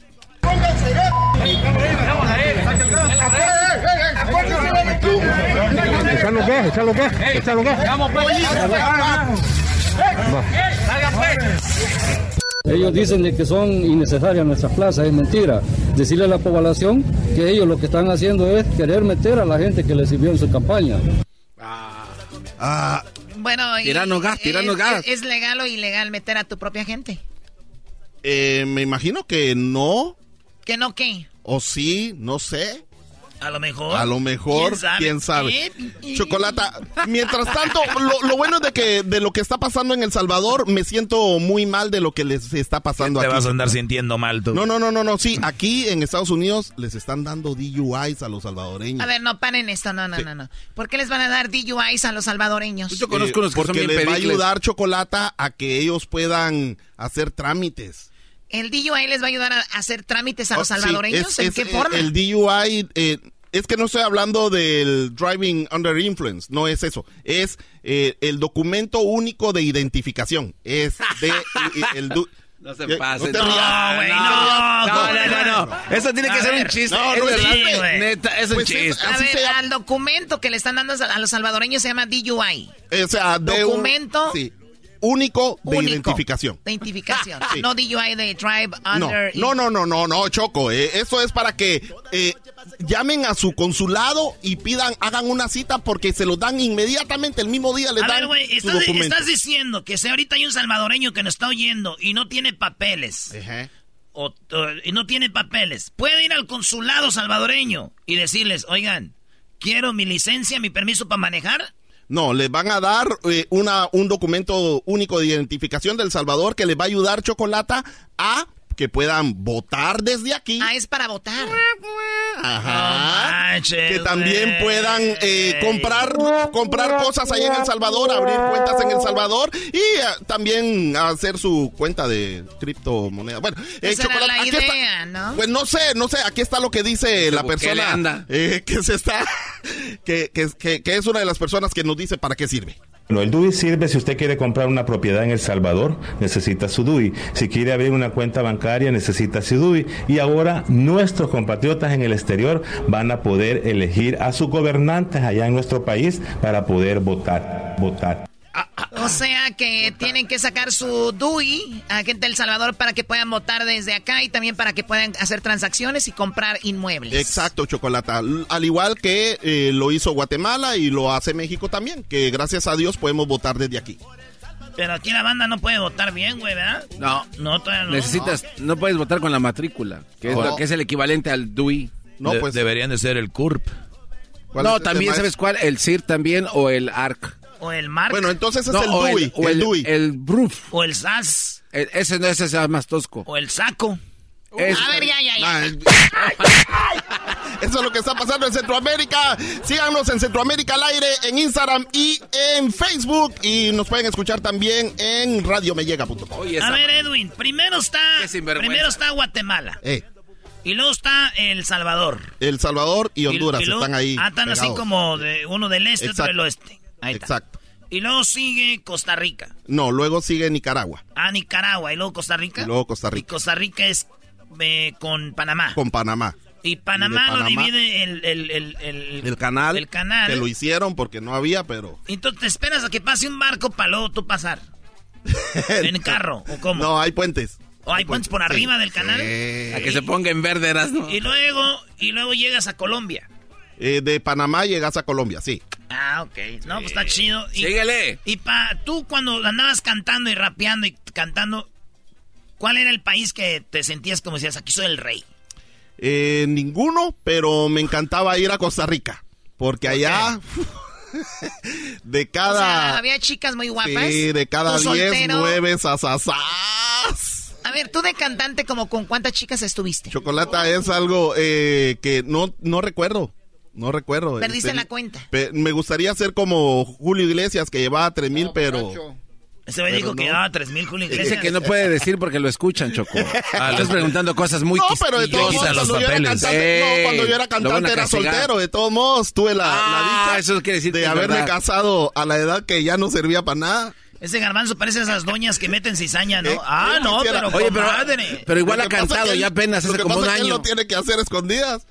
¿Echalo qué? ¿Echalo qué? ¿Echalo qué? Ellos dicen de que son innecesarias nuestras plazas, es mentira. Decirle a la población que ellos lo que están haciendo es querer meter a la gente que les sirvió en su campaña. Ah, Bueno, y- Tirando gas, tirando es, gas. ¿Es legal o ilegal meter a tu propia gente? eh, me imagino que no, ¿Que no qué? O sí, no sé. A lo mejor. A lo mejor, quién sabe. Chocolata, mientras tanto, lo, lo bueno es de que de lo que está pasando en El Salvador, me siento muy mal de lo que les está pasando Te aquí. vas a andar sintiendo mal tú. No, no, no, no, no, sí, aquí en Estados Unidos les están dando DUIs a los salvadoreños. A ver, no paren esto, no, no, no, no. ¿Por qué les van a dar DUIs a los salvadoreños? Eh, porque les va a ayudar Chocolata a que ellos puedan hacer trámites. ¿El DUI les va a ayudar a hacer trámites a los Oh, sí, salvadoreños? es- ¿En es, qué eh, forma? El DUI, eh, es que no estoy hablando del driving under influence, no es eso. Es eh, el documento único de identificación. Es de el du- <laughs> No se Eh, pasen. no güey, No, no. no, No, no. Eso tiene que A ser un chiste. No, Es no es. Neta, es un Pues es- chiste. A ver, al documento que le están dando a los salvadoreños se llama DUI. o sea, de un- Documento sí, único de único identificación. De identificación. <laughs> Sí. No DUI de Drive No, Under. no, no, no, no, no, Choco. eh, eso es para que eh, llamen a su consulado y pidan, hagan una cita porque se los dan inmediatamente, el mismo día les A dan ver, güey, su estás, documento. estás diciendo que si ahorita hay un salvadoreño que nos está oyendo y no tiene papeles, o, o- y no tiene papeles, puede ir al consulado salvadoreño y decirles, oigan, quiero mi licencia, mi permiso para manejar. No, les van a dar eh, una, un documento único de identificación del Salvador que les va a ayudar, Chocolata, a que puedan votar desde aquí. Ah, es para votar. Ajá. que también puedan eh, comprar comprar cosas ahí en El Salvador, abrir cuentas en El Salvador y eh, también hacer su cuenta de criptomoneda. Bueno, eh, Esa era Chocolata, la aquí está- idea, ¿no? Pues no sé, no sé, aquí está lo que dice la ¿Qué le persona anda? eh, que se está <laughs> que, que, que- que es una de las personas que nos dice para qué sirve. Bueno, el DUI sirve si usted quiere comprar una propiedad en El Salvador, necesita su DUI. Si quiere abrir una cuenta bancaria, necesita su DUI. Y ahora nuestros compatriotas en el exterior van a poder elegir a sus gobernantes allá en nuestro país para poder votar, votar. O sea que tienen que sacar su DUI a gente del Salvador para que puedan votar desde acá y también para que puedan hacer transacciones y comprar inmuebles. Exacto, Chocolata. Al igual que eh, lo hizo Guatemala y lo hace México también, que gracias a Dios podemos votar desde aquí. Pero aquí la banda no puede votar bien, güey, ¿verdad? No. No, todavía no. Necesitas, no puedes votar con la matrícula, que es, lo que es el equivalente al DUI. De- Deberían de ser el CURP. No, también, ¿sabes cuál? El CIR también o el ARC. O el MARC. Bueno, entonces es No, el o DUI, o el DUI. El BRUF. O el SAS. El- ese no, ese es más tosco. O el saco. Es- A ver, ya, ya, ya. <laughs> Eso es lo que está pasando en Centroamérica. Síganos en Centroamérica al aire, en Instagram y en Facebook. Y nos pueden escuchar también en radiomellega.com. A ver, Edwin, primero está, primero está Guatemala. Eh, Y luego está El Salvador. El Salvador y Honduras Y- y luego- están ahí. Ah, están así como de uno del este, otro Exacto. del oeste. Ahí está. Exacto. Y luego sigue Costa Rica. No, luego sigue Nicaragua. Ah, Nicaragua. Y luego Costa Rica. Y luego Costa Y Rica. Costa Rica es eh, con Panamá. Con Panamá. Y Panamá, Y lo divide el, el, el, el- El canal. El canal. Que lo hicieron porque no había, pero. Entonces te esperas a que pase un barco para luego tú pasar. <laughs> en carro, ¿o cómo? No, hay puentes. ¿O hay puentes por arriba del canal? A que se ponga en verde, ¿no? Y luego, y luego llegas a Colombia. Eh, de Panamá llegas a Colombia, sí. Ah, ok. No, pues está chido. Y, Síguele. Y pa, tú cuando andabas cantando y rapeando y cantando, ¿cuál era el país que te sentías como decías, aquí soy el rey? Eh, ninguno, pero me encantaba ir a Costa Rica. Porque allá. <laughs> de O cada. sea, había chicas muy guapas. Sí, de cada Tú 10, soltero. 9, sasasas. A ver, tú de cantante, como con cuántas chicas estuviste? Chocolata es algo eh, que no, no recuerdo. No recuerdo. Perdiste Este, la cuenta. pe- me gustaría ser como Julio Iglesias, que llevaba 3 mil, pero. Ese me dijo que ah, tres mil Julio Iglesias. Dice que no puede decir porque lo escuchan, Choco. <laughs> Ah, estás preguntando cosas muy No, pero de todos modos, cuando, yo era cantante, no, cuando yo era cantante era soltero. De todos modos, tuve la, Ah, la dicha eso quiere decir de haberme verdad. casado a la edad que ya no servía para nada. Ese garbanzo parece a esas doñas que meten cizaña, ¿no? Eh, ah, yo no, quisiera- pero Oye, pero, pero igual ha que pasa cantado que él- ya apenas lo hace que como pasa un es que él año. lo tiene que hacer escondidas.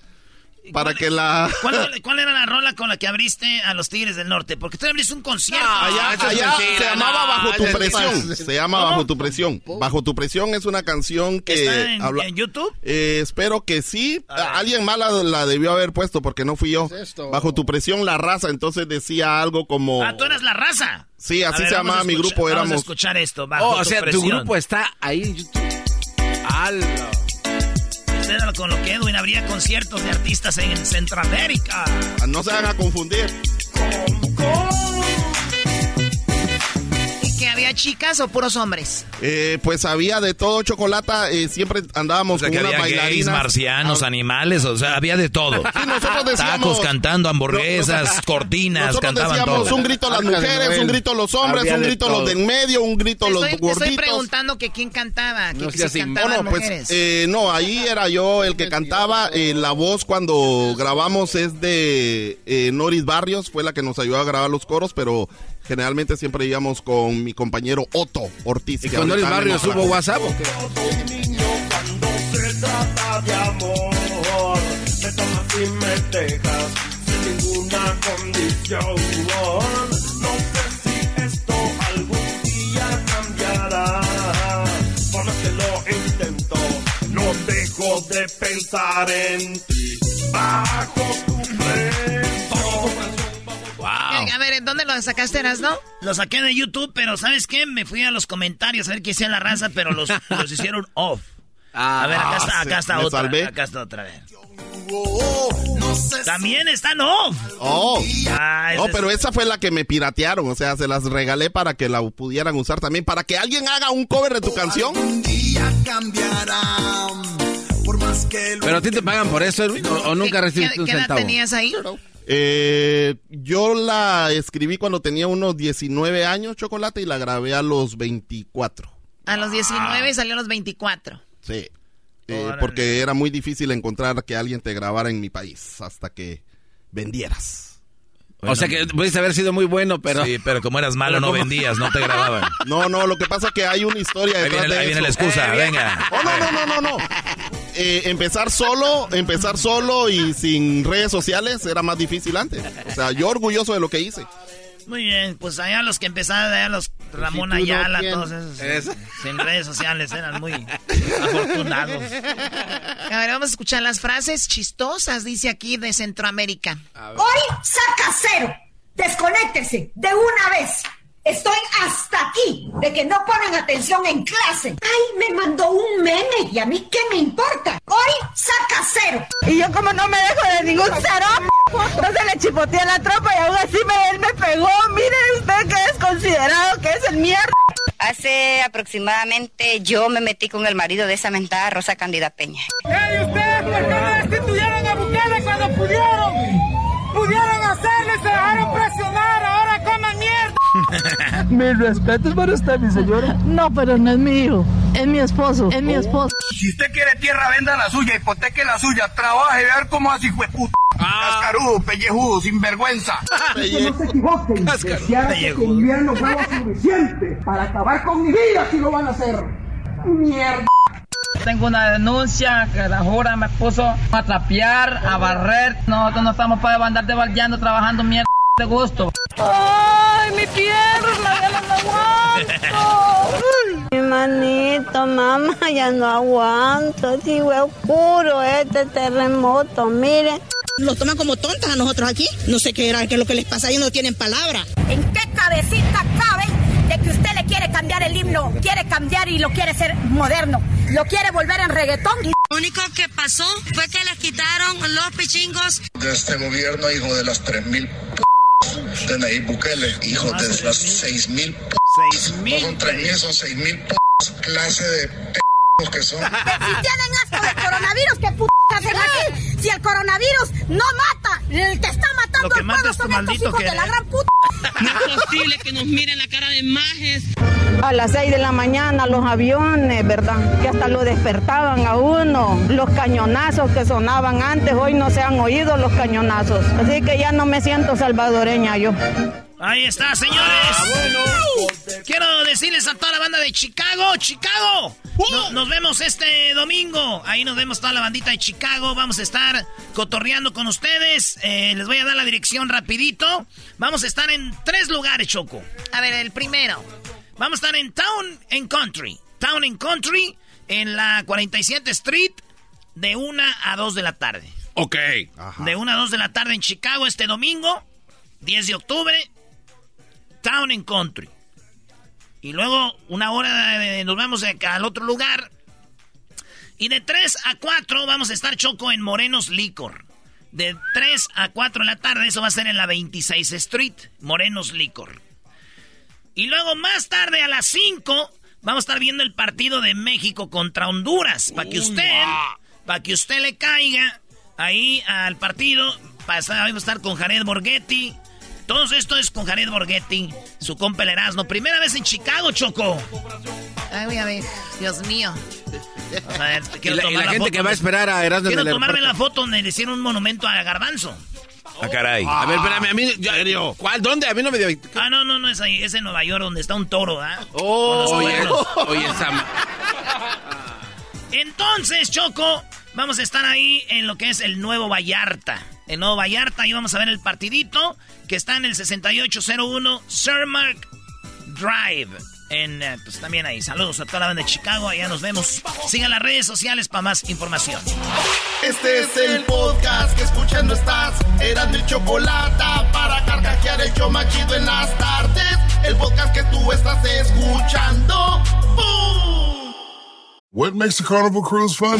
Para que la... <laughs> ¿Cuál, cuál era la rola con la que abriste a los Tigres del Norte? Porque tú abriste un concierto. allá, eso es allá mentira, se llamaba no, Bajo tu es presión. Se llama ¿Cómo? Bajo tu presión. Bajo tu presión es una canción que ¿Está en, habla- en YouTube? Eh, espero que sí. Alguien más la, la debió haber puesto porque no fui yo. Bajo tu presión, la raza. Entonces decía algo como. Ah, tú eras la raza. Sí, así ver, se llamaba mi grupo. Vamos a Éramos. escuchar esto. Bajo Oh, o tu sea, tu presión. grupo está ahí en YouTube. ¡Hala! Con lo que Edwin habría conciertos de artistas en Centroamérica. No se van a confundir. ¿Y que había chicas o puros hombres? Eh, pues había de todo chocolate. eh, siempre andábamos O sea, con que unas había gays, bailarinas. marcianos, animales, o sea, había de todo. nosotros decíamos- Tacos cantando, hamburguesas, No, no, cortinas, Nosotros cantaban decíamos todo. un grito las mujeres, un grito los hombres, Había un grito los todo. de en medio, un grito Te los estoy, te estoy gorditos. preguntando que quién cantaba, que, No que si cantaban Bueno, pues mujeres. eh, no, ahí era yo el que cantaba. eh, la voz cuando grabamos es de eh, Noris Barrios, fue la que nos ayudó a grabar los coros, pero generalmente siempre íbamos con mi compañero Otto Ortiz. ¿Y anda en hubo otra. WhatsApp o qué? se trata de amor, me tomas y me dejas sin ninguna condición. No sé si esto algún día cambiará, por más que lo intento, no dejo de pensar en ti. Bajo tu presión. A ver, ¿dónde lo sacaste, no? Lo saqué de YouTube, pero ¿sabes qué? Me fui a los comentarios a ver qué hacía la raza, pero los, <laughs> los hicieron off. Ah, a ver, acá está, acá está otra. salvé. Acá está otra vez. También están off. Oh, Ah, no, es- pero esa fue la que me piratearon, o sea, se las regalé para que la pudieran usar también, para que alguien haga un cover de tu canción. ¿Pero a ti te pagan por eso, Edwin? ¿O, o nunca ¿Qué, recibiste qué- un qué edad centavo? tenías ahí? Eh, yo la escribí cuando tenía unos 19 años, Chocolate, y la grabé a los 24. A los 19 y salió a los 24. Sí. Eh, porque era muy difícil encontrar que alguien te grabara en mi país hasta que vendieras. O sea que pudiste haber sido muy bueno, pero... Sí, pero como eras malo, no vendías, no te <laughs> grababan. No, no, lo que pasa es que hay una historia Ahí viene, de ahí viene la excusa, Eh, venga. Oh, no, no, no, no, no. Eh, empezar solo, empezar solo y sin redes sociales era más difícil antes. O sea, yo orgulloso de lo que hice. Muy bien, pues allá los que empezaron, allá los Ramón Ayala, todos esos. Eso. Sin redes sociales, eran muy afortunados. A ver, vamos a escuchar las frases chistosas, dice aquí, de Centroamérica. Hoy saca cero. Desconéctese de una vez. Estoy hasta aquí de que no ponen atención en clase. Ay, me mandó un meme y a mí qué me importa. Hoy saca cero. Y yo como no me dejo de ningún cero, entonces le chipoteé a la tropa y aún así me, él me pegó. Mire usted que es considerado que es el mierda. Hace aproximadamente yo me metí con el marido de esa mentada Rosa Cándida Peña. ¡Ey, ustedes por qué no destituyeron a Bukele cuando pudieron! ¡Pudieron hacerlo y se dejaron presionar! <laughs> Mis respetos para usted, mi señora. No, pero no es mi hijo. Es mi esposo. Es mi esposo. Si usted quiere tierra, venda la suya, hipoteque la suya, trabaje, a ver cómo así fue puta. Cascarudo, pellejudo, sinvergüenza. Que no se equivoquen. Deseárate que invierno fuera suficiente para acabar con mi vida si lo van a hacer. Mierda. Tengo una denuncia que la jura me puso a trapear, a barrer. Nosotros no estamos para andar debaldeando, trabajando mierda de gusto. ¡Ay, mi pierna! ¡Ya no aguanto! <laughs> Mi manito, mamá, ya no aguanto. Si fue oscuro este terremoto, miren. Nos toman como tontas a nosotros aquí. No sé qué era, qué es lo que les pasa, ellos no tienen palabra. ¿En qué cabecita cabe de que usted le quiere cambiar el himno? Quiere cambiar y lo quiere hacer moderno. Lo quiere volver en reggaetón. Lo único que pasó fue que les quitaron los pichingos. de este gobierno, hijo de las 3.000 p de Nayib Bukele, hijo de las 6.000 p No son 3.000, son 6.000 p clase de p que son. Si tienen asco del coronavirus, ¿qué p hacen aquí? Si el coronavirus no mata, el que está matando que al pueblo son estos hijos de la gran puta. No es posible que nos miren la cara de majes. A las 6 de la mañana los aviones, ¿verdad? Que hasta lo despertaban a uno. Los cañonazos que sonaban antes, hoy no se han oído los cañonazos. Así que ya no me siento salvadoreña yo. Ahí está, señores. Quiero decirles a toda la banda de Chicago, Chicago. No- nos vemos este domingo. Ahí nos vemos toda la bandita de Chicago. Vamos a estar cotorreando con ustedes. Eh, les voy a dar la dirección rapidito. Vamos a estar en tres lugares, Choco. A ver, el primero. Vamos a estar en Town and Country. Town and Country en la 47 Street de 1 a 2 de la tarde. Ok. De 1 a 2 de la tarde en Chicago este domingo, 10 de octubre, Town and Country. Y luego una hora de- nos acá al otro lugar. Y de 3 a 4 vamos a estar Choco en Morenos Licor. De 3 a 4 de la tarde, eso va a ser en la 26 Street, Morenos Licor. Y luego más tarde a las 5 vamos a estar viendo el partido de México contra Honduras. Para que usted, para que usted le caiga ahí al partido. Para estar, vamos a estar con Jared Borghetti. Todo esto es con Jared Borghetti, su compa el Erasmo. Primera vez en Chicago, Choco. Ay, voy a ver, Dios mío. A ver, Y quiero la, y tomar la la gente foto que va a esperar a Erasmo en Quiero el tomarme la foto donde le hicieron un monumento a Garbanzo. Ah, caray. A ver, espérame, a mí... yo- ¿Cuál? ¿Dónde? A mí no me dio... Ah, no, no, no es ahí, es en Nueva York donde está un toro, ¿ah? Oh, Con los oye, oye, esa... Entonces, Choco, vamos a estar ahí en lo que es el Nuevo Vallarta. El Nuevo Vallarta, ahí vamos a ver el partidito que está en el 6801 Cermark Drive. En, eh, pues también ahí. Saludos a toda la banda de Chicago. Allá nos vemos. Sigan las redes sociales para más información. Este es el podcast que escuchando estás. Eran mi chocolate para carcajear el show más chido en las tardes. El podcast que tú estás escuchando. ¡Bum! What makes a carnival cruise fun?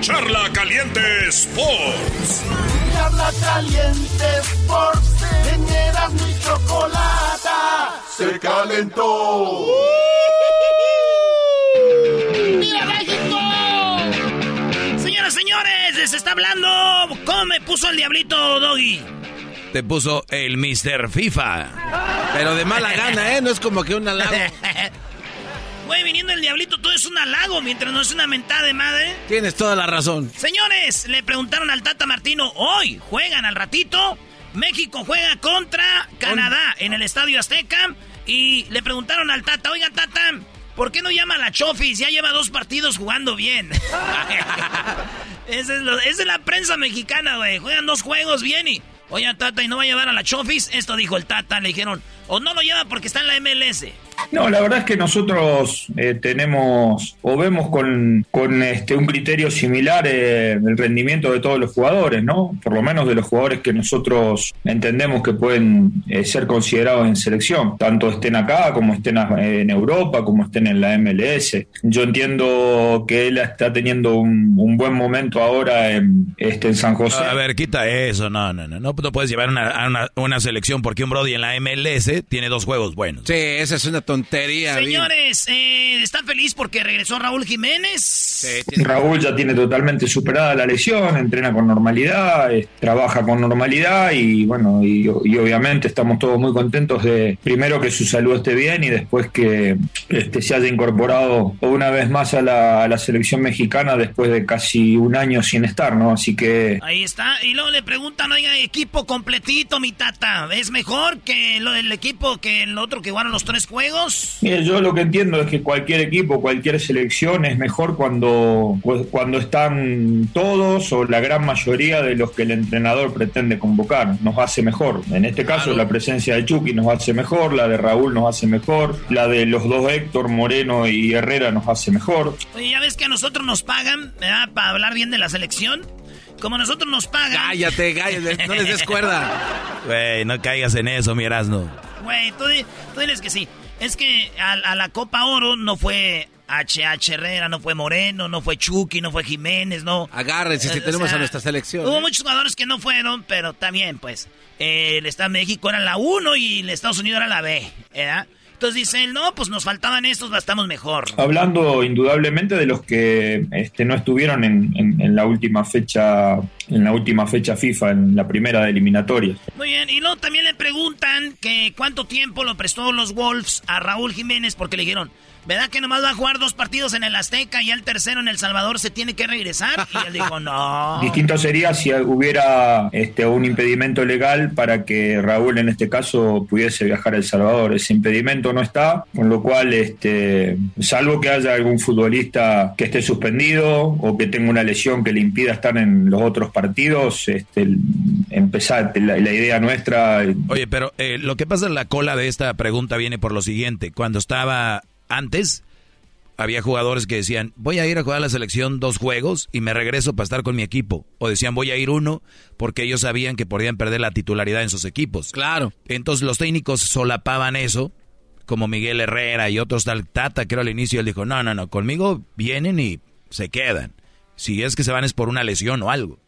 Charla Caliente Sports. Charla caliente Sports en Erasmo y chocolate. Se calentó. ¡Viva México! Señoras, señores, les está hablando. ¿Cómo me puso el diablito Doggy? Te puso el Mr. FIFA. Pero de mala gana, ¿eh? No es como que un halago. <laughs> Güey, viniendo el diablito, todo es un halago mientras no es una mentada de madre. Tienes toda la razón. Señores, le preguntaron al Tata Martino, hoy juegan al ratito. México juega contra Canadá en el Estadio Azteca. Y le preguntaron al Tata, oiga Tata, ¿por qué no llama a la Chofis? Ya lleva dos partidos jugando bien. <laughs> esa, es lo- esa es la prensa mexicana, güey. Juegan dos juegos bien y... Oiga, Tata, ¿y no va a llevar a la Chofis? Esto dijo el Tata, le dijeron, o no lo lleva porque está en la MLS. No, la verdad es que nosotros eh, tenemos o vemos con, con, este, un criterio similar eh, el rendimiento de todos los jugadores, ¿no? Por lo menos de los jugadores que nosotros entendemos que pueden eh, ser considerados en selección, tanto estén acá como estén a- en Europa, como estén en la MLS. Yo entiendo que él está teniendo un, un buen momento ahora en, este, en San José. A ver, quita eso. No, no, no. No, no puedes llevar una, a una, una selección porque un Brody en la MLS tiene dos juegos buenos. Sí, esa es una tontería. Señores, eh, ¿están feliz porque regresó Raúl Jiménez? Raúl ya tiene totalmente superada la lesión, entrena con normalidad, eh, trabaja con normalidad y bueno, y, y obviamente estamos todos muy contentos de primero que su salud esté bien y después que este, se haya incorporado una vez más a la, a la selección mexicana después de casi un año sin estar, ¿no? Así que Ahí está. Y luego le preguntan, oiga, equipo completito, mi tata. ¿Es mejor que lo del equipo equipo que el otro que jugaron los tres juegos? Mire, yo lo que entiendo es que cualquier equipo, cualquier selección es mejor cuando, pues, cuando están todos o la gran mayoría de los que el entrenador pretende convocar. Nos hace mejor. En este caso, la presencia de Chucky nos hace mejor, la de Raúl nos hace mejor, la de los dos Héctor, Moreno y Herrera nos hace mejor. Oye, ya ves que a nosotros nos pagan ¿verdad? para hablar bien de la selección. Como nosotros nos pagan. Cállate, cállate, no les des cuerda. Güey, no caigas en eso, mi Erasno. Güey, tú, di- tú diles que sí. Es que a, a la Copa Oro no fue HH Herrera, no fue Moreno, no fue Chucky, no fue Jiménez, no. Agárrense si Eh, o tenemos sea, a nuestra selección. Hubo ¿eh? muchos jugadores que no fueron, pero también, pues. eh, el Estado de México era la 1 y el Estados Unidos era la B, ¿verdad? Entonces dice él, no, pues nos faltaban estos, estamos mejor. Hablando indudablemente de los que este, no estuvieron en, en- en la última fecha, en la última fecha FIFA, en la primera de eliminatoria. Muy bien, y luego también le preguntan que cuánto tiempo lo prestó los Wolves a Raúl Jiménez porque le dijeron, ¿verdad que nomás va a jugar dos partidos en el Azteca y el tercero en El Salvador se tiene que regresar? Y él dijo, no. <laughs> Distinto sería si hubiera este, un impedimento legal para que Raúl en este caso pudiese viajar a El Salvador. Ese impedimento no está, con lo cual, este, salvo que haya algún futbolista que esté suspendido o que tenga una lesión que le impida estar en los otros partidos, este, empezar la, la idea nuestra. Oye, pero eh, lo que pasa en la cola de esta pregunta viene por lo siguiente. Cuando estaba antes, había jugadores que decían, voy a ir a jugar a la selección dos juegos y me regreso para estar con mi equipo. O decían, voy a ir uno porque ellos sabían que podían perder la titularidad en sus equipos. Claro. Entonces los técnicos solapaban eso, como Miguel Herrera y otros tal Tata, creo al inicio, él dijo, no, no, no, conmigo vienen y se quedan. Si es que se van es por una lesión o algo.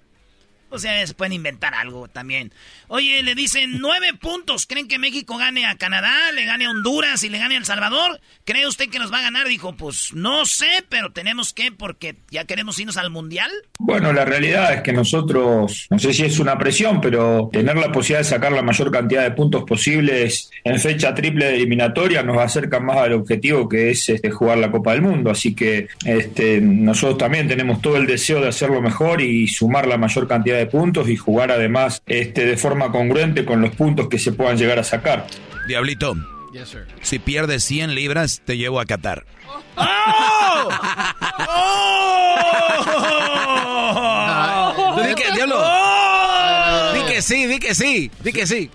O sea, se pueden inventar algo también. Oye, le dicen nueve puntos. ¿Creen que México gane a Canadá, le gane a Honduras y le gane a El Salvador? ¿Cree usted que nos va a ganar? Dijo, pues no sé, pero tenemos que porque ya queremos irnos al Mundial. Bueno, la realidad es que nosotros, no sé si es una presión, pero tener la posibilidad de sacar la mayor cantidad de puntos posibles en fecha triple de eliminatoria nos acerca más al objetivo que es este, jugar la Copa del Mundo. Así que este, nosotros también tenemos todo el deseo de hacerlo mejor y sumar la mayor cantidad de puntos y jugar además este, de forma congruente con los puntos que se puedan llegar a sacar. Diablito, Yes, sir. si pierdes 100 libras, te llevo a Qatar. ¡Oh! Tú di que, diablo. Di que sí, di que sí, di que sí.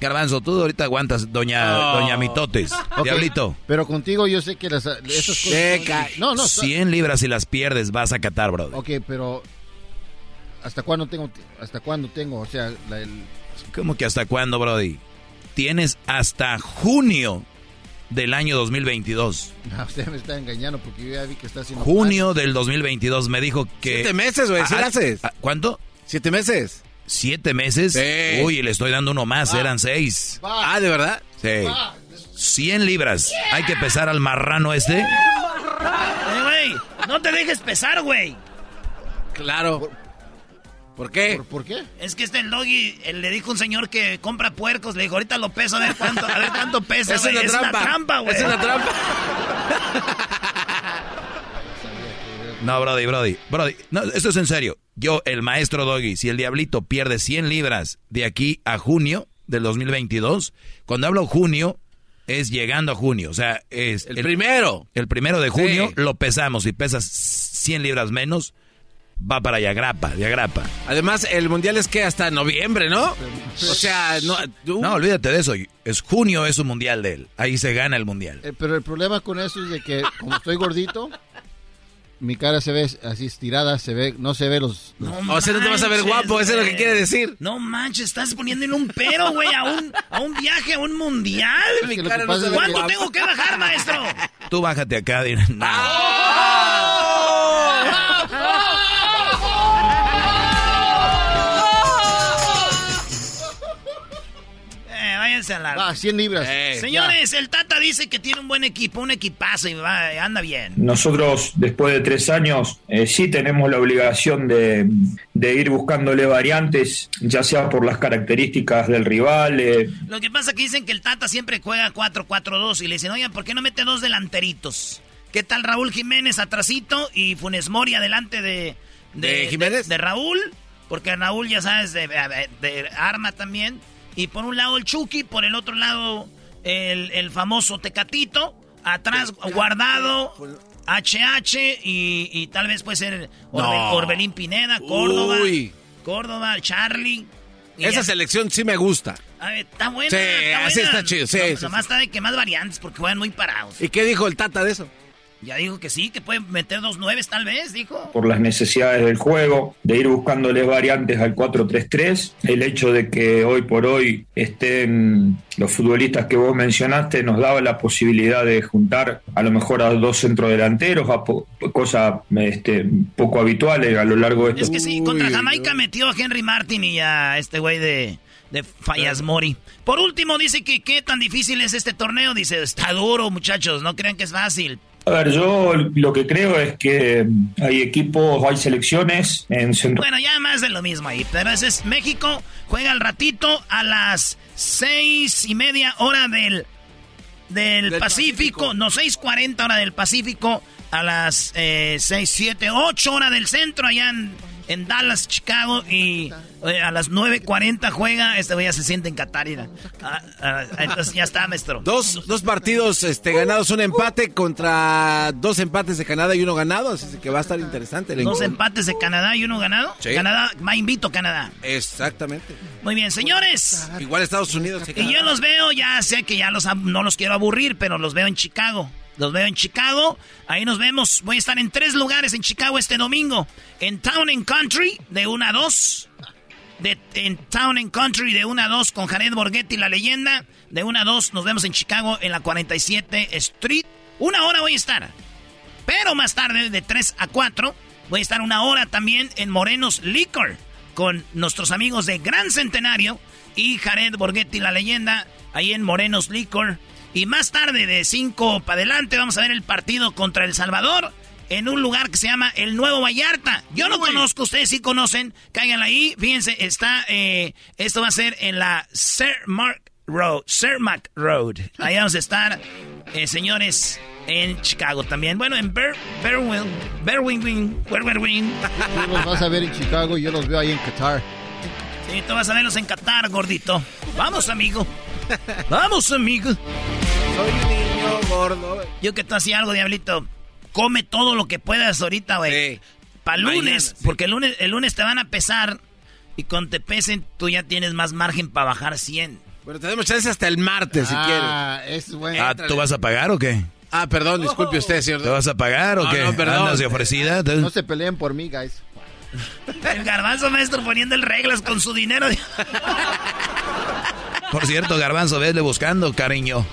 Garbanzo, tú ahorita aguantas, doña, Oh. doña Mitotes. Ok, Diablito. Pero contigo yo sé que las, esas cosas... Seca. No, no, está- 100 libras si las pierdes, vas a Qatar, brother. Ok, pero... ¿Hasta cuándo tengo? ¿Hasta cuándo tengo? O sea, la- el- ¿Cómo que hasta cuándo, Brody? Tienes hasta junio del año 2022. No, <laughs> usted me está engañando porque yo ya vi que está haciendo... Junio del 2022 me dijo que... Siete meses, güey, ¿sí Ah, lo haces? ah, ¿Cuánto? ¿Siete meses? ¿Siete meses? Sí. Uy, le estoy dando uno más, eran seis. Ah, ¿de verdad? Sí. 100 libras. Hay que pesar al marrano este. Eh, güey, no te dejes pesar, güey. Claro. ¿Por qué? ¿Por, por qué? Es que este el doggy eh, le dijo un señor que compra puercos, le dijo, ahorita lo peso, a ver cuánto, a ver cuánto pesa, Es una Es una trampa. trampa, güey. Es una trampa. <laughs> No, Brody, Brody. Brody, no, esto es en serio. Yo, el maestro Doggy, si el diablito pierde 100 libras de aquí a junio del 2022, cuando hablo junio, es llegando a junio. O sea, es... El primero. El primero de junio Sí. lo pesamos. Si pesas 100 libras menos, va para Yagrapa, Yagrapa. Además, el mundial es que hasta noviembre, ¿no? O sea, no. tú- No, olvídate de eso. Es junio, es un mundial de él. Ahí se gana el mundial. Eh, pero el problema con eso es de que como estoy gordito, mi cara se ve así estirada, se ve, no se ve los... los- O sea, no te vas a ver guapo, eso es lo que quiere decir. No manches, estás poniéndole un pero, güey, a un, a un viaje, a un mundial. que cara no que- ¿Cuánto tengo que bajar, maestro? Tú bájate acá. di- no. Eh, váyanse a la... Va, 100 libras. Eh, Señores, el Tata dice que tiene un buen equipo, un equipazo y va, anda bien. Nosotros, después de tres años, eh, sí tenemos la obligación de, de ir buscándole variantes, ya sea por las características del rival. eh, Lo que pasa es que dicen que el Tata siempre juega 4-4-2 y le dicen, oigan, ¿por qué no mete dos delanteritos? ¿Qué tal Raúl Jiménez atrasito y Funes Mori adelante de, ¿De Jiménez? De, Raúl, porque Raúl, ya sabes, de, de- de arma también. Y por un lado el Chucky, por el otro lado el, famoso Tecatito. Atrás guardado HH y, tal vez puede ser Orbelín Pineda, Córdoba. Córdoba, Charlie. Esa selección sí me gusta. A ver, está buena. Sí, está así está chido. Sí, no, Nomás está de que más variantes porque juegan muy parados. ¿Y qué dijo el Tata de eso? Ya dijo que sí, que puede meter dos nueves tal vez, dijo. Por las necesidades del juego, de ir buscándole variantes al 4-3-3. El hecho de que hoy por hoy estén los futbolistas que vos mencionaste nos daba la posibilidad de juntar a lo mejor a dos centrodelanteros, a cosa este, poco habituales a lo largo de estos... Es que sí, contra Jamaica metió a Henry Martin y a este güey de de Fallas Mori. Por último, dice que qué tan difícil es este torneo. Dice, está duro, muchachos, no crean que es fácil. A ver, yo lo que creo es que hay equipos, hay selecciones en centro. Bueno, ya más de lo mismo ahí. Pero ese es México, juega al ratito a las seis y media hora del, del, Pacífico. No, seis cuarenta hora del Pacífico. A las eh, seis, siete, ocho hora del centro allá en en Dallas, Chicago y eh, a las 9.40 juega, este güey ya se siente en Qatar. Ah, ah, entonces ya está, maestro. Dos, dos partidos este, ganados, un empate contra dos empates de Canadá y uno ganado, así que va a estar interesante. dos empates de Canadá y uno ganado. Canadá, va invito Canadá. Exactamente. Muy bien, señores. Igual Estados Unidos. Y yo los veo, ya sé que ya los, no los quiero aburrir, pero los veo en Chicago. Los veo en Chicago. Ahí nos vemos. Voy a estar en tres lugares en Chicago este domingo. En Town and Country, de 1 a 2. De, en Town and Country, de 1 a 2, con Jared Borghetti, la leyenda. De 1 a 2, nos vemos en Chicago, en la 47 Street. Una hora voy a estar. Pero más tarde, de 3 a 4, voy a estar una hora también en Morenos Liquor. Con nuestros amigos de Gran Centenario y Jared Borghetti, la leyenda, ahí en Morenos Liquor. Y más tarde, de 5 para adelante, vamos a ver el partido contra El Salvador en un lugar que se llama El Nuevo Vallarta. Yo no conozco, ustedes sí conocen, caigan ahí. Fíjense, está, eh, esto va a ser en la Cermak Road, Cermak Road. Ahí vamos a estar, eh, señores, en Chicago también. Bueno, en Ber, Berwin, Berwin, Berwin. Tú los vas a ver en Chicago y yo los veo ahí en Qatar. Sí, tú vas a verlos en Qatar, gordito. Vamos, amigo. <laughs> Vamos, amigo. Soy un niño gordo. Yo que tú hacía algo, diablito. Come todo lo que puedas ahorita, güey. Sí. Para lunes, porque el lunes, el lunes te van a pesar y cuando te pesen tú ya tienes más margen para bajar 100. Pero tenemos chance hasta el martes, si quieres. Ah, es bueno. Ah, ¿tú vas a pagar o qué? Ah, perdón, disculpe usted, señor. ¿Te vas a pagar o qué? No, perdón. ¿Andas de ofrecida? No se peleen por mí, guys. <laughs> El garbanzo maestro poniendo el reglas con su dinero. <laughs> Por cierto, garbanzo, vesle buscando, cariño.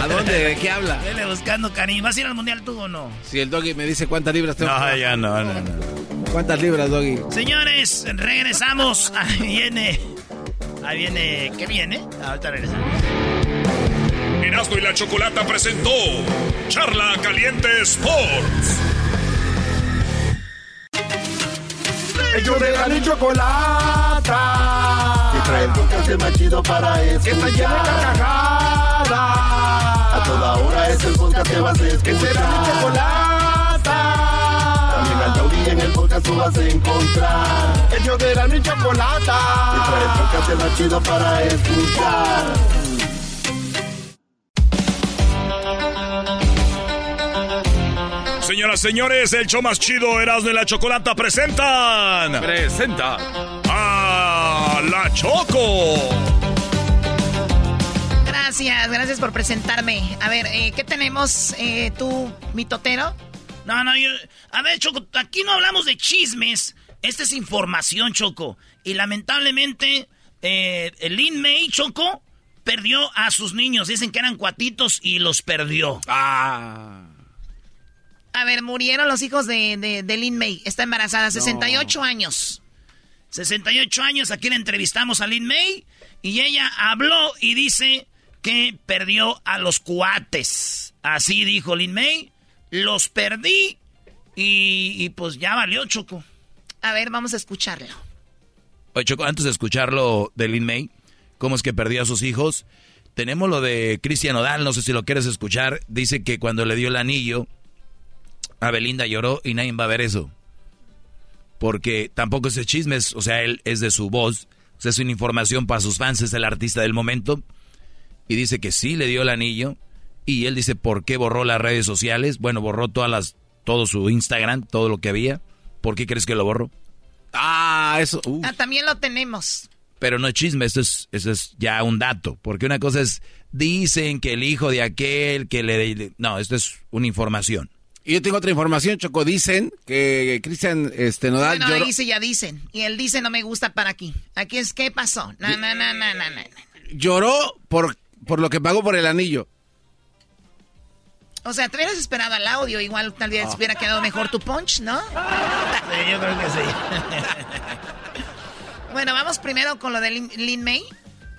¿A dónde? ¿De qué habla? Vele buscando, cariño. ¿Vas a ir al mundial tú o no? Si el doggy me dice cuántas libras tengo. No, ya no, no, no. ¿Cuántas libras, doggy? Señores, regresamos. <laughs> Ahí viene. Ahí viene. ¿Qué viene? Ahorita regresamos. Erasmo y la Chocolata presentó Charla Caliente Sports. Ellos de la chocolata. Trae el podcast más chido para escuchar. Que está llena de carcajadas. A toda hora es el podcast que vas a escuchar. Que será mi chocolata. También al taurí en el podcast tú vas a encontrar. Ellos de la chocolata. Que trae el podcast más chido para escuchar. Señoras, señores, el show más chido Erasmo y la Chocolata presentan. Presenta. La Choco. Gracias, gracias por presentarme. A ver, eh, ¿qué tenemos eh, tú, mi totero? No, no, yo. A ver, Choco, aquí no hablamos de chismes. Esta es información, Choco. Y lamentablemente, eh, Lin May, Choco, perdió a sus niños. Dicen que eran cuatitos y los perdió. Ah. A ver, murieron los hijos de, de, Lin May. Está embarazada, 68 años. 68 años, aquí le entrevistamos a Lin May y ella habló y dice que perdió a los cuates. Así dijo Lin May. Los perdí y, y pues ya valió, Choco. A ver, vamos a escucharlo. Oye, Choco, antes de escucharlo de Lin May, cómo es que perdió a sus hijos, tenemos lo de Cristian Odal, no sé si lo quieres escuchar. Dice que cuando le dio el anillo a Belinda lloró y nadie va a ver eso. Porque tampoco ese chisme, o sea, él es de su voz, O sea, es una información para sus fans, es el artista del momento. Y dice que sí le dio el anillo. Y él dice, ¿por qué borró las redes sociales? Bueno, borró todas las, todo su Instagram, todo lo que había. ¿Por qué crees que lo borró? Ah, eso. Ah, también lo tenemos. Pero no es chisme, esto es, eso es ya un dato. Porque una cosa es, dicen que el hijo de aquel, que le... No, esto es una información. Y yo tengo otra información, Choco. Dicen que Cristian este, Nodal bueno, lloró... ahí ya dicen. Y él dice no me gusta para aquí. Aquí es, ¿qué pasó? No, no, no, no, no, Lloró por, por lo que pagó por el anillo. O sea, te hubieras esperado al audio, igual tal vez ah. hubiera quedado mejor tu punch, ¿no? Sí, yo creo que sí. <laughs> bueno, vamos primero con lo de Lin, May.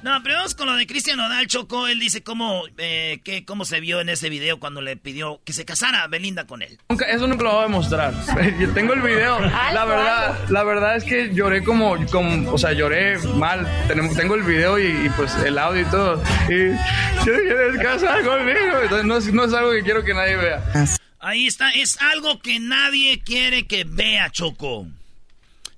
No, pero vamos con lo de Cristian Nodal Choco. Él dice cómo, eh, que, cómo se vio en ese video cuando le pidió que se casara Belinda con él. eso nunca lo voy a demostrar. <laughs> <laughs> Yo tengo el video. La verdad, la verdad es que lloré como, como o sea, lloré mal. Tengo el video y, pues el audio y todo. Y quieres casar conmigo. Entonces no es, no es algo que quiero que nadie vea. Ahí está, es algo que nadie quiere que vea, Choco.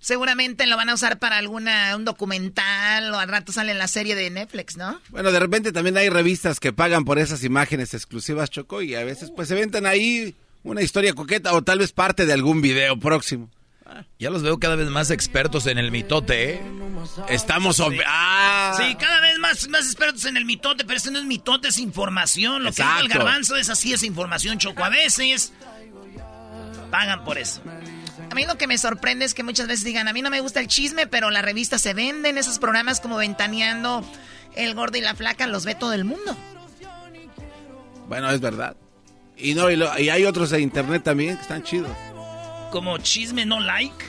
Seguramente lo van a usar para alguna un documental o al rato sale en la serie de Netflix, ¿no? Bueno, de repente también hay revistas que pagan por esas imágenes exclusivas, Choco, y a veces pues se ventan ahí una historia coqueta o tal vez parte de algún video próximo. Ya los veo cada vez más expertos en el mitote, ¿eh? Estamos... Sí. Ah. sí, cada vez más, más expertos en el mitote, pero este no es mitote, es información. Lo que dice el garbanzo es así, es información, Choco. A veces pagan por eso. A mí lo que me sorprende es que muchas veces digan, a mí no me gusta el chisme, pero la revista se vende en esos programas como Ventaneando, El Gordo y la Flaca, los ve todo el mundo. Bueno, es verdad. Y no y, hay otros de internet también que están chidos. Como chisme no like.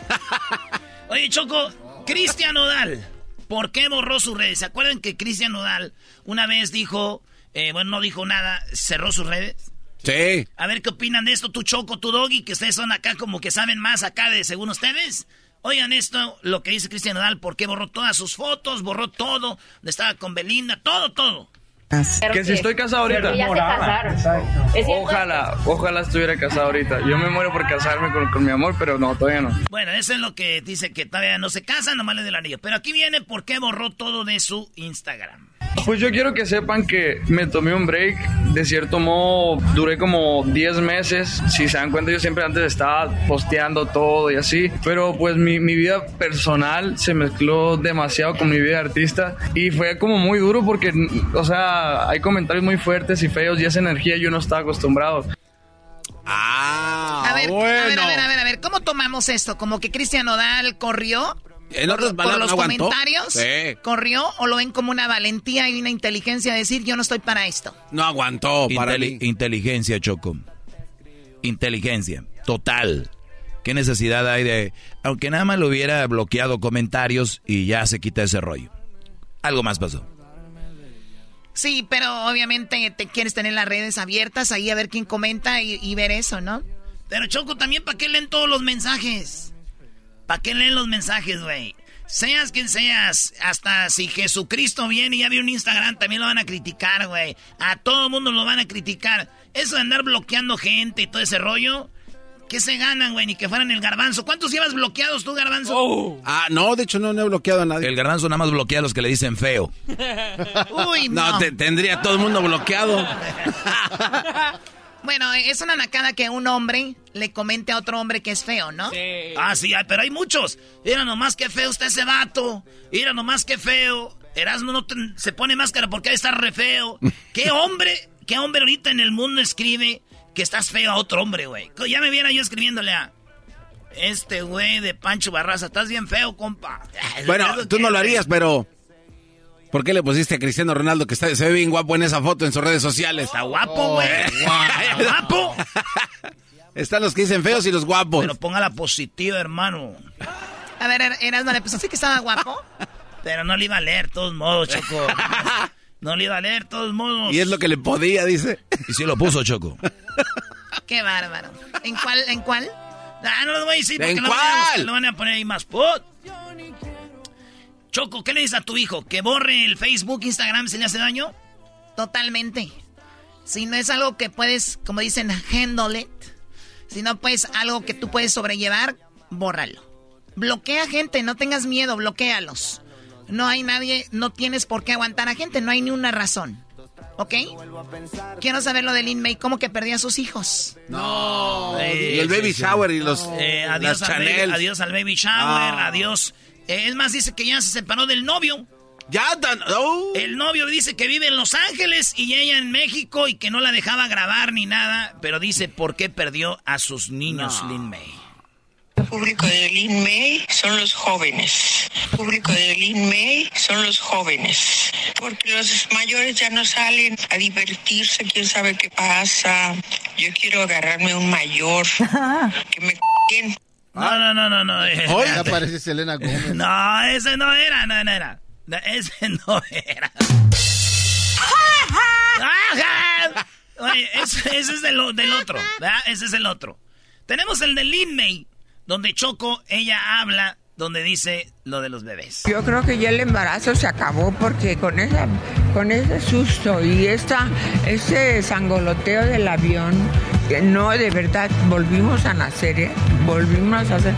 <laughs> Oye, Choco, Cristian Nodal, ¿por qué borró sus redes? ¿Se acuerdan que Cristian Nodal una vez dijo, eh, bueno, no dijo nada, cerró sus redes? Sí. A ver qué opinan de esto, tu Choco, tu Doggy, que ustedes son acá como que saben más acá de según ustedes. Oigan esto, lo que dice Cristian Nodal, porque borró todas sus fotos, borró todo, donde estaba con Belinda, todo, todo. Que si estoy casado ahorita. Ojalá, ojalá estuviera casado ahorita. Yo me muero por casarme con, con, mi amor, pero no, todavía no. Bueno, eso es lo que dice que todavía no se casa, nomás le del anillo. Pero aquí viene por qué borró todo de su Instagram. Pues yo quiero que sepan que me tomé un break. De cierto modo, duré como 10 meses. Si se dan cuenta, yo siempre antes estaba posteando todo y así. Pero pues mi, mi vida personal se mezcló demasiado con mi vida de artista. Y fue como muy duro porque, o sea, hay comentarios muy fuertes y feos y esa energía yo no estaba acostumbrado. Ah, a ver, bueno. a ver, a ver, a ver, a ver, ¿cómo tomamos esto? ¿Como que Cristian Odal corrió? En otras por, los comentarios, ¿corrió o lo ven como una valentía y una inteligencia de decir yo no estoy para esto? No aguantó para Inteligencia, Choco. Inteligencia, total. ¿Qué necesidad hay de... Aunque nada más lo hubiera bloqueado comentarios y ya se quita ese rollo. Algo más pasó. Sí, pero obviamente te quieres tener las redes abiertas ahí a ver quién comenta y, y ver eso, ¿no? Pero Choco, también para qué leen todos los mensajes. ¿Para qué leen los mensajes, güey? Seas quien seas, hasta si Jesucristo viene y ya vi un Instagram, también lo van a criticar, güey. A todo el mundo lo van a criticar. Eso de andar bloqueando gente y todo ese rollo, ¿qué se ganan, güey? Ni que fueran el garbanzo. ¿Cuántos llevas bloqueados tú, garbanzo? Oh. Ah, no, de hecho no, he bloqueado a nadie. El garbanzo nada más bloquea a los que le dicen feo. <laughs> Uy, no. No, tendría todo el mundo bloqueado. <laughs> Bueno, es una nacada que un hombre le comente a otro hombre que es feo, ¿no? Sí. Ah, sí, pero hay muchos. Mira nomás qué feo está ese vato. Mira nomás qué feo. Erasmo no se pone máscara porque está re feo. <laughs> ¿Qué hombre, qué hombre ahorita en el mundo escribe que estás feo a otro hombre, güey? Ya me viera yo escribiéndole a... Este güey de Pancho Barraza, estás bien feo, compa. Bueno, tú no lo harías, pero... ¿Por qué le pusiste a Cristiano Ronaldo que está, se ve bien guapo en esa foto en sus redes sociales? Está guapo, güey. Oh, <laughs> guapo. Están los que dicen feos y los guapos. Pero ponga la positiva, hermano. A ver, er, Erasmo, ¿le pusiste que estaba guapo? Pero no le iba a leer, todos modos, Choco. No le iba a leer, todos modos. Y es lo que le podía, dice. Y sí lo puso, Choco. Qué bárbaro. ¿En cuál? ¿En cuál? Ah, no lo voy a decir porque ¿En cuál? Lo van a poner ahí más pot. Choco, ¿qué le dices a tu hijo? ¿Que borre el Facebook, Instagram si le hace daño? Totalmente. Si no es algo que puedes, como dicen, handle it. Si no pues algo que tú puedes sobrellevar, bórralo. Bloquea gente, no tengas miedo, bloquealos. no hay nadie, no tienes por qué aguantar a gente, no hay ni una razón. ¿Ok? Quiero saber lo de Lin May, cómo que perdió a sus hijos. No. y el baby shower y los eh, adiós, al baby, adiós al baby shower, ah. adiós. Es más, dice que ya se separó del novio. Ya tan. Oh. El novio dice que vive en Los Ángeles y ella en México y que no la dejaba grabar ni nada, pero dice por qué perdió a sus niños Lin May. El público de Lin May son los jóvenes. El público de Lin May son los jóvenes. Porque los mayores ya no salen a divertirse, quién sabe qué pasa. Yo quiero agarrarme un mayor <laughs> que me No, no, no, no, no. Hoy aparece Selena Gómez. No, ese no era, no, no era. ese no era. <laughs> Oye, ese, es del, del otro, ¿verdad? Ese es el otro. Tenemos el de Lin May donde Choco, ella habla, donde dice lo de los bebés. Yo creo que ya el embarazo se acabó porque con esa, con ese susto y esta, ese sangoloteo del avión, no, de verdad, volvimos a nacer, ¿eh? volvimos a hacer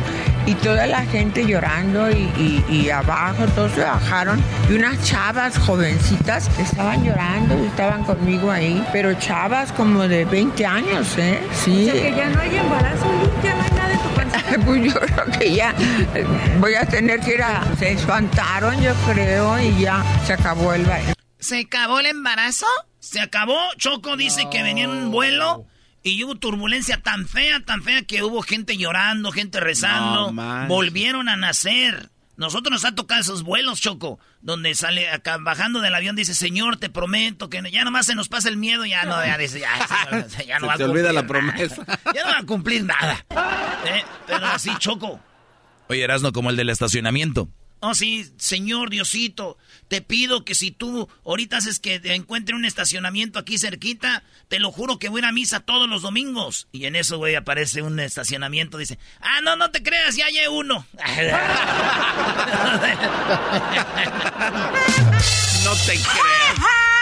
y toda la gente llorando y, abajo, todos se bajaron y unas chavas jovencitas estaban llorando y estaban conmigo ahí, pero chavas como de 20 años, ¿eh? Sí. O sea que ya no hay embarazo, ya no hay nada en tu panza. <laughs> pues yo creo que ya voy a tener que ir a... Se espantaron, yo creo, y ya se acabó el baile. ¿Se acabó el embarazo? Se acabó. Choco dice que venía en un vuelo y hubo turbulencia tan fea, tan fea que hubo gente llorando, gente rezando. Volvieron a nacer. Nosotros nos ha tocado esos vuelos, Choco, donde sale acá bajando del avión, dice, Señor, te prometo que ya nomás se nos pasa el miedo, ya no, ya dice, ya, ya <laughs> no va a te olvida la promesa. <laughs> Ya no va a cumplir nada. ¿Eh? Pero así, Choco. Oye, Erasno, como el del estacionamiento. Oh, sí, Señor Diosito, te pido que si tú ahorita haces que encuentre un estacionamiento aquí cerquita, te lo juro que voy a misa todos los domingos. Y en eso, güey, aparece un estacionamiento, dice, ah, no, no te creas, ya hay uno. <laughs> <laughs> no te creas.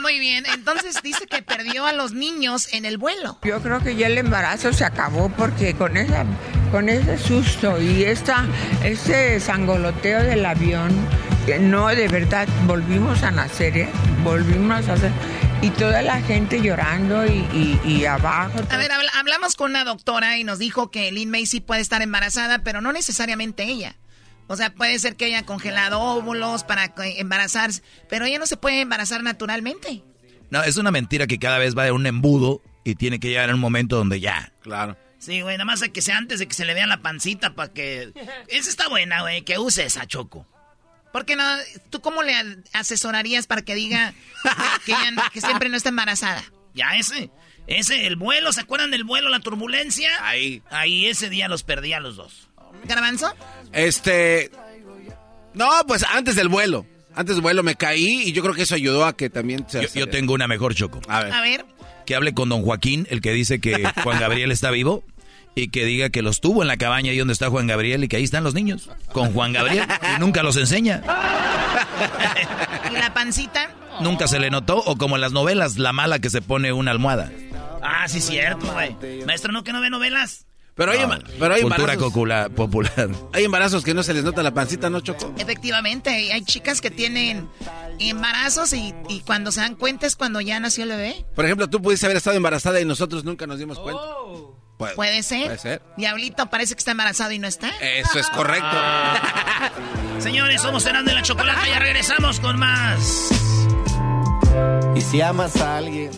Muy bien, entonces dice que perdió a los niños en el vuelo. Yo creo que ya el embarazo se acabó porque con esa con ese susto y esta, ese sangoloteo del avión, no, de verdad, volvimos a nacer, ¿eh? volvimos a hacer, y toda la gente llorando y, abajo. A ver, hablamos con una doctora y nos dijo que Lynn Macy puede estar embarazada, pero no necesariamente ella. O sea, puede ser que haya congelado óvulos para embarazarse, pero ella no se puede embarazar naturalmente. No, es una mentira que cada vez va de un embudo y tiene que llegar a un momento donde ya. Claro. Sí, güey, nada más hay que sea antes de que se le vea la pancita para que... Esa está buena, güey, que use esa Choco. ¿Por qué no? ¿Tú cómo le asesorarías para que diga que, que siempre no está embarazada? Ya ese, ese, el vuelo, ¿se acuerdan del vuelo, la turbulencia? Ahí. Ahí ese día los perdí a los dos. ¿Garbanzo? Este... No, pues antes del vuelo. Antes del vuelo me caí y yo creo que eso ayudó a que también... Se yo, yo tengo una mejor, Choco. A ver. A ver que hable con don Joaquín, el que dice que <laughs> Juan Gabriel está vivo, y que diga que los tuvo en la cabaña ahí donde está Juan Gabriel y que ahí están los niños, con Juan Gabriel, y nunca los enseña. ¿Y la pancita? Nunca se le notó, o como en las novelas, la mala que se pone una almohada. Ah, sí, cierto, güey. Maestro, ¿no que no ve novelas? Pero hay, pero hay Cultura embarazos. popular. Hay embarazos que no se les nota la pancita, ¿no, Choco? Efectivamente, hay chicas que tienen embarazos y, cuando se dan cuenta es cuando ya nació el bebé. Por ejemplo, tú pudiste haber estado embarazada y nosotros nunca nos dimos cuenta. Oh. Puede, ser. Puede ser. Diablito parece que está embarazado y no está. Eso es correcto. <laughs> Señores, somos Serán de la Chocolata y ya regresamos con más. Y si amas a alguien.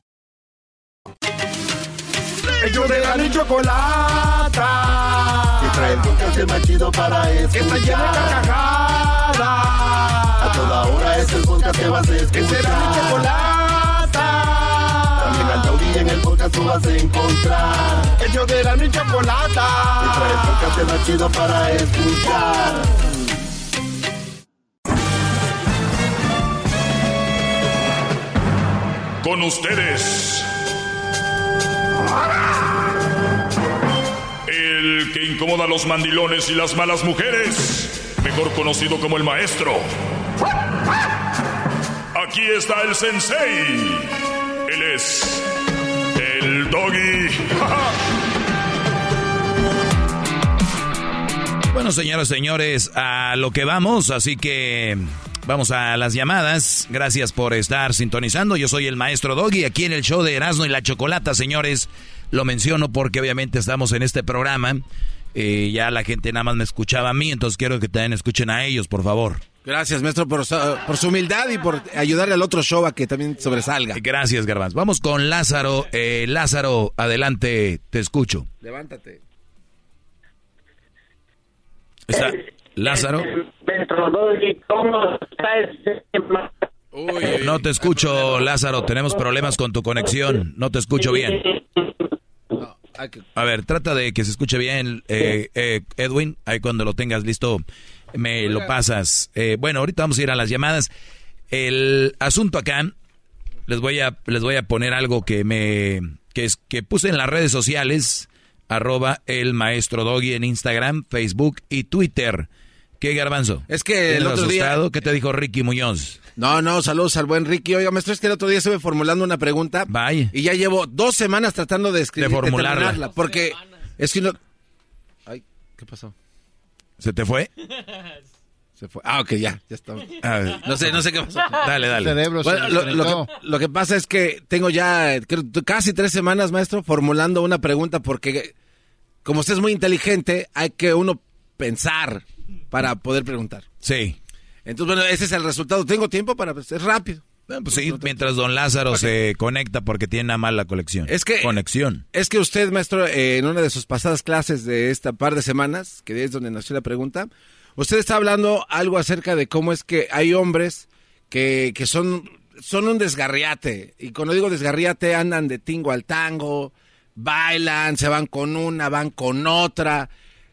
Ellos de la ni chocolata. Y trae el podcast más chido para escuchar. Que. A toda hora es el podcast que vas a escuchar. Que será chocolata. También al taurí en el podcast tú vas a encontrar. Ellos de la ni chocolata. Y trae el podcast más chido para escuchar. con ustedes. El que incomoda a los mandilones y las malas mujeres, mejor conocido como el maestro. Aquí está el sensei. Él es el doggy. Bueno, señoras y señores, a lo que vamos, así que vamos a las llamadas. Gracias por estar sintonizando. Yo soy el maestro Doggy aquí en el show de Erasmo y la Chocolata, señores. Lo menciono porque obviamente estamos en este programa. Eh, ya la gente nada más me escuchaba a mí, entonces quiero que también escuchen a ellos, por favor. Gracias, maestro, por, por su humildad y por ayudarle al otro show a que también sobresalga. Gracias, Garbanz. Vamos con Lázaro. Eh, Lázaro, adelante, te escucho. Levántate. Está Lázaro. No te escucho, Lázaro. Tenemos problemas con tu conexión. No te escucho bien. A ver, trata de que se escuche bien, eh, eh, Edwin. Ahí cuando lo tengas listo, me lo pasas. Eh, bueno, ahorita vamos a ir a las llamadas. El asunto acá, les voy a, les voy a poner algo que me, que es, que puse en las redes sociales, arroba el maestro Doggy en Instagram, Facebook y Twitter. ¿Qué garbanzo? Es que el otro asustado? día... ¿Qué te dijo Ricky Muñoz? No, no, saludos al buen Ricky. Oiga, maestro, es que el otro día estuve formulando una pregunta. Vaya. Y ya llevo dos semanas tratando de escribir. De formularla. porque es que no... Ay, ¿qué pasó? ¿Se te fue? <laughs> Se fue. Ah, ok, ya, ya está. no sé, no sé qué pasó. <laughs> Dale, dale. Bueno, lo, lo, que, lo, que, pasa es que tengo ya creo, casi tres semanas, maestro, formulando una pregunta porque como usted es muy inteligente, hay que uno pensar para poder preguntar. Sí. Entonces, bueno, ese es el resultado. Tengo tiempo para... Pues, es rápido. Pues sí, mientras don Lázaro se conecta porque tiene una mala conexión. Es que, conexión. Es que usted, maestro, eh, en una de sus pasadas clases de esta par de semanas, que es donde nació la pregunta, usted está hablando algo acerca de cómo es que hay hombres que, que son, son un desgarriate. Y cuando digo desgarriate, andan de tingo al tango, bailan, se van con una, van con otra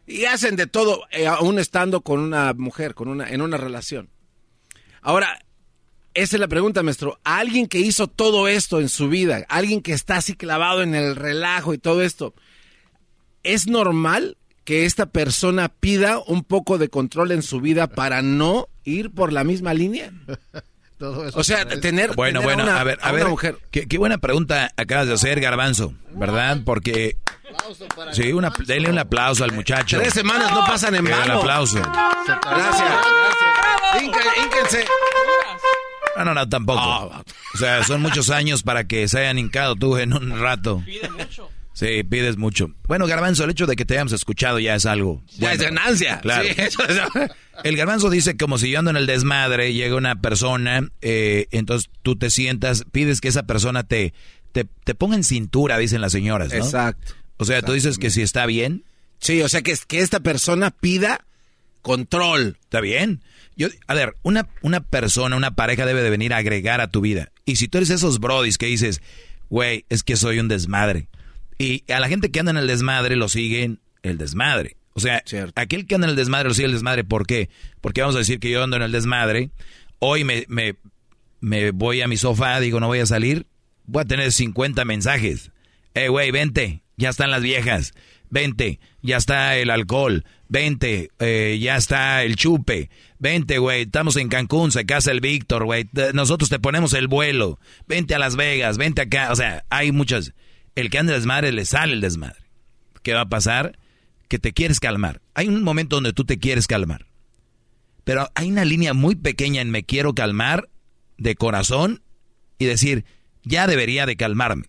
y hacen de todo, eh, aún estando con una mujer, con una, en una relación. Ahora, esa es la pregunta, maestro. alguien que hizo todo esto en su vida, alguien que está así clavado en el relajo y todo esto, ¿es normal que esta persona pida un poco de control en su vida para no ir por la misma línea? O sea, tener, bueno, bueno, a, ver, a, ver, mujer. Qué, qué, buena pregunta acabas de hacer, Garbanzo, ¿verdad? Porque Sí, una, denle un aplauso al muchacho. Tres semanas no pasan en vano. Un aplauso. Gracias, gracias. No, no, no, tampoco. O sea, son muchos años para que se hayan hincado tú en un rato. Pide mucho. Sí, pides mucho. Bueno, Garbanzo, el hecho de que te hayamos escuchado ya es algo. Ya es ganancia. Claro. <laughs> El Garbanzo dice como si yo ando en el desmadre, llega una persona, eh, entonces tú te sientas, pides que esa persona te, te, te ponga en cintura, dicen las señoras, ¿no? Exacto. O sea, tú dices que si está bien. Sí, o sea, que, que esta persona pida control. Está bien. Yo, a ver, una, una persona, una pareja debe de venir a agregar a tu vida. Y si tú eres esos brodis que dices, güey, es que soy un desmadre. Y a la gente que anda en el desmadre lo siguen el desmadre. O sea, aquel que anda en el desmadre lo sigue el desmadre. ¿Por qué? Porque vamos a decir que yo ando en el desmadre. Hoy me, me, me voy a mi sofá, digo, no voy a salir. Voy a tener 50 mensajes. Eh, güey, vente ya están las viejas. Vente, ya está el alcohol. Vente, eh, ya está el chupe. Vente, güey, estamos en Cancún, se casa el Víctor, güey. Nosotros te ponemos el vuelo. Vente a Las Vegas, vente acá. O sea, hay muchas. El que anda desmadre le sale el desmadre. ¿Qué va a pasar? Que te quieres calmar. Hay un momento donde tú te quieres calmar. Pero hay una línea muy pequeña en me quiero calmar de corazón y decir, ya debería de calmarme.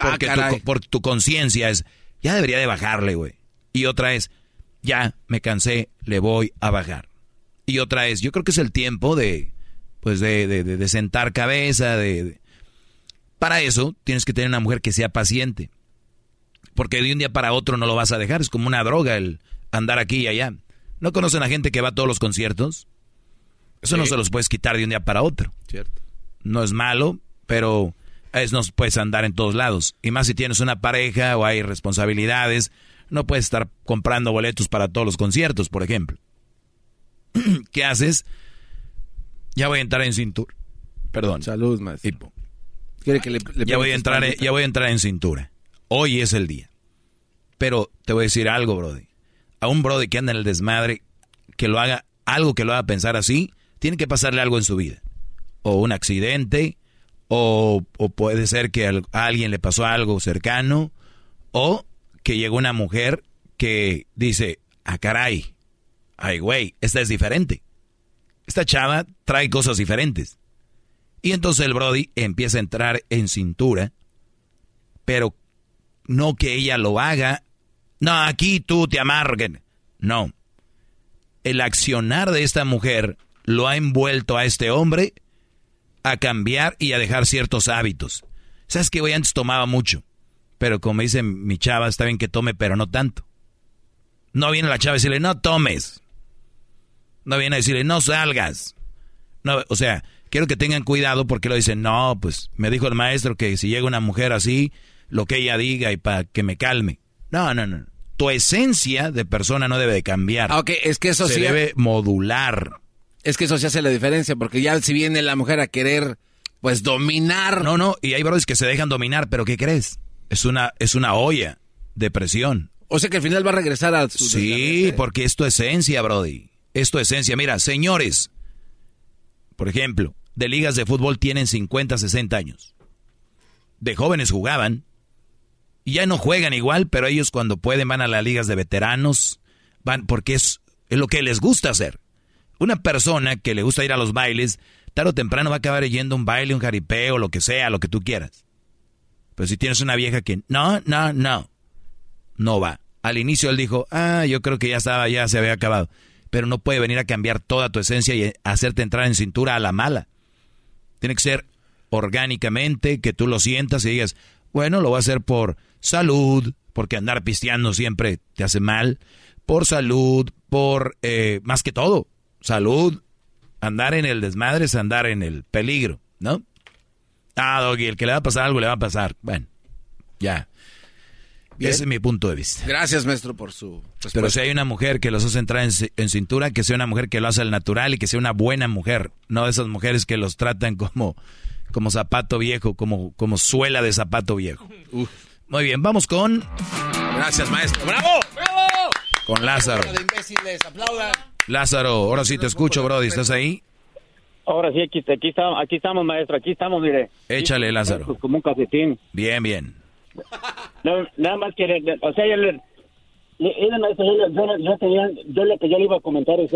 Ah, Porque tu, por tu conciencia es, ya debería de bajarle, güey. Y otra es, ya me cansé, le voy a bajar. Y otra es, yo creo que es el tiempo de, pues de, de, de, sentar cabeza, de, Para eso tienes que tener una mujer que sea paciente. Porque de un día para otro no lo vas a dejar. Es como una droga el andar aquí y allá. ¿No conocen a gente que va a todos los conciertos? Eso no se los puedes quitar de un día para otro. Cierto. No es malo, pero es no puedes andar en todos lados. Y más si tienes una pareja o hay responsabilidades, no puedes estar comprando boletos para todos los conciertos, por ejemplo. <clears throat> ¿Qué haces? Ya voy a entrar en cintura. Perdón. Salud, maestro. Ya voy a entrar, ya voy a entrar en cintura. Hoy es el día. Pero te voy a decir algo, Brody. A un Brody que anda en el desmadre, que lo haga, algo que lo haga pensar así, tiene que pasarle algo en su vida. O un accidente, o, o puede ser que a alguien le pasó algo cercano, o que llegó una mujer que dice, ah, caray, ay, güey, esta es diferente. Esta chava trae cosas diferentes. Y entonces el Brody empieza a entrar en cintura, pero no que ella lo haga. No, aquí tú te amarguen. No. El accionar de esta mujer lo ha envuelto a este hombre a cambiar y a dejar ciertos hábitos. ¿Sabes que Hoy antes tomaba mucho, pero como dice mi chava, está bien que tome, pero no tanto. No viene la chava a decirle, no tomes. No viene a decirle, no salgas. No, o sea, quiero que tengan cuidado porque lo dicen, no, pues me dijo el maestro que si llega una mujer así, lo que ella diga y para que me calme. No, no, no. Tu esencia de persona no debe de cambiar. Ah, ok, es que eso Se debe modular. Es que eso se hace la diferencia, porque ya si viene la mujer a querer, pues, dominar. No, no, y hay brothers que se dejan dominar, pero ¿qué crees? Es una, es una olla de presión. O sea que al final va a regresar a su... Sí, porque es tu esencia, Brody. Es tu esencia. Mira, señores, por ejemplo, de ligas de fútbol tienen 50, 60 años. De jóvenes jugaban. Y ya no juegan igual, pero ellos cuando pueden van a las ligas de veteranos, van porque es, lo que les gusta hacer. Una persona que le gusta ir a los bailes, tarde o temprano va a acabar yendo a un baile, un jaripeo, lo que sea, lo que tú quieras. Pero si tienes una vieja que, no, no, no, no va. Al inicio él dijo, ah, yo creo que ya estaba, ya se había acabado pero no puede venir a cambiar toda tu esencia y hacerte entrar en cintura a la mala. Tiene que ser orgánicamente, que tú lo sientas y digas, bueno, lo voy a hacer por salud, porque andar pisteando siempre te hace mal, por salud, por eh, más que todo, salud, andar en el desmadre es andar en el peligro, ¿no? Ah, Doggy, el que le va a pasar algo le va a pasar. Bueno, ya. Ese es mi punto de vista. Gracias, maestro, por su respuesta. Pero si hay una mujer que los hace entrar en, cintura, que sea una mujer que lo hace al natural y que sea una buena mujer, no de esas mujeres que los tratan como, como zapato viejo, como, como suela de zapato viejo. Muy bien, vamos con... Gracias, maestro. ¡Bravo! ¡Bravo! Con Lázaro. Lázaro, ahora sí te escucho, Brody. ¿Estás ahí? Ahora sí, aquí, aquí, estamos, aquí estamos, maestro. Aquí estamos, mire. Échale, Lázaro. Como un cafetín. Bien, bien. No, nada más que, o sea, yo, le, yo, yo, tenía, yo lo que yo le iba a comentar es,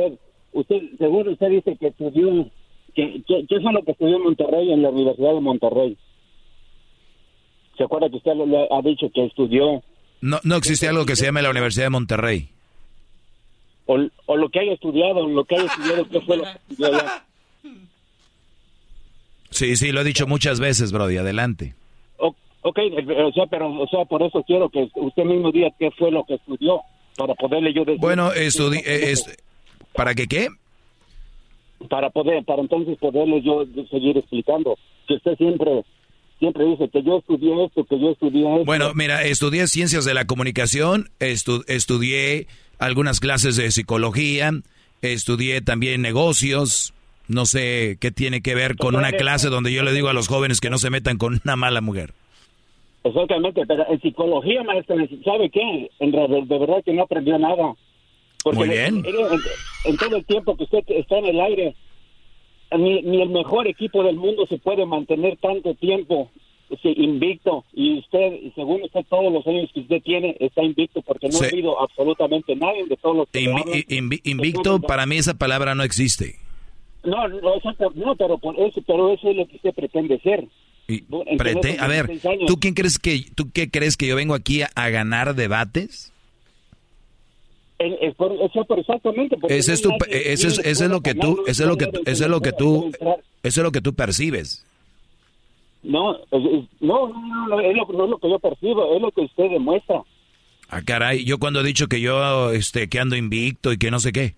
usted, según usted dice que estudió, que, que, ¿qué fue lo que estudió en Monterrey, en la Universidad de Monterrey? ¿Se acuerda que usted le ha dicho que estudió? No, no existe algo que se llame la Universidad de Monterrey. O, o lo que haya estudiado, lo que haya estudiado, ¿qué fue lo que estudió allá? Sí, sí, lo he dicho muchas veces, Brody, adelante. Ok, o sea, pero o sea, por eso quiero que usted mismo diga qué fue lo que estudió para poderle yo decir. Bueno, estudié, eh, ¿para qué qué? Para poder, para entonces poderle yo seguir explicando. Que usted siempre siempre dice que yo estudié esto, que yo estudié esto. Bueno, mira, estudié ciencias de la comunicación, estudié algunas clases de psicología, estudié también negocios, no sé qué tiene que ver con una clase donde yo le digo a los jóvenes que no se metan con una mala mujer. Exactamente, pero en psicología, maestro, ¿sabe qué? En de, de verdad que no aprendió nada. Porque Muy bien. En, todo el tiempo que usted está en el aire, ni, ni el mejor equipo del mundo se puede mantener tanto tiempo invicto y usted, según usted, todos los años que usted tiene, está invicto porque no ha habido absolutamente nadie de todos los que Invicto, para mí esa palabra no existe. No, no, no pero, eso, pero eso es lo que usted pretende ser a ver, ¿tú quién crees que tú qué crees que yo vengo aquí a, ganar debates? exactamente. Eso es, es, lo que tú, eso es lo que, eso es lo que tú, eso es lo que tú percibes. No, no, no, no, es lo, no es lo que yo percibo, es lo que usted demuestra. Ah, caray, yo cuando he dicho que yo, este, que ando invicto y que no sé qué.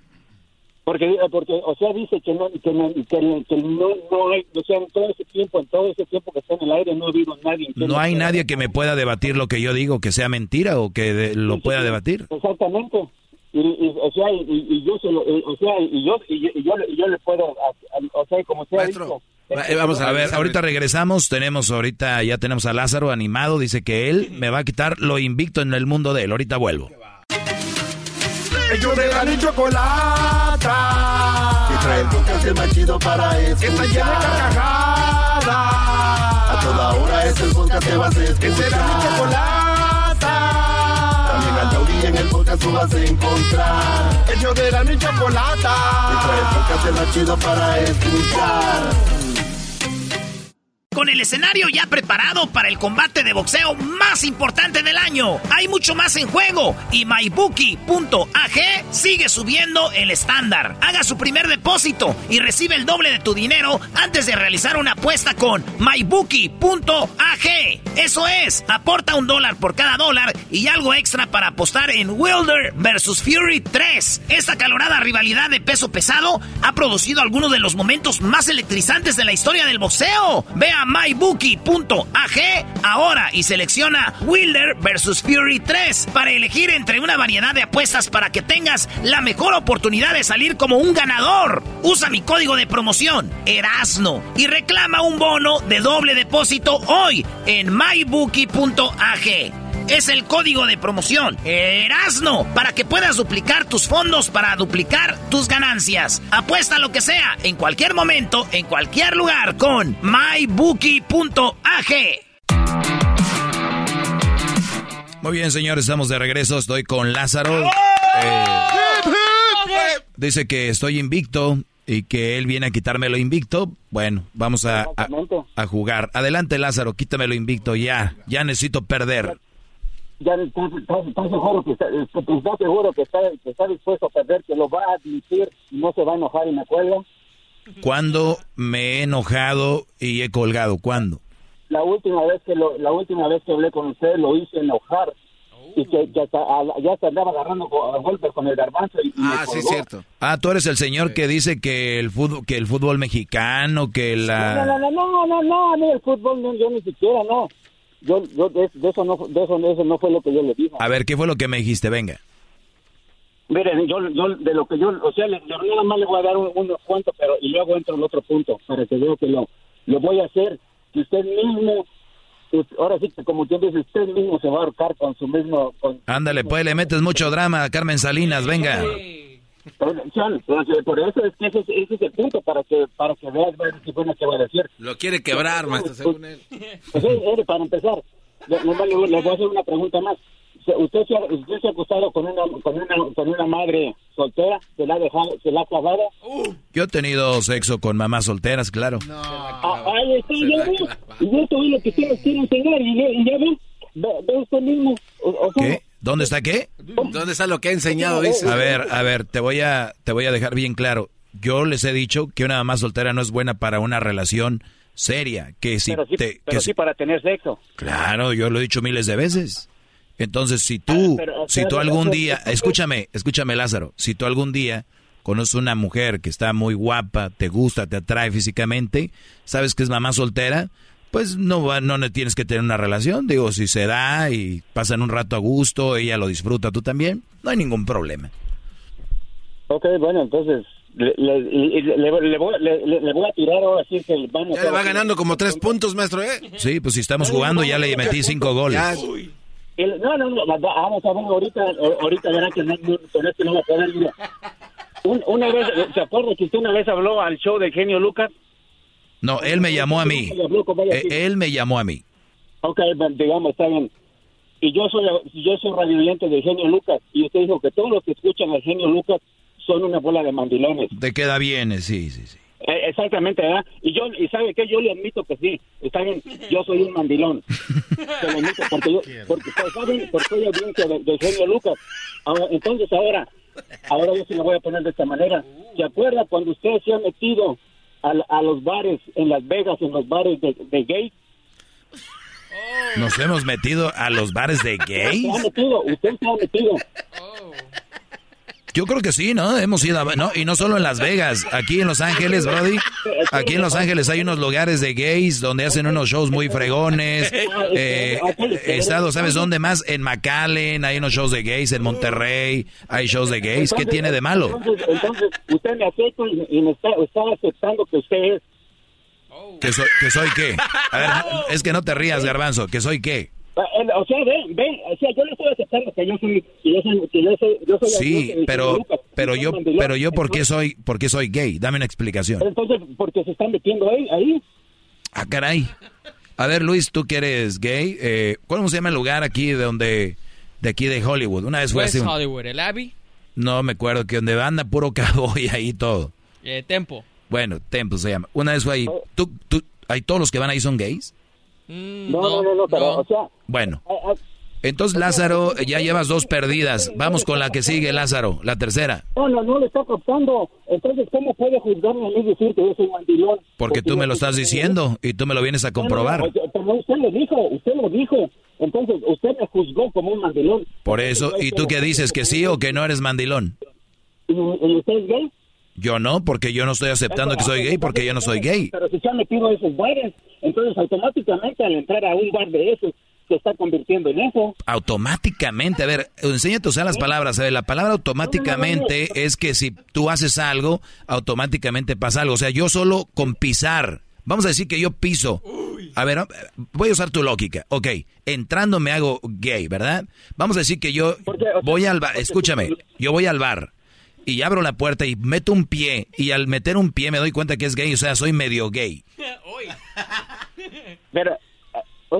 Porque, eh, porque, o sea, dice que no, que no, que, no, no hay, o sea, en todo ese tiempo, en todo ese tiempo que está en el aire, no ha habido nadie. no hay nadie que me pueda debatir lo que yo digo, que sea mentira o que lo pueda debatir. Exactamente. y, y, o sea, y, y yo se lo, y- o sea, y yo, y, yo- y yo, y yo le puedo, a- a- o sea, como sea dicho, Eh, Vamos a ver, ahorita regresamos, tenemos ahorita, ya tenemos a Lázaro animado, dice que él me va a quitar lo invicto en el mundo de él, ahorita vuelvo. Ellos de la ni chocolata. Y trae el podcast el más chido para escuchar. Está llena de carcajadas. A toda hora es el podcast que vas a escuchar. Que será mi chocolata. También al taurí en el podcast tú vas a encontrar. Ellos de la ni chocolata. Y trae el podcast el más chido para escuchar. Con el escenario ya preparado para el combate de boxeo más importante del año. Hay mucho más en juego y MyBookie.ag sigue subiendo el estándar. Haga su primer depósito y recibe el doble de tu dinero antes de realizar una apuesta con MyBookie.ag. Eso es, aporta un dólar por cada dólar y algo extra para apostar en Wilder vs Fury 3. Esta calorada rivalidad de peso pesado ha producido algunos de los momentos más electrizantes de la historia del boxeo. Ve mybookie.ag ahora y selecciona Wilder vs Fury 3 para elegir entre una variedad de apuestas para que tengas la mejor oportunidad de salir como un ganador. Usa mi código de promoción, Erasno, y reclama un bono de doble depósito hoy en mybookie.ag. Es el código de promoción Erasno para que puedas duplicar tus fondos para duplicar tus ganancias. Apuesta lo que sea, en cualquier momento, en cualquier lugar con mybookie.ag. Muy bien, señores, estamos de regreso, estoy con Lázaro. Eh, dice que estoy invicto y que él viene a quitarme lo invicto. Bueno, vamos a, a, a jugar. Adelante, Lázaro, quítame lo invicto ya. Ya necesito perder. Ya estás, estás- estás seguro que está, seguro que está, que está dispuesto a perder, que lo va a admitir y no se va a enojar y me cuelga. ¿Cuándo me he enojado y he colgado? ¿Cuándo? La última vez que lo, la última vez que hablé con usted lo hice enojar y que, que hasta, a- ya se andaba agarrando golpes con el garbanzo y, y me colgó. Ah, tú eres el señor que dice que el fútbol, que el fútbol mexicano, que No, la... no, no, no, no, no, a mí el fútbol no, yo ni siquiera no. Yo, yo de, de eso no, de eso, de eso no fue lo que yo le dije. A ver, ¿qué fue lo que me dijiste? Venga. Miren, yo, yo de lo que yo, o sea, le, nada más le voy a dar un- unos cuantos, pero y luego entro en otro punto para que veo que lo, lo voy a hacer. Que usted mismo, us- ahora sí que como usted dice, usted mismo se va a ahorcar con su mismo. Con, Ándale, pues le metes mucho drama a Carmen Salinas, venga. Pues, eh, por eso es que ese, es- ese es el punto para que para que veas qué buena que va a decir. Lo quiere quebrar, maestro, según él. Pues, eh, eh, para empezar, le, le- le voy a hacer una pregunta más. ¿Usted se, ha, usted se ha acostado con una, con una con una madre soltera? ¿Se la ha dejado, se la ha clavado? Yo he tenido sexo con mamás solteras, claro. Ah, ahí está, ya ve. Y yo es lo que ustedes quieren enseñar. Y, ya- ven, ve, ve usted mismo. O, o sea, ¿Qué? ¿Dónde está qué? ¿Dónde está lo que ha enseñado? Dice. A ver, a ver, te voy a, te voy a dejar bien claro. Yo les he dicho que una mamá soltera no es buena para una relación seria. Que si pero sí, te, pero que sí si- para tener sexo. claro, yo lo he dicho miles de veces. Entonces, si tú, Ah, pero, si tú algún día, escúchame, escúchame Lázaro, si tú algún día conoces una mujer que está muy guapa, te gusta, te atrae físicamente, sabes que es mamá soltera, pues no, va- no ne- tienes que tener una relación. Digo, si se da y pasan un rato a gusto, ella lo disfruta, tú también, no hay ningún problema. Ok, bueno, entonces le, le, le, le- le voy, le, voy a tirar ahora sí que vamos Ya le va ganando como tres puntos, maestro, ¿eh? Sí, pues si estamos jugando ya le metí cinco goles. El- no, no, no, va- va- vamos a ver ahorita, a- ahorita verá que no, no, con esto no va a poder. mira. Un- una vez, ¿se acuerda que usted una vez habló al show de Genio Lucas? No, él me llamó a mí. Él me llamó a mí. Ok, digamos, está bien. Y yo soy yo soy radioyente de Genio Lucas y usted dijo que todos los que escuchan al Genio Lucas son una bola de mandilones. Te queda bien, sí, sí, sí. Eh, exactamente, ¿verdad? Y yo, y sabe que yo le admito que sí, está bien, yo soy un mandilón. Se lo admito, porque yo, <laughs> porque, pues, ¿saben? Porque soy audiencia de, de Genio Lucas. Ahora, entonces ahora, ahora yo se lo voy a poner de esta manera. ¿Se acuerda cuando usted se ha metido a, a los bares en Las Vegas, en los bares de, de gays? Nos hemos metido a los bares de gays. Se ha metido, usted se ha metido. Yo creo que sí, ¿no? Hemos ido a, ¿no? Y no solo en Las Vegas, aquí en Los Ángeles, Brody. Aquí en Los Ángeles hay unos lugares de gays donde hacen unos shows muy fregones. Eh, estado, ¿sabes dónde más? En McAllen hay unos shows de gays, en Monterrey hay shows de gays. ¿Qué tiene de malo? Entonces, usted me acepta y, me está, está, aceptando que usted es. ¿Que soy, ¿Que soy qué? A ver, es que no te rías, Garbanzo. ¿Que soy qué? Ah, o sea, ven, ven, o sea, yo le estoy aceptando que yo soy, que yo soy, que yo soy, yo soy Sí, pero, pero yo, pero yo, ¿por qué soy, por qué soy gay? Dame una explicación. Entonces, porque se están metiendo ahí, ahí. Ah, caray. A ver, Luis, tú que eres gay, eh, ¿cómo se llama el lugar aquí de donde, de aquí de Hollywood? Una vez fue así. Hollywood, el Abbey. No me acuerdo que donde anda puro <laughs> cowboy ahí todo. Eh, Tempo. Bueno, Tempo se llama. Una vez fue ahí. ¿Tú, tú, ¿Hay todos los que van ahí son gays? Mm, no, no, no, no, pero, o sea, Bueno. Entonces, Lázaro, ya llevas dos perdidas. Vamos con la que sigue, Lázaro, la tercera. No, no, no le está costando. Entonces, ¿cómo puede juzgarme a mí decir que yo soy mandilón? Porque tú me lo estás diciendo y tú me lo vienes a comprobar. No, no, pero usted lo dijo, usted lo dijo. Entonces, usted me juzgó como un mandilón. Por eso, ¿y tú qué dices? ¿Que sí o que no eres mandilón? ¿Y usted es gay? Yo no, porque yo no estoy aceptando que soy gay, porque yo no soy gay. Pero si se han metido esos bares, entonces automáticamente al entrar a un bar de esos, se está convirtiendo en eso. Automáticamente, a ver, enséñate a usar las palabras. A ver, la palabra automáticamente es que si tú haces algo, automáticamente pasa algo. O sea, yo solo con pisar, vamos a decir que yo piso. A ver, voy a usar tu lógica. Ok, entrando me hago gay, ¿verdad? Vamos a decir que yo voy al bar, escúchame, yo voy al bar y abro la puerta y meto un pie y al meter un pie me doy cuenta que es gay, o sea, soy medio gay. <laughs> Pero,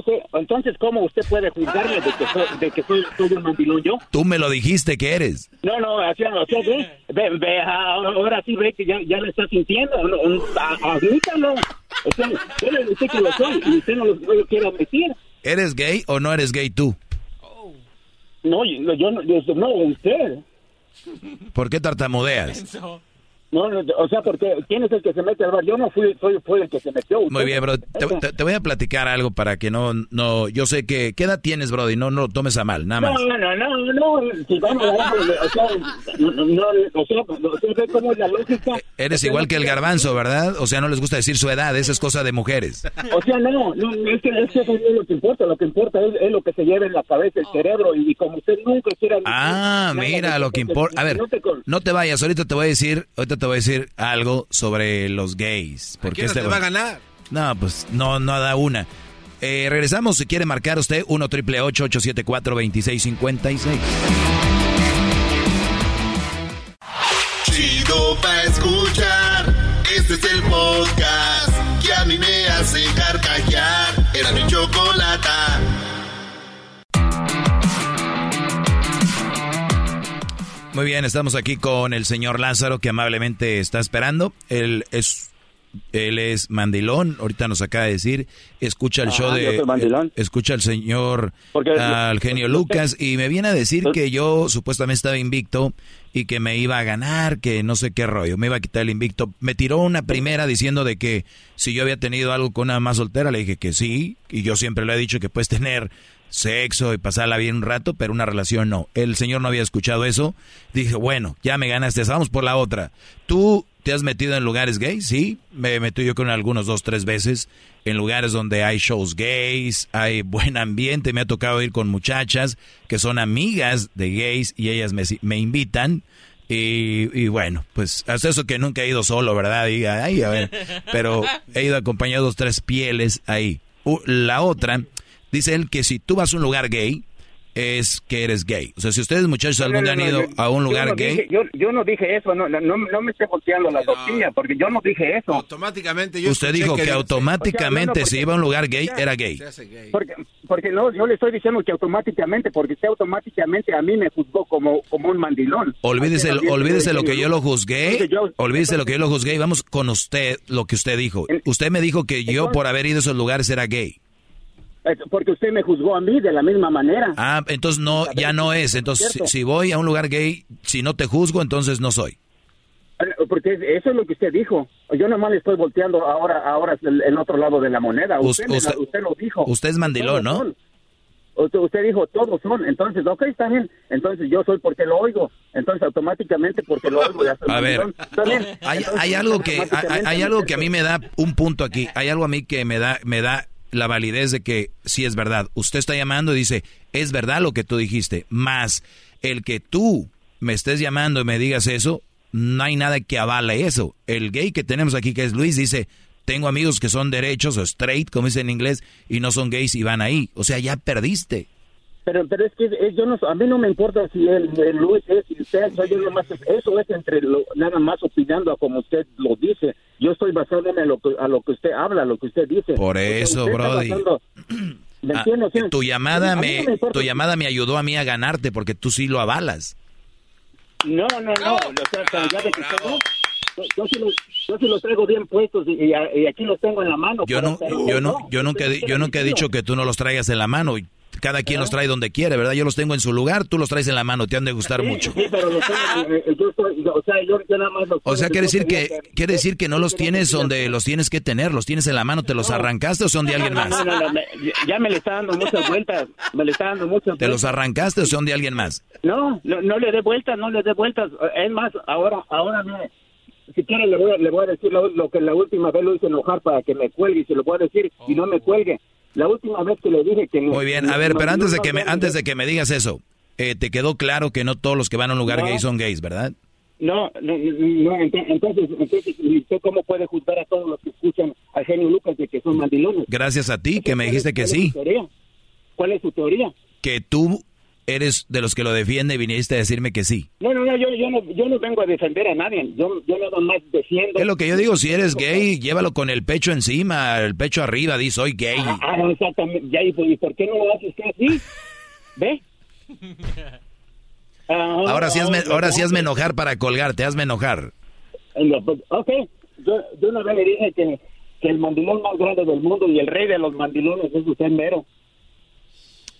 sea, entonces, ¿cómo usted puede juzgarme de que soy, de que soy, soy un mandilón yo? Tú me lo dijiste que eres. No, no, así no, sea, ve, ve, ve, ahora sí ve que ya, ya lo está sintiendo, admítalo. O sea, yo le dije que lo soy y usted no lo, no lo quiere admitir. ¿Eres gay o no eres gay tú? No, yo, yo, no, yo, no, usted. ¿Por qué tartamudeas? No, no, o sea, porque ¿quién es el que se mete al bar? Yo no fui, soy, fui el que se metió. Muy bien, bro. Te, te- te voy a platicar algo para que no, no, yo sé que, ¿qué edad tienes, bro? Y no, no lo tomes a mal, nada más. No, no, no, no, si vamos a o sea, no, no, o sea, o sea, ve cómo es la lógica. Eres igual que el garbanzo, ¿verdad? O sea, no les gusta decir su edad, eso es cosa de mujeres. O sea, no, no, es que, es que eso no es lo que importa, lo que importa es, es lo que se lleva en la cabeza, el cerebro, y como usted nunca quiera... Ah, mira, lo que importa. A ver, no te vayas, ahorita te voy a decir, ahorita te voy a decir algo sobre los gays. Porque quién no este te va a ganar? No, pues no, no da una. Eh, regresamos, si quiere marcar usted, 1 triple 874 2656 Chido pa' escuchar. Este es el podcast que a mí me hace carcajear. Era mi chocolata. Muy bien, estamos aquí con el señor Lázaro que amablemente está esperando. Él es él es mandilón, ahorita nos acaba de decir, escucha el Ah, show de soy mandilón. escucha al señor Porque- al genio Lucas y me viene a decir que yo supuestamente estaba invicto y que me iba a ganar, que no sé qué rollo, me iba a quitar el invicto. Me tiró una primera diciendo de que si yo había tenido algo con una más soltera, le dije que sí, y yo siempre le he dicho que puedes tener sexo y pasarla bien un rato, pero una relación no. El señor no había escuchado eso. Dije, bueno, ya me ganaste, vamos por la otra. ¿Tú te has metido en lugares gays? Sí, me metí yo con algunos dos, tres veces en lugares donde hay shows gays, hay buen ambiente, me ha tocado ir con muchachas que son amigas de gays y ellas me, me invitan. Y, y bueno, pues hasta eso que nunca he ido solo, ¿verdad? Y, ay, a ver, pero he ido acompañado dos, tres pieles ahí. La otra, dice él que si tú vas a un lugar gay, es que eres gay. O sea, si ustedes muchachos algún día han No, no, no, ido yo- a un yo lugar no gay, dije- yo, yo no dije eso, no, no, no, no me esté volteando la tortilla, porque yo no dije eso. Automáticamente yo usted dijo que, dice- automáticamente O sea, no, no, si iba a un lugar gay, era gay. Porque, porque no, yo le estoy diciendo que automáticamente, porque usted automáticamente a mí me juzgó como, como un mandilón. Olvídese, también olvídese lo que yo lo juzgué. Yo- Olvídese lo que yo lo juzgué y vamos con usted, lo que usted dijo. Usted me dijo que yo por haber ido a esos lugares era gay. Eh, Porque usted me juzgó a mí de la misma manera. Ah, entonces no, ya no es. Entonces, si, si voy a un lugar gay, si no te juzgo, entonces no soy. Eh, Porque eso es lo que usted dijo. Yo nomás le estoy volteando ahora, ahora el, otro lado de la moneda. Usted, usted- usted lo dijo. Usted es mandilón, ¿no? usted, usted dijo todos son, entonces, ok, está bien, entonces yo soy porque lo oigo, entonces automáticamente porque lo oigo ya soy A ver, mandilón. Está bien. hay, hay algo que hay, hay algo que a mí me da un punto aquí. Hay algo a mí que me da me da la validez de que sí es verdad. Usted está llamando y dice es verdad lo que tú dijiste. Más el que tú me estés llamando y me digas eso, no hay nada que avale eso. El gay que tenemos aquí que es Luis dice tengo amigos que son derechos o straight como dice en inglés y no son gays y van ahí. O sea ya perdiste. Pero, pero es que es- yo no, a mí no me importa si el, el Luis es, soy yo nomás, eso es entre lo, nada más opinando a como usted lo dice. Yo estoy basándome a lo que, a lo que usted habla, a lo que usted dice. Por O sea, eso, Brody. basando- <clears throat> ¿Me Ah, entiende? O sea, tu llamada me no me tu llamada me ayudó a mí a ganarte porque tú sí lo avalas. No, no, no. O yo, yo sí los, yo sí los traigo bien puestos y, y- y aquí los tengo en la mano. Yo no, yo no, yo nunca, yo nunca he dicho que tú no los traigas en la mano. Cada quien los trae donde quiere, ¿verdad? Yo los tengo en su lugar, tú los traes en la mano, te han de gustar mucho. Sí, pero los tengo, yo estoy, o sea, yo, yo nada más los O sea, quiere decir que, quiere decir que no los tienes donde los tienes que tener, los tienes en la mano, ¿te los arrancaste o son de alguien más? no, no, no, me- ya me le está dando muchas vueltas, me le está dando muchas ¿Te los vueltas. arrancaste o son de alguien más? No, no, no le dé vueltas, no le dé vueltas. Es más, ahora, ahora mire, si quiere le voy, a, le voy a decir lo, lo que la última vez lo hice enojar para que me cuelgue y se lo voy a decir y no me cuelgue. La última vez que le dije que... Muy bien, a ver, pero antes de que me, antes de que me digas eso, eh, te quedó claro que no todos los que van a un lugar No. gay son gays, ¿verdad? No, no, no, ent- entonces, entonces, ¿y ¿usted cómo puede juzgar a todos los que escuchan a Genio Lucas de que son mandilones? Gracias a ti que me dijiste que ¿Cuál es sí, su teoría? ¿Cuál es su teoría? que tú eres de los que lo defiende y viniste a decirme que sí. No, no, no, yo, yo no, yo no vengo a defender a nadie. Yo, yo nada más defiendo. Es lo que yo digo, si eres gay, llévalo con el pecho encima, el pecho arriba, di soy gay. Ah, exactamente. Ya, ¿y por, y por qué no lo hace usted así? ¿Ve? Ah, Ahora sí hazme, ah, ahora sí ah, hazme enojar para colgarte, hazme enojar. No, pues, Ok, yo, yo una vez le dije que, que el mandilón más grande del mundo y el rey de los mandilones es usted mero.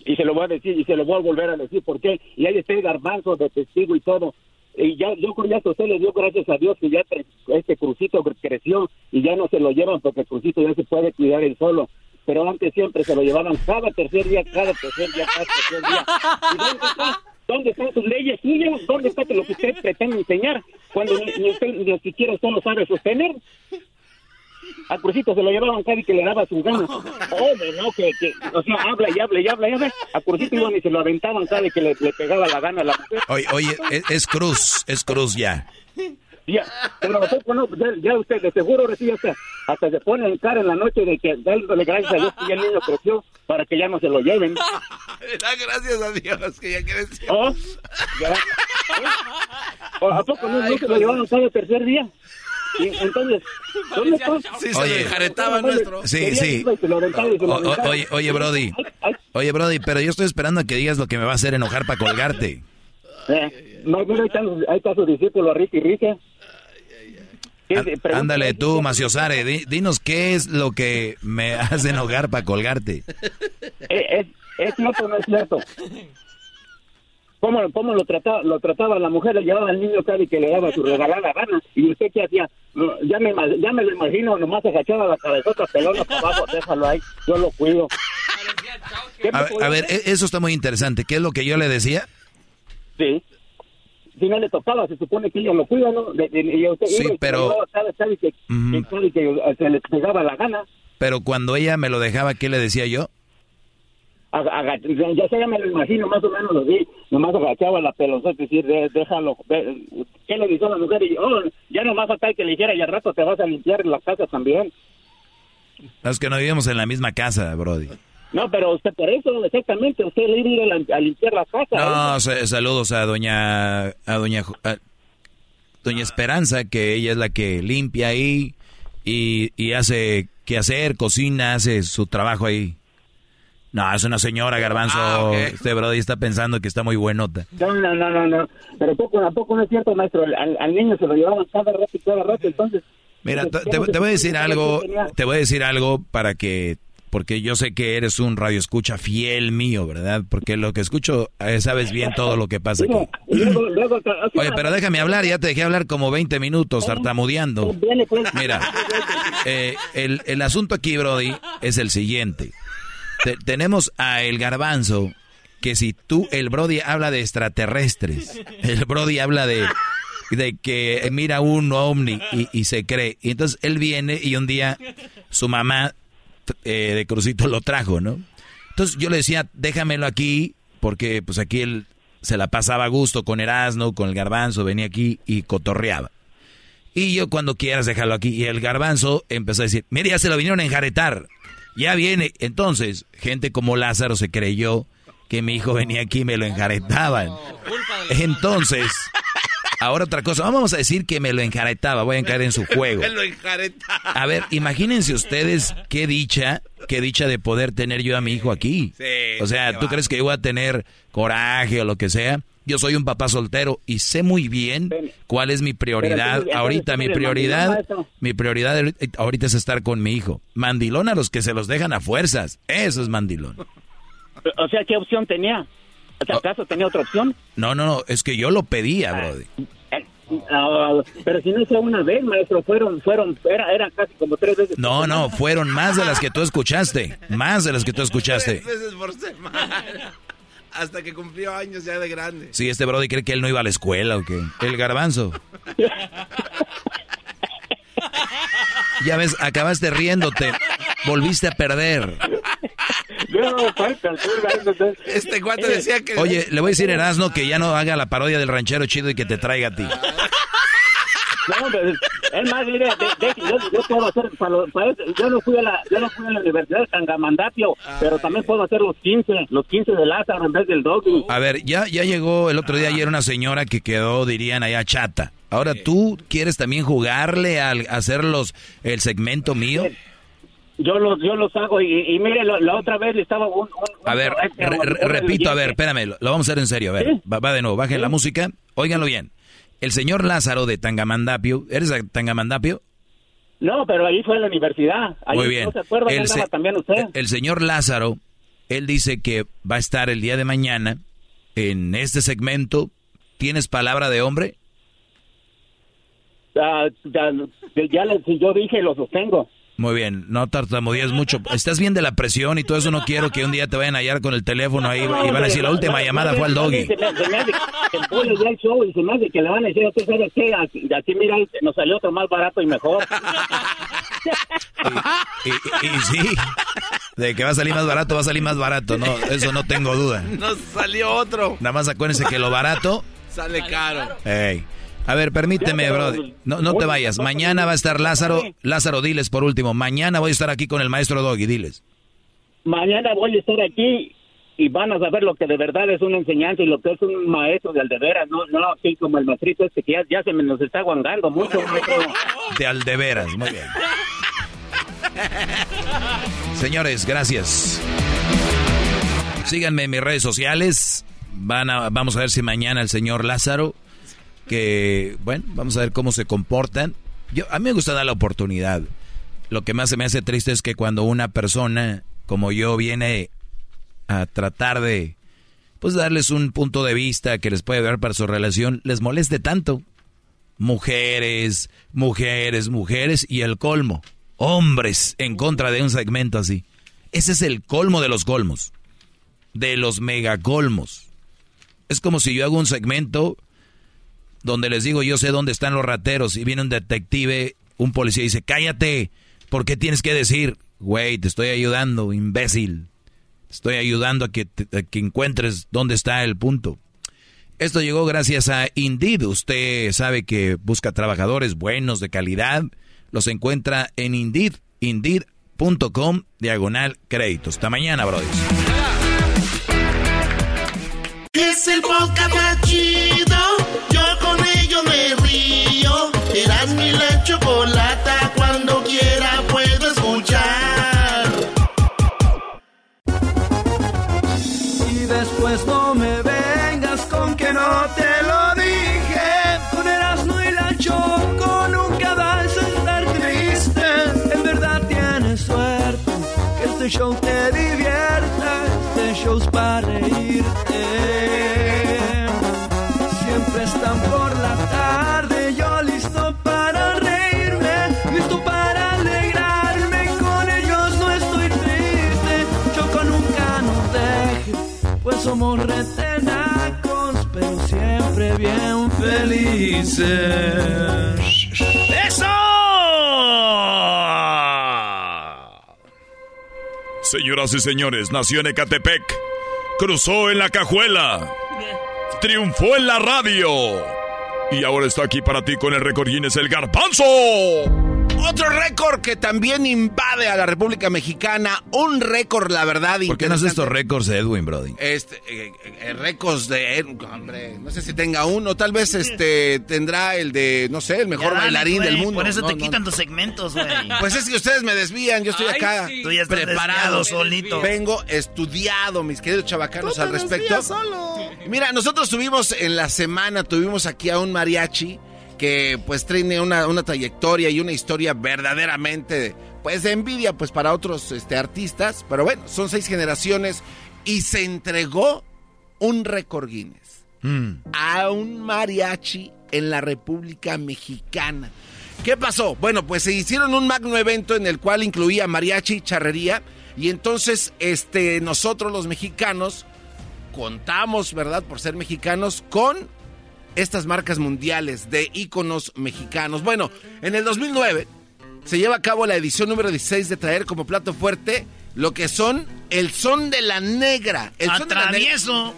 Y se lo voy a decir y se lo voy a volver a decir por qué. Y ahí está el garbanzo de testigo y todo. Y ya, yo creo que usted le dio gracias a Dios que ya te- este crucito creció y ya no se lo llevan porque el crucito ya se puede cuidar él solo. Pero antes siempre se lo llevaban cada tercer día, cada tercer día, cada tercer día. ¿Y dónde está? ¿Dónde están sus leyes suyas? ¿Dónde está lo que usted pretende enseñar? Cuando ni, ni usted ni siquiera usted lo sabe sostener. Al Crucito se lo llevaban cada y que le daba sus ganas. <laughs> Hombre, no, que, que, o sea, habla y habla y habla y habla. A Crucito iban y se lo aventaban y que le, le pegaba la gana a la mujer. Oye, oye, es, es cruz, es cruz ya. Ya, pero a poco no, ya, ya usted de seguro ahora sí hasta, hasta se pone en cara en la noche de que dándole gracias a Dios que ya el niño creció para que ya no se lo lleven. <laughs> Da gracias a Dios que ya creció. ¿Oh? Ya. <laughs> ¿O ¿A poco no, no se lo llevaban cada tercer día? Entonces, <laughs> ¿dónde está? Sí, se Oye. lo enjaretaba nuestro. Sí, sí. O- oye, oye, Brody. Oye, Brody, pero yo estoy esperando a que digas lo que me va a hacer enojar para colgarte. Eh, no, mira, ahí está, ahí está su discípulo, Ricky Ricky. ¿Qué Á- pregunta? Ándale tú, Maciosare, di- dinos qué es lo que me <laughs> hace enojar para colgarte. Eh, ¿Es, es cierto o no es cierto? ¿Cómo, cómo lo, trataba, lo trataba la mujer? Le llevaba al niño cada que le daba su regalada gana. ¿Y usted qué hacía? Ya me, ya me lo imagino, nomás agachaba la cabezota pelona para abajo, déjalo ahí, yo lo cuido. ¿Qué me A, ver- a e- eso está muy interesante. ¿Qué es lo que yo le decía? Sí. Si no le tocaba, se supone que ella lo cuida, ¿no? Y usted Sí, iba y pero- cada y que, que cada y que, eh, se le pegaba la gana. Pero cuando ella me lo dejaba, ¿qué le decía yo? Ya sé, ya me lo imagino, más o menos lo vi, nomás agachaba la pelota, es decir, de- déjalo, ve- ¿qué le dijo a la mujer? Y, oh, ya nomás falta que le dijera y al rato te vas a limpiar la casa también. Es que no vivimos en la misma casa, Brody. No, pero usted por eso, exactamente, usted le iba a ir limpiar la casa. No, ¿eh? sa- saludos a doña a doña a doña Esperanza, que ella es la que limpia ahí y, y hace que hacer, cocina, hace su trabajo ahí. No, es una señora, Garbanzo. Ah, ok. Este Brody está pensando que está muy buenota. No, no, no, no, no. Pero poco a poco no es cierto, maestro. Al, al niño se lo llevaban cada rato y cada rato, entonces... Mira, te, te- te voy a decir algo, te voy a decir algo para que, porque yo sé que eres un radio escucha fiel mío, ¿verdad? Porque lo que escucho, eh, sabes bien todo lo que pasa aquí. Oye, pero déjame hablar, ya te dejé hablar como 20 minutos tartamudeando. Viene, pues. Mira, eh, el, el asunto aquí, Brody, es el siguiente. Te- tenemos a el garbanzo, que si tú, el Brody habla de extraterrestres, el Brody habla de, de que mira un ovni y, y se cree. Y entonces él viene y un día su mamá eh, de Crucito lo trajo, ¿no? Entonces yo le decía, déjamelo aquí, porque pues aquí él se la pasaba a gusto con Erasmo, con el garbanzo, venía aquí y cotorreaba. Y yo cuando quieras déjalo aquí. Y el garbanzo empezó a decir, mire, ya se lo vinieron a enjaretar. Ya viene. Entonces, gente como Lázaro se creyó que mi hijo venía aquí y me lo enjaretaban. Entonces, ahora otra cosa. Vamos a decir que me lo enjaretaba. Voy a caer en su <laughs> juego. Me lo enjareta. A ver, imagínense ustedes qué dicha, qué dicha de poder tener yo a mi hijo aquí. O sea, ¿tú crees que yo voy a tener coraje o lo que sea? Yo soy un papá soltero y sé muy bien cuál es mi prioridad. Ahorita mi prioridad, mi prioridad ahorita es estar con mi hijo. Mandilón a los que se los dejan a fuerzas. Eso es mandilón. O sea, ¿qué opción tenía? O sea, ¿Acaso tenía otra opción? No, no, no, es que yo lo pedía, brody. Ah, pero si no fue una vez, maestro, fueron, fueron, era, eran casi como tres veces. No, no, fueron más de las que tú escuchaste. Más de las que tú <laughs> escuchaste. Tres veces por semana. Hasta que cumplió años ya de grande. Sí, este Brody cree que él no iba a la escuela o qué. El garbanzo. Ya ves, acabaste riéndote. Volviste a perder. Este cuate decía que... Oye, le voy a decir a Erasmo que ya no haga la parodia del ranchero chido y que te traiga a ti. No, pero es más, mire, de- de- yo, yo puedo hacer, para lo- para eso, yo no fui a la, yo no fui a la Universidad de Tangamandapio, pero también puedo hacer los 15, los 15 de Lázaro en vez del Doggy. A ver, ya, ya llegó el otro día ayer una señora que quedó, dirían allá, chata. Ahora tú quieres también jugarle al hacer los, el segmento mío. Yo los, yo los hago y, y mire, lo- la otra vez estaba un... un- A ver, re- un- re- un repito, a ver, espérame, lo, lo vamos a hacer en serio, a ver, ¿Sí? va, va de nuevo, bajen la música, óiganlo bien. El señor Lázaro de Tangamandapio, ¿eres de Tangamandapio? No, pero ahí fue en la universidad. Ahí, Muy bien. ¿No se acuerda? El, se- también usted. el señor Lázaro, él dice que va a estar el día de mañana en este segmento. ¿Tienes palabra de hombre? Ah, ya, ya yo dije, lo sostengo. Muy bien, no tartamudees mucho. Estás bien de la presión y todo eso. No quiero que un día te vayan a hallar con el teléfono ahí y van a decir la última llamada fue al doggy. Se me, se me hace que el pollo ya el show y se me hace que le van a decir, ¿usted sabe qué? Aquí, de aquí, mira, nos salió otro más barato y mejor. Y, y- y sí, de que va a salir más barato, va a salir más barato. No, eso no tengo duda. Nos salió otro. Nada más acuérdense que lo barato. Sale caro. Ey. A ver, permíteme, Brody. No, no te vayas. Mañana va a estar Lázaro. Lázaro, diles por último. Mañana voy a estar aquí con el maestro Doggy, diles. Mañana voy a estar aquí y van a saber lo que de verdad es una enseñanza y lo que es un maestro de aldeveras, no, no así como el maestrito este que ya, ya se me nos está aguangando mucho. De aldeveras, muy bien. <laughs> Señores, gracias. Síganme en mis redes sociales. Van a, vamos a ver si mañana el señor Lázaro, que, bueno, vamos a ver cómo se comportan. Yo, a mí me gusta dar la oportunidad. Lo que más se me hace triste es que cuando una persona como yo viene a tratar de, pues, darles un punto de vista que les puede dar para su relación, les moleste tanto. Mujeres, mujeres, mujeres y el colmo. Hombres en contra de un segmento así. Ese es el colmo de los colmos. De los megacolmos. Es como si yo hago un segmento donde les digo yo sé dónde están los rateros y viene un detective, un policía y dice, cállate, ¿por qué tienes que decir? Güey, te estoy ayudando, imbécil. Te estoy ayudando a que, te- que encuentres dónde está el punto. Esto llegó gracias a Indeed. Usted sabe que busca trabajadores buenos, de calidad. Los encuentra en Indeed, indeed.com, diagonal créditos. Hasta mañana, brothers. Es el chido. Eras mi la ¡Eso! Señoras y señores, nació en Ecatepec, cruzó en la cajuela, triunfó en la radio y ahora está aquí para ti con el récord Guinness, el garbanzo. Otro récord que también invade a la República Mexicana. Un récord, la verdad. ¿Por qué no haces estos récords de Edwin, Brody? Este, eh, eh, récords de Edwin, hombre. No sé si tenga uno. Tal vez este tendrá el de, no sé, el mejor Ya bailarín del mundo. Por eso No, te no, quitan tus segmentos, güey. <laughs> Pues es que ustedes me desvían, yo estoy Ay, acá sí. Tú ya estás preparado, solito. Vengo estudiado, mis queridos chavacanos, Tú te al respecto. solo. Mira, nosotros tuvimos en la semana, tuvimos aquí a un mariachi que pues tiene una, una trayectoria y una historia verdaderamente pues de envidia pues para otros este, artistas, pero bueno, son seis generaciones y se entregó un récord Guinness a un mariachi en la República Mexicana. ¿Qué pasó? Bueno, pues se hicieron un magno evento en el cual incluía mariachi y charrería y entonces este nosotros los mexicanos contamos, ¿verdad? Por ser mexicanos con estas marcas mundiales de íconos mexicanos. Bueno, en el 2009 se lleva a cabo la edición número 16 de traer como plato fuerte lo que son el son de la negra. El son de la negra.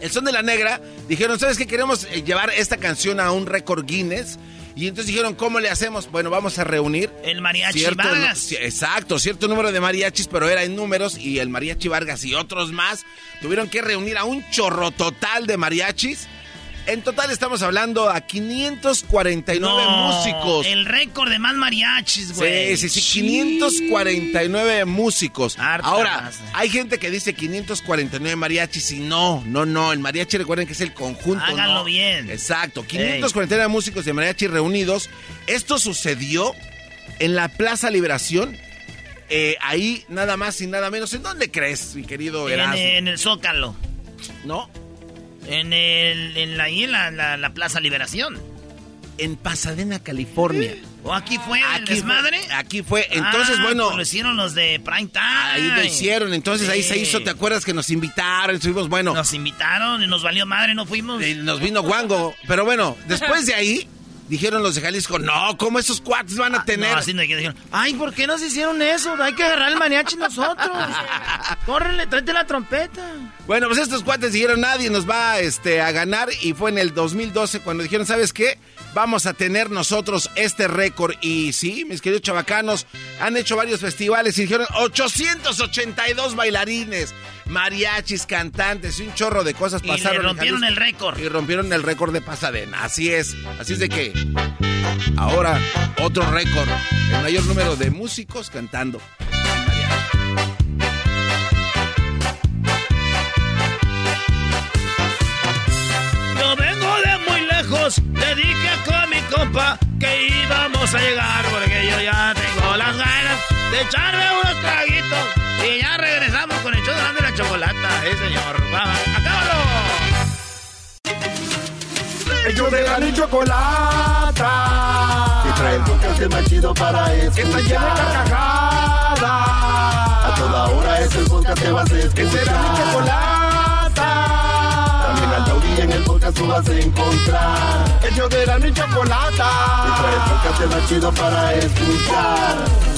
El son de la negra. Dijeron, ¿sabes qué? Queremos eh, llevar esta canción a un récord Guinness. Y entonces dijeron, ¿cómo le hacemos? Bueno, vamos a reunir. El mariachi cierto Vargas. exacto, cierto número de mariachis, pero era en números. Y el mariachi Vargas y otros más tuvieron que reunir a un chorro total de mariachis. En total estamos hablando a 549 No, músicos. El récord de más mariachis, güey. Sí, sí, sí, 549 músicos. Ahora, hay gente que dice 549 mariachis y no, no, no, el mariachi recuerden que es el conjunto. Háganlo ¿no? bien. Exacto, 549 músicos de mariachi reunidos. Esto sucedió en la Plaza Liberación. eh, ahí nada más y nada menos. ¿En dónde crees, mi querido En, Erasmo? en el Zócalo. ¿No? En el, en la, en la, la- la Plaza Liberación. En Pasadena, California. ¿O aquí fue el Aquí fue- desmadre? aquí fue. Entonces, Ah, bueno. pues Lo hicieron los de Prime Time. Ahí lo hicieron, entonces ahí se hizo, ¿te acuerdas que nos invitaron? Estuvimos, bueno. Nos invitaron y nos valió madre, no fuimos. Y nos vino guango. Pero bueno, después de ahí, dijeron los de Jalisco, no, ¿cómo esos cuates van a tener? Ah, No, así no, dijeron, ay, ¿por qué nos hicieron eso? Hay que agarrar el mariachi nosotros. <laughs> Córrele, tráete la trompeta. Bueno, pues estos cuates dijeron, nadie nos va este, a ganar. Y fue en el 2012 cuando dijeron, ¿sabes qué? Vamos a tener nosotros este récord. Y sí, mis queridos chavacanos, han hecho varios festivales y dijeron 882 bailarines, mariachis, cantantes y un chorro de cosas Y pasaron. en rompieron el récord. Y rompieron el récord de Pasadena. Así es. Así es de que ahora otro récord. El mayor número de músicos cantando. Lejos, le dije a mi compa que íbamos a llegar porque yo ya tengo las ganas de echarme unos traguitos y ya regresamos con el show de Grande la chocolata. Sí, señor. Vamos, acábalo. Ellos de la ni chocolata. Que trae el podcast más chido para escuchar. Está llena de carcajadas. A toda hora es el podcast que vas a escuchar. Es de la chocolata. El podcast tú vas a encontrar. Ellos de la ni chocolata. Que trae el podcast más chido para escuchar.